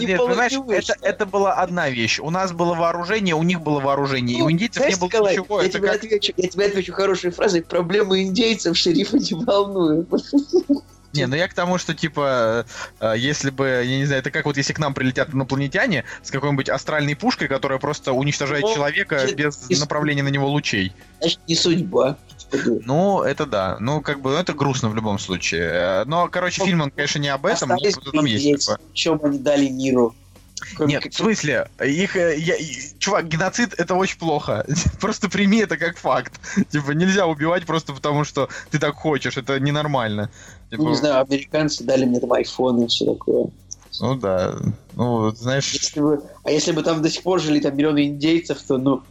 не нет, понимаешь. Ну, это, это была одна вещь. У нас было вооружение, у них было вооружение, и у индейцев Знаешь, не было Николай, ничего. я, Это тебе как... отвечу, я тебе отвечу хорошей фразой. Проблемы индейцев шерифа не волнуют. [laughs] Не, ну я к тому, что, типа, э, если бы, я не знаю, это как вот если к нам прилетят инопланетяне с какой-нибудь астральной пушкой, которая просто уничтожает Ну, человека чё- без и- направления на него лучей. Значит, не судьба. Ну, это да. Ну, как бы, ну, это грустно в любом случае. Э, Но, короче, Ну, фильм, он, конечно, не об этом, но там есть такое. Чем они дали миру? Кроме Нет, как- в смысле, их, э, я- чувак, геноцид это очень плохо. [laughs] Просто прими это как факт. Типа, нельзя убивать просто потому, что ты так хочешь. Это ненормально. Типа, Ну, не знаю, американцы дали мне там айфон и все такое. Ну да. Ну, знаешь, Если бы, а если бы там до сих пор жили там миллионы индейцев, то, ну,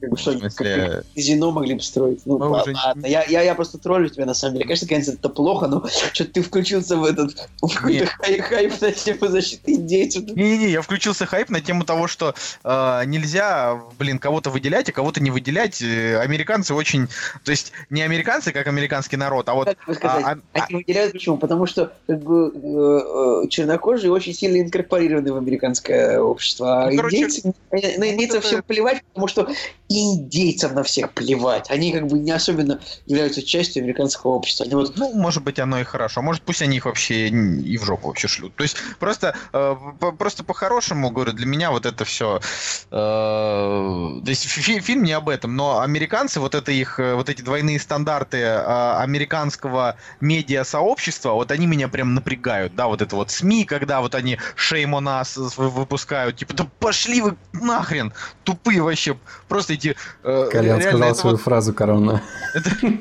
как бы что, смысле, как казино могли бы строить. Ну, Мы ла- уже- ладно, я, я, я просто троллю тебя, на самом деле. Конечно, конечно, это плохо, но [laughs] что ты включился в этот, в какой-то [laughs] хай- хайп на тему защиты индейцев. Не-не-не, я включился хайп на тему того, что э, нельзя, блин, кого-то выделять, а кого-то не выделять. Э, Американцы очень... То есть не американцы, как американский народ, а вот... Как бы сказать, а- а- они выделяют почему? Потому что как бы, э, э, чернокожие очень сильно инкорпорированы в американское общество. А Ну, короче, индейцы, э, на вот индейцев это- всем плевать, потому что индейцам на всех плевать. Они как бы не особенно являются частью американского общества. Они вот Ну, может быть, оно и хорошо. Может, пусть они их вообще и в жопу вообще шлют. То есть, просто, э, просто по-хорошему, говорю, для меня вот это все... то есть, фи- фильм не об этом, но американцы, вот это их, э, вот эти двойные стандарты э, американского медиа-сообщества, вот они меня прям напрягают, да, вот это вот СМИ, когда вот они шейм у нас выпускают, типа, да пошли вы нахрен, тупые вообще, просто эти... э, Колян сказал это свою вот- фразу корона.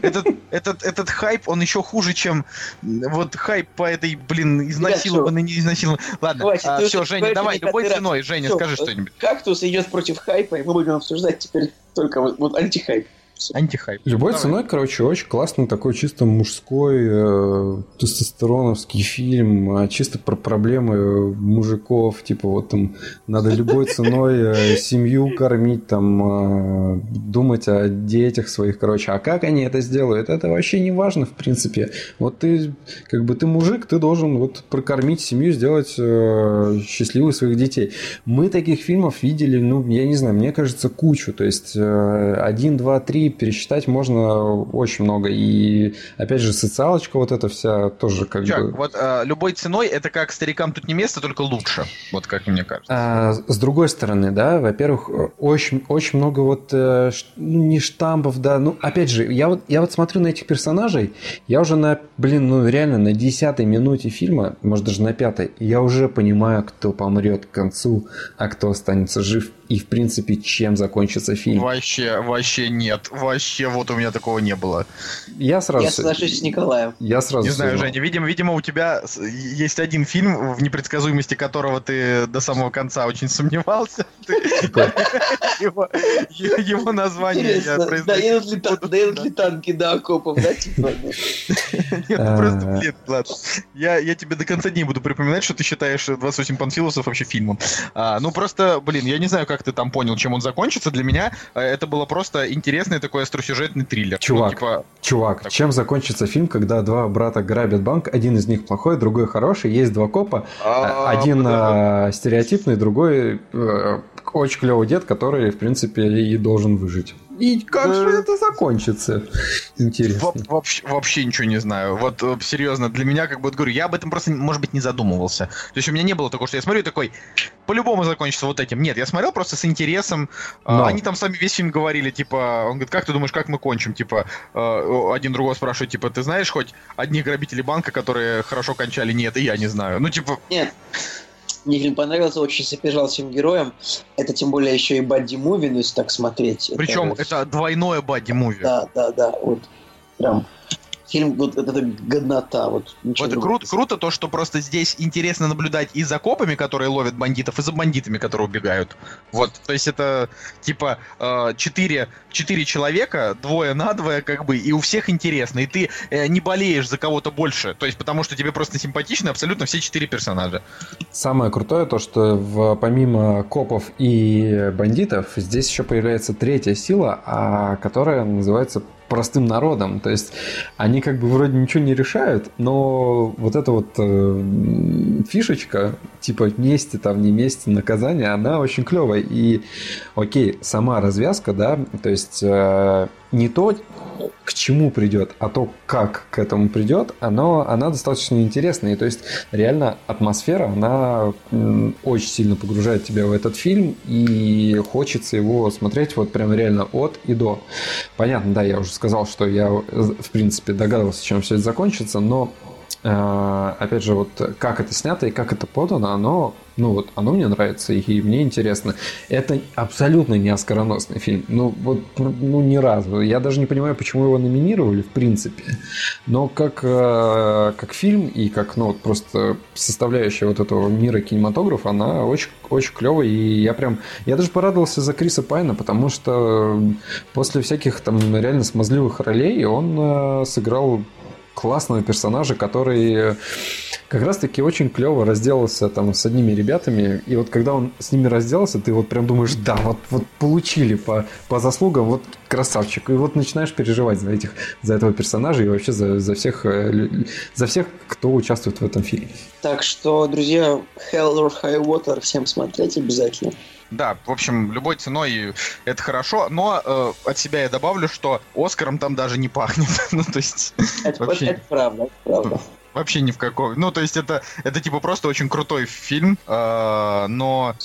этот, этот, этот хайп, он еще хуже, чем вот хайп по этой, блин, изнасилованной, не изнасилованной. Ладно, Хватит, ты все, Женя, давай, любой ценой, Женя, Всё, скажи что-нибудь. кактус идет против хайпа, и мы будем обсуждать теперь только вот, вот антихайп. Антихайп. Любой Давай. ценой, короче, очень классный такой чисто мужской э, тестостероновский фильм, а чисто про проблемы мужиков, типа вот там надо любой ценой э, семью кормить, там э, думать о детях своих, короче, а как они это сделают, это вообще не важно, в принципе. Вот ты, как бы ты мужик, ты должен вот прокормить семью, сделать э, счастливой своих детей. Мы таких фильмов видели, ну, я не знаю, мне кажется, кучу. То есть э, один, два, три пересчитать можно очень много. И опять же, социалочка вот эта вся тоже как Чувак, бы... вот э, любой ценой это как старикам тут не место, только лучше. Вот как мне кажется. А, с другой стороны, да, во-первых, очень, очень много вот, э, ну, не штампов, да, ну, опять же, я вот, я вот смотрю на этих персонажей, я уже на, блин, ну, реально на десятой минуте фильма, может, даже на пятой, я уже понимаю, кто помрет к концу, а кто останется жив. И, в принципе, чем закончится фильм. Вообще, вообще нет. Вообще вот у меня такого не было. Я сразу... Я соглашусь с Николаем. Я сразу Не знаю. Женя, видимо, видимо, у тебя есть один фильм, в непредсказуемости которого ты до самого конца очень сомневался. Его его название я доедут ли, танки до окопов, да, типа? Нет, ну просто, А. блин, ладно. Я, я тебе до конца дней буду припоминать, что ты считаешь 28 панфилосов вообще фильмом. А, ну просто, блин, я не знаю, как ты там понял, чем он закончится. Для меня э, это было просто интересный такой остросюжетный триллер. Чувак. Ну, типа, Чувак, Так. чем закончится фильм, когда два брата грабят банк, один из них плохой, другой хороший, есть два копа, а, один да. э, стереотипный, другой э, очень клевый дед, который, в принципе, и должен выжить. И как же это закончится? Интересно. Во- вообще, вообще ничего не знаю. Вот э, серьезно, для меня, как бы, говорю, я об этом просто, может быть, не задумывался. То есть у меня не было такого, что я смотрю и такой, по-любому закончится вот этим. Нет, я смотрел просто с интересом. А, Но. Они там сами весь фильм говорили, типа, он говорит, как ты думаешь, как мы кончим? Типа, э, один другого спрашивает, типа, ты знаешь хоть одних грабителей банка, которые хорошо кончали? Нет, и я не знаю. Ну, типа, Нет. Мне фильм понравился, очень сопереживал всем героям. Это тем более еще и бадди-муви, ну если так смотреть. Это причем вот- это двойное бадди-муви. Да, да, да, вот прям фильм, вот это годнота, вот Вот круто, круто то, что просто здесь интересно наблюдать и за копами, которые ловят бандитов, и за бандитами, которые убегают. Вот, то есть это типа э, четыре, четыре человека, двое на двое, как бы, и у всех интересно, и ты э, не болеешь за кого-то больше, то есть потому что тебе просто симпатичны абсолютно все четыре персонажа. Самое крутое то, что в, помимо копов и бандитов, здесь еще появляется третья сила, а, которая называется простым народом. То есть они как бы вроде ничего не решают, но вот эта вот э, фишечка, типа мести там, не мести, наказание, она очень клевая. И окей, сама развязка, да, то есть э, не то, к чему придет, а то, как к этому придет, оно, она достаточно интересная. И то есть реально атмосфера, она очень сильно погружает тебя в этот фильм, и хочется его смотреть вот прям реально от и до. Понятно, да, я уже сказал, что я, э, в принципе, догадывался, чем все это закончится, но э, опять же, вот как это снято и как это подано, оно, ну вот, оно мне нравится и мне интересно. Это абсолютно не оскароносный фильм. Ну, вот, ну, ни разу. Я даже не понимаю, почему его номинировали, в принципе. Но как, э, как фильм и как, ну, вот просто составляющая вот этого мира кинематографа, она очень, очень клевая. И я прям, я даже порадовался за Криса Пайна, потому что после всяких там реально смазливых ролей он э, сыграл классного персонажа, который как раз-таки очень клево разделался там с одними ребятами. И вот когда он с ними разделался, ты вот прям думаешь, да, вот, вот получили по, по заслугам, вот красавчик. И вот начинаешь переживать за этих, за этого персонажа и вообще за, за всех, э, за всех, кто участвует в этом фильме. Так что, друзья, Hell or High Water всем смотреть обязательно. Да, в общем, любой ценой это хорошо, но э, от себя я добавлю, что Оскаром там даже не пахнет. [laughs] ну, то есть, Это, Вообще. это правда, это правда. вообще ни в каком. Ну, то есть, это, это типа просто очень крутой фильм, э, но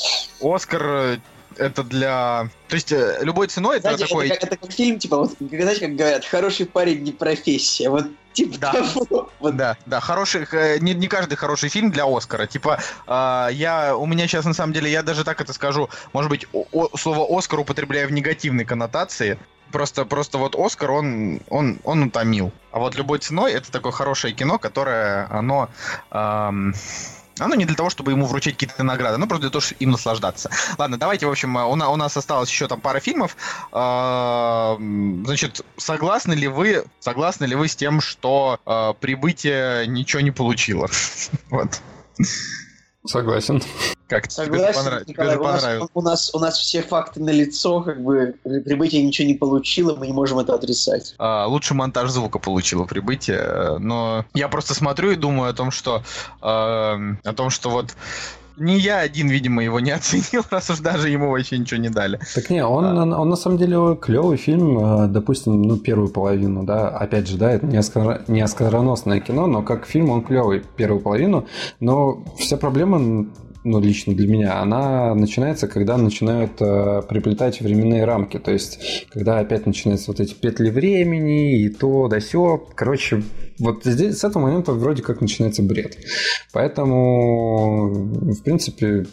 Оскар это для... То есть, э, любой ценой это Знаете, такой... это, как, это как фильм, типа, вот, знаете, как говорят, хороший парень не профессия. Вот типа Да. того. Да, да, хороший, э, не, не каждый хороший фильм для Оскара. Типа, э, я, у меня сейчас на самом деле, я даже так это скажу, может быть, о- о- слово Оскар употребляю в негативной коннотации. Просто, просто вот Оскар, он, он, он утомил. А вот любой ценой это такое хорошее кино, которое, оно, эм, оно не для того, чтобы ему вручить какие-то награды, оно просто для того, чтобы им наслаждаться. Ладно, давайте, в общем, у, на- у нас осталось еще там пара фильмов. Эм, Значит, согласны ли вы, согласны ли вы с тем, что э, прибытие ничего не получило? [laughs] Вот. Согласен. Как тебе Согласен, понрав- тебе Николай, же у нас, понравилось? у, нас, у нас все факты на лицо, как бы прибытие ничего не получило, мы не можем это отрицать. А, лучший монтаж звука получило прибытие, э, но я просто смотрю и думаю о том, что э, о том, что вот не я один, видимо, его не [laughs] оценил, раз уж даже ему вообще ничего не дали. Так не, он, он, он на самом деле клевый фильм, э, допустим, ну, первую половину, да, опять же, да, это не, оскар... не оскароносное кино, но как фильм он клевый первую половину, но вся проблема, ну, лично для меня, она начинается, когда начинают э, приплетать временные рамки, то есть, когда опять начинаются вот эти петли времени и то, да сё, короче, вот здесь с этого момента вроде как начинается бред. Поэтому, в принципе,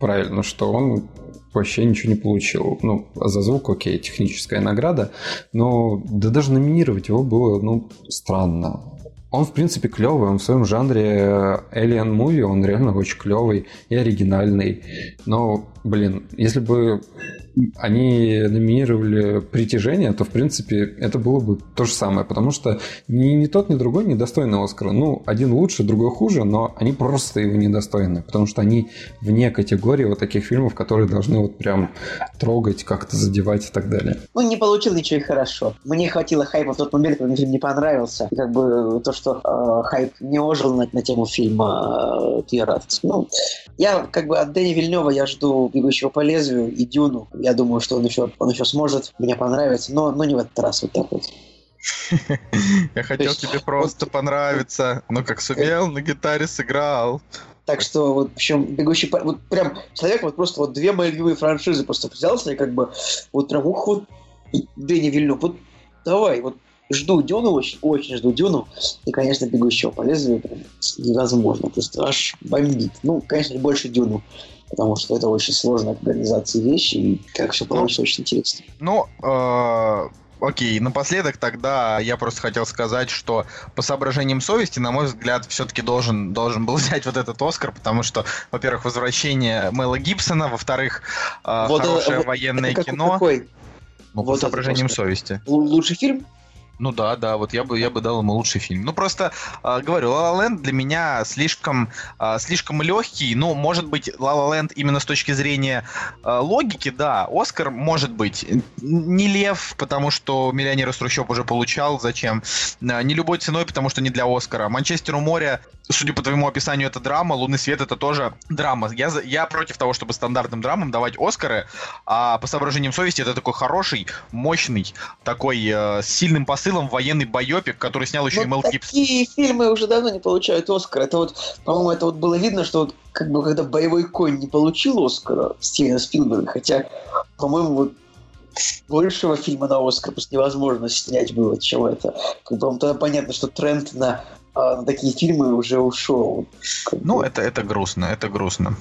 правильно, что он вообще ничего не получил. Ну, за звук, окей, техническая награда, но да даже номинировать его было, ну, странно. Он, в принципе, клевый, он в своем жанре Alien Movie, он реально очень клевый и оригинальный. Но, блин, если бы они номинировали притяжение, то, в принципе, это было бы то же самое, потому что ни, ни тот, ни другой недостойны Оскара. Ну, один лучше, другой хуже, но они просто его недостойны, потому что они вне категории вот таких фильмов, которые должны вот прям трогать, как-то задевать и так далее. Ну, не получил ничего и хорошо. Мне хватило хайпа в тот момент, когда мне фильм не понравился. И как бы то, что э, хайп не ожил на, на тему фильма, э, я рад. Ну, я как бы от Дэни Вильнева я жду «Бегущего по лезвию» и «Дюну». Я думаю, что он еще, он еще сможет мне понравиться, но, но не в этот раз вот так вот. [laughs] Я хотел тебе просто понравиться, но как сумел, на гитаре сыграл. Так что, вот, в общем, бегущий по... Вот прям человек вот просто вот две мои любимые франшизы просто взялся и как бы вот прям ух, вот Дэнни Вильнюв, вот давай, вот жду Дюну, очень, очень жду Дюну. И, конечно, бегущего по лезвию прям невозможно. Просто аж бомбит. Ну, конечно, больше Дюну потому что это очень сложная к организации вещи, и как все получится, ну, очень интересно. Ну, э, окей, напоследок тогда я просто хотел сказать, что по соображениям совести, на мой взгляд, все-таки должен, должен был [laughs] взять вот этот Оскар, потому что, во-первых, возвращение Мэла Гибсона, во-вторых, э, вот хорошее это, военное это как, кино. Какой? Ну, вот по соображениям совести. Лучший фильм? Ну да, да, вот я бы, я бы дал ему лучший фильм. Ну просто, э, говорю, La La Land для меня слишком, э, слишком легкий. Ну, может быть, La La Land именно с точки зрения э, логики, да. Оскар может быть не лев, потому что «Миллионер из трущоб» уже получал, зачем? Не любой ценой, потому что не для Оскара. «Манчестер у моря», судя по твоему описанию, это драма, «Лунный свет» это тоже драма. Я, я против того, чтобы стандартным драмам давать Оскары, а по соображениям совести это такой хороший, мощный, такой э, с сильным посылом посылом военный байопик, который снял еще вот и Мел Гибсон. Такие фильмы уже давно не получают Оскар. Это вот, по-моему, это вот было видно, что вот как бы когда «Боевой конь» не получил Оскара Стивена Спилберга, хотя, по-моему, вот большего фильма на Оскар просто невозможно снять было, чем это. Как бы, тогда понятно, что тренд на на такие фильмы уже ушел. Ну, это, это грустно, это грустно.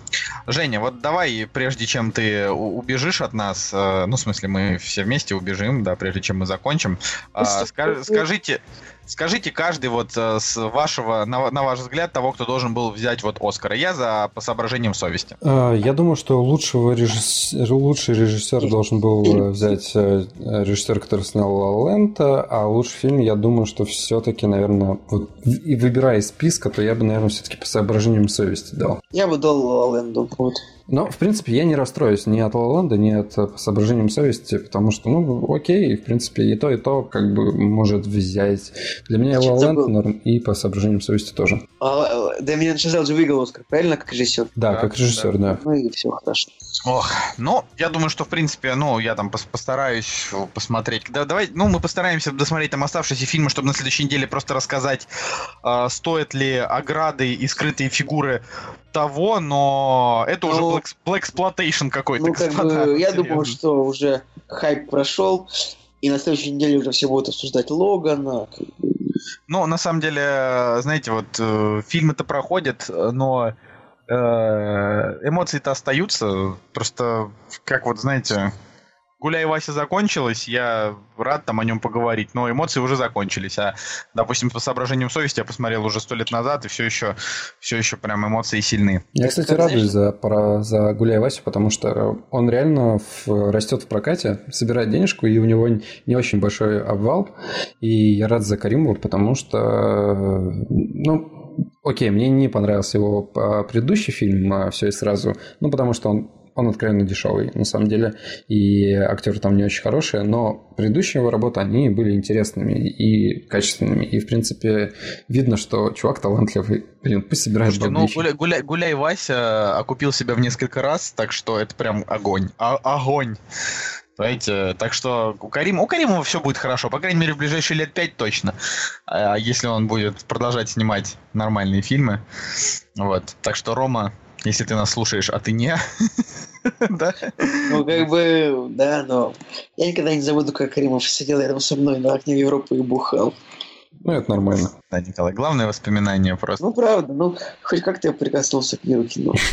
Женя, вот давай, прежде чем ты убежишь от нас, э, ну, в смысле, мы все вместе убежим, да, прежде чем мы закончим, а, скажите, Скажите каждый вот э, с вашего, на, на ваш взгляд, того, кто должен был взять вот Оскара. Я за по соображениям совести. А, я думаю, что лучшего режиссер, лучший режиссер должен был э, взять э, режиссер, который снял «Ла Лента, а лучший фильм, я думаю, что все-таки, наверное, вот, и выбирая из списка, то я бы, наверное, все-таки по соображениям совести дал. Я бы дал «Ла Ленду», вот. Но, в принципе, я не расстроюсь ни от Лоланда, ни от э, соображением совести, потому что, ну, окей, в принципе, и то, и то как бы может взять. Для меня Лоланд норм, и по соображениям совести тоже. А, э, Дэмиан Шазел же выиграл Оскар, правильно, как режиссер? Да, да как режиссер, да. да. Ну и все, хорошо. Ох, ну, я думаю, что, в принципе, ну, я там постараюсь посмотреть. Да, давай, ну, мы постараемся досмотреть там оставшиеся фильмы, чтобы на следующей неделе просто рассказать, э, стоят ли ограды и скрытые фигуры того, но это ну, уже Black, Exploitation какой-то. Ну, как бы, я думаю, что уже хайп прошел, и на следующей неделе уже все будут обсуждать Логана. Ну, на самом деле, знаете, вот э, фильмы-то проходят, но э, эмоции-то остаются. Просто, как вот, знаете, Гуляй Вася закончилась, я рад там о нем поговорить, но эмоции уже закончились. А, допустим, по соображениям совести я посмотрел уже сто лет назад, и все еще, все еще прям эмоции сильны. Я, кстати, радуюсь за, про, за Гуляй Васю, потому что он реально в, растет в прокате, собирает денежку, и у него не очень большой обвал. И я рад за Каримова, потому что, ну, Окей, мне не понравился его предыдущий фильм а, «Все и сразу», ну, потому что он он откровенно дешевый, на самом деле, и актеры там не очень хорошие, но предыдущие его работы, они были интересными и качественными, и, в принципе, видно, что чувак талантливый. Блин, пусть собирает Слушайте, ну, гуляй, гуляй, гуляй Вася окупил себя в несколько раз, так что это прям огонь. А, огонь. Понимаете? Так что у Карима, у Каримова все будет хорошо. По крайней мере, в ближайшие лет пять точно. А если он будет продолжать снимать нормальные фильмы. Вот. Так что, Рома, если ты нас слушаешь, а ты не. [laughs] да? Ну, как бы, да, но я никогда не забуду, как Каримов сидел рядом со мной на окне Европы и бухал. Ну, это нормально. Да, Николай, главное воспоминание просто. Ну, правда, ну, хоть как-то я прикоснулся к миру кино. [laughs]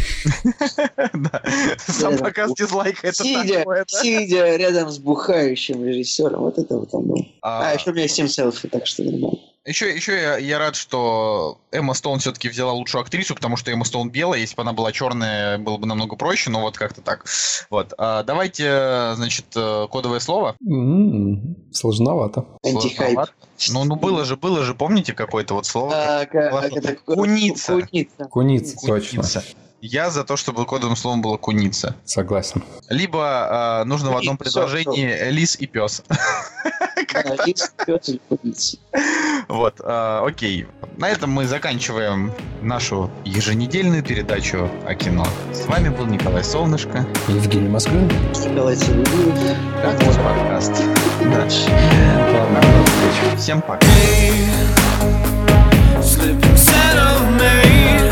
Да. Сам показ дизлайка это Сидя, такое, да? сидя рядом с бухающим режиссером, вот это вот оно. А, А, еще у меня 7 селфи, так что нормально. Еще, еще я, я рад, что Эмма Стоун все-таки взяла лучшую актрису, потому что Эмма Стоун белая, если бы она была черная, было бы намного проще, но вот как-то так. Вот. А, давайте, значит, э, кодовое слово. М, Сложновато. Антихайп. Сложновато. Ну, ну было же, было же, помните какое-то вот слово? А, как- Куница. Куница. Куница, точно. Куница. Я за то, чтобы кодовым словом было куница. Согласен. Либо э, нужно в И одном всё, предложении лис и пес. [laughs] Лис, пёс или куница. Вот, э, окей. На этом мы заканчиваем нашу еженедельную передачу о кино. С вами был Николай Солнышко. Евгений Москвин. Николай Цивилев. Как подкаст? Ладно, до встречи. Всем пока. Slipping center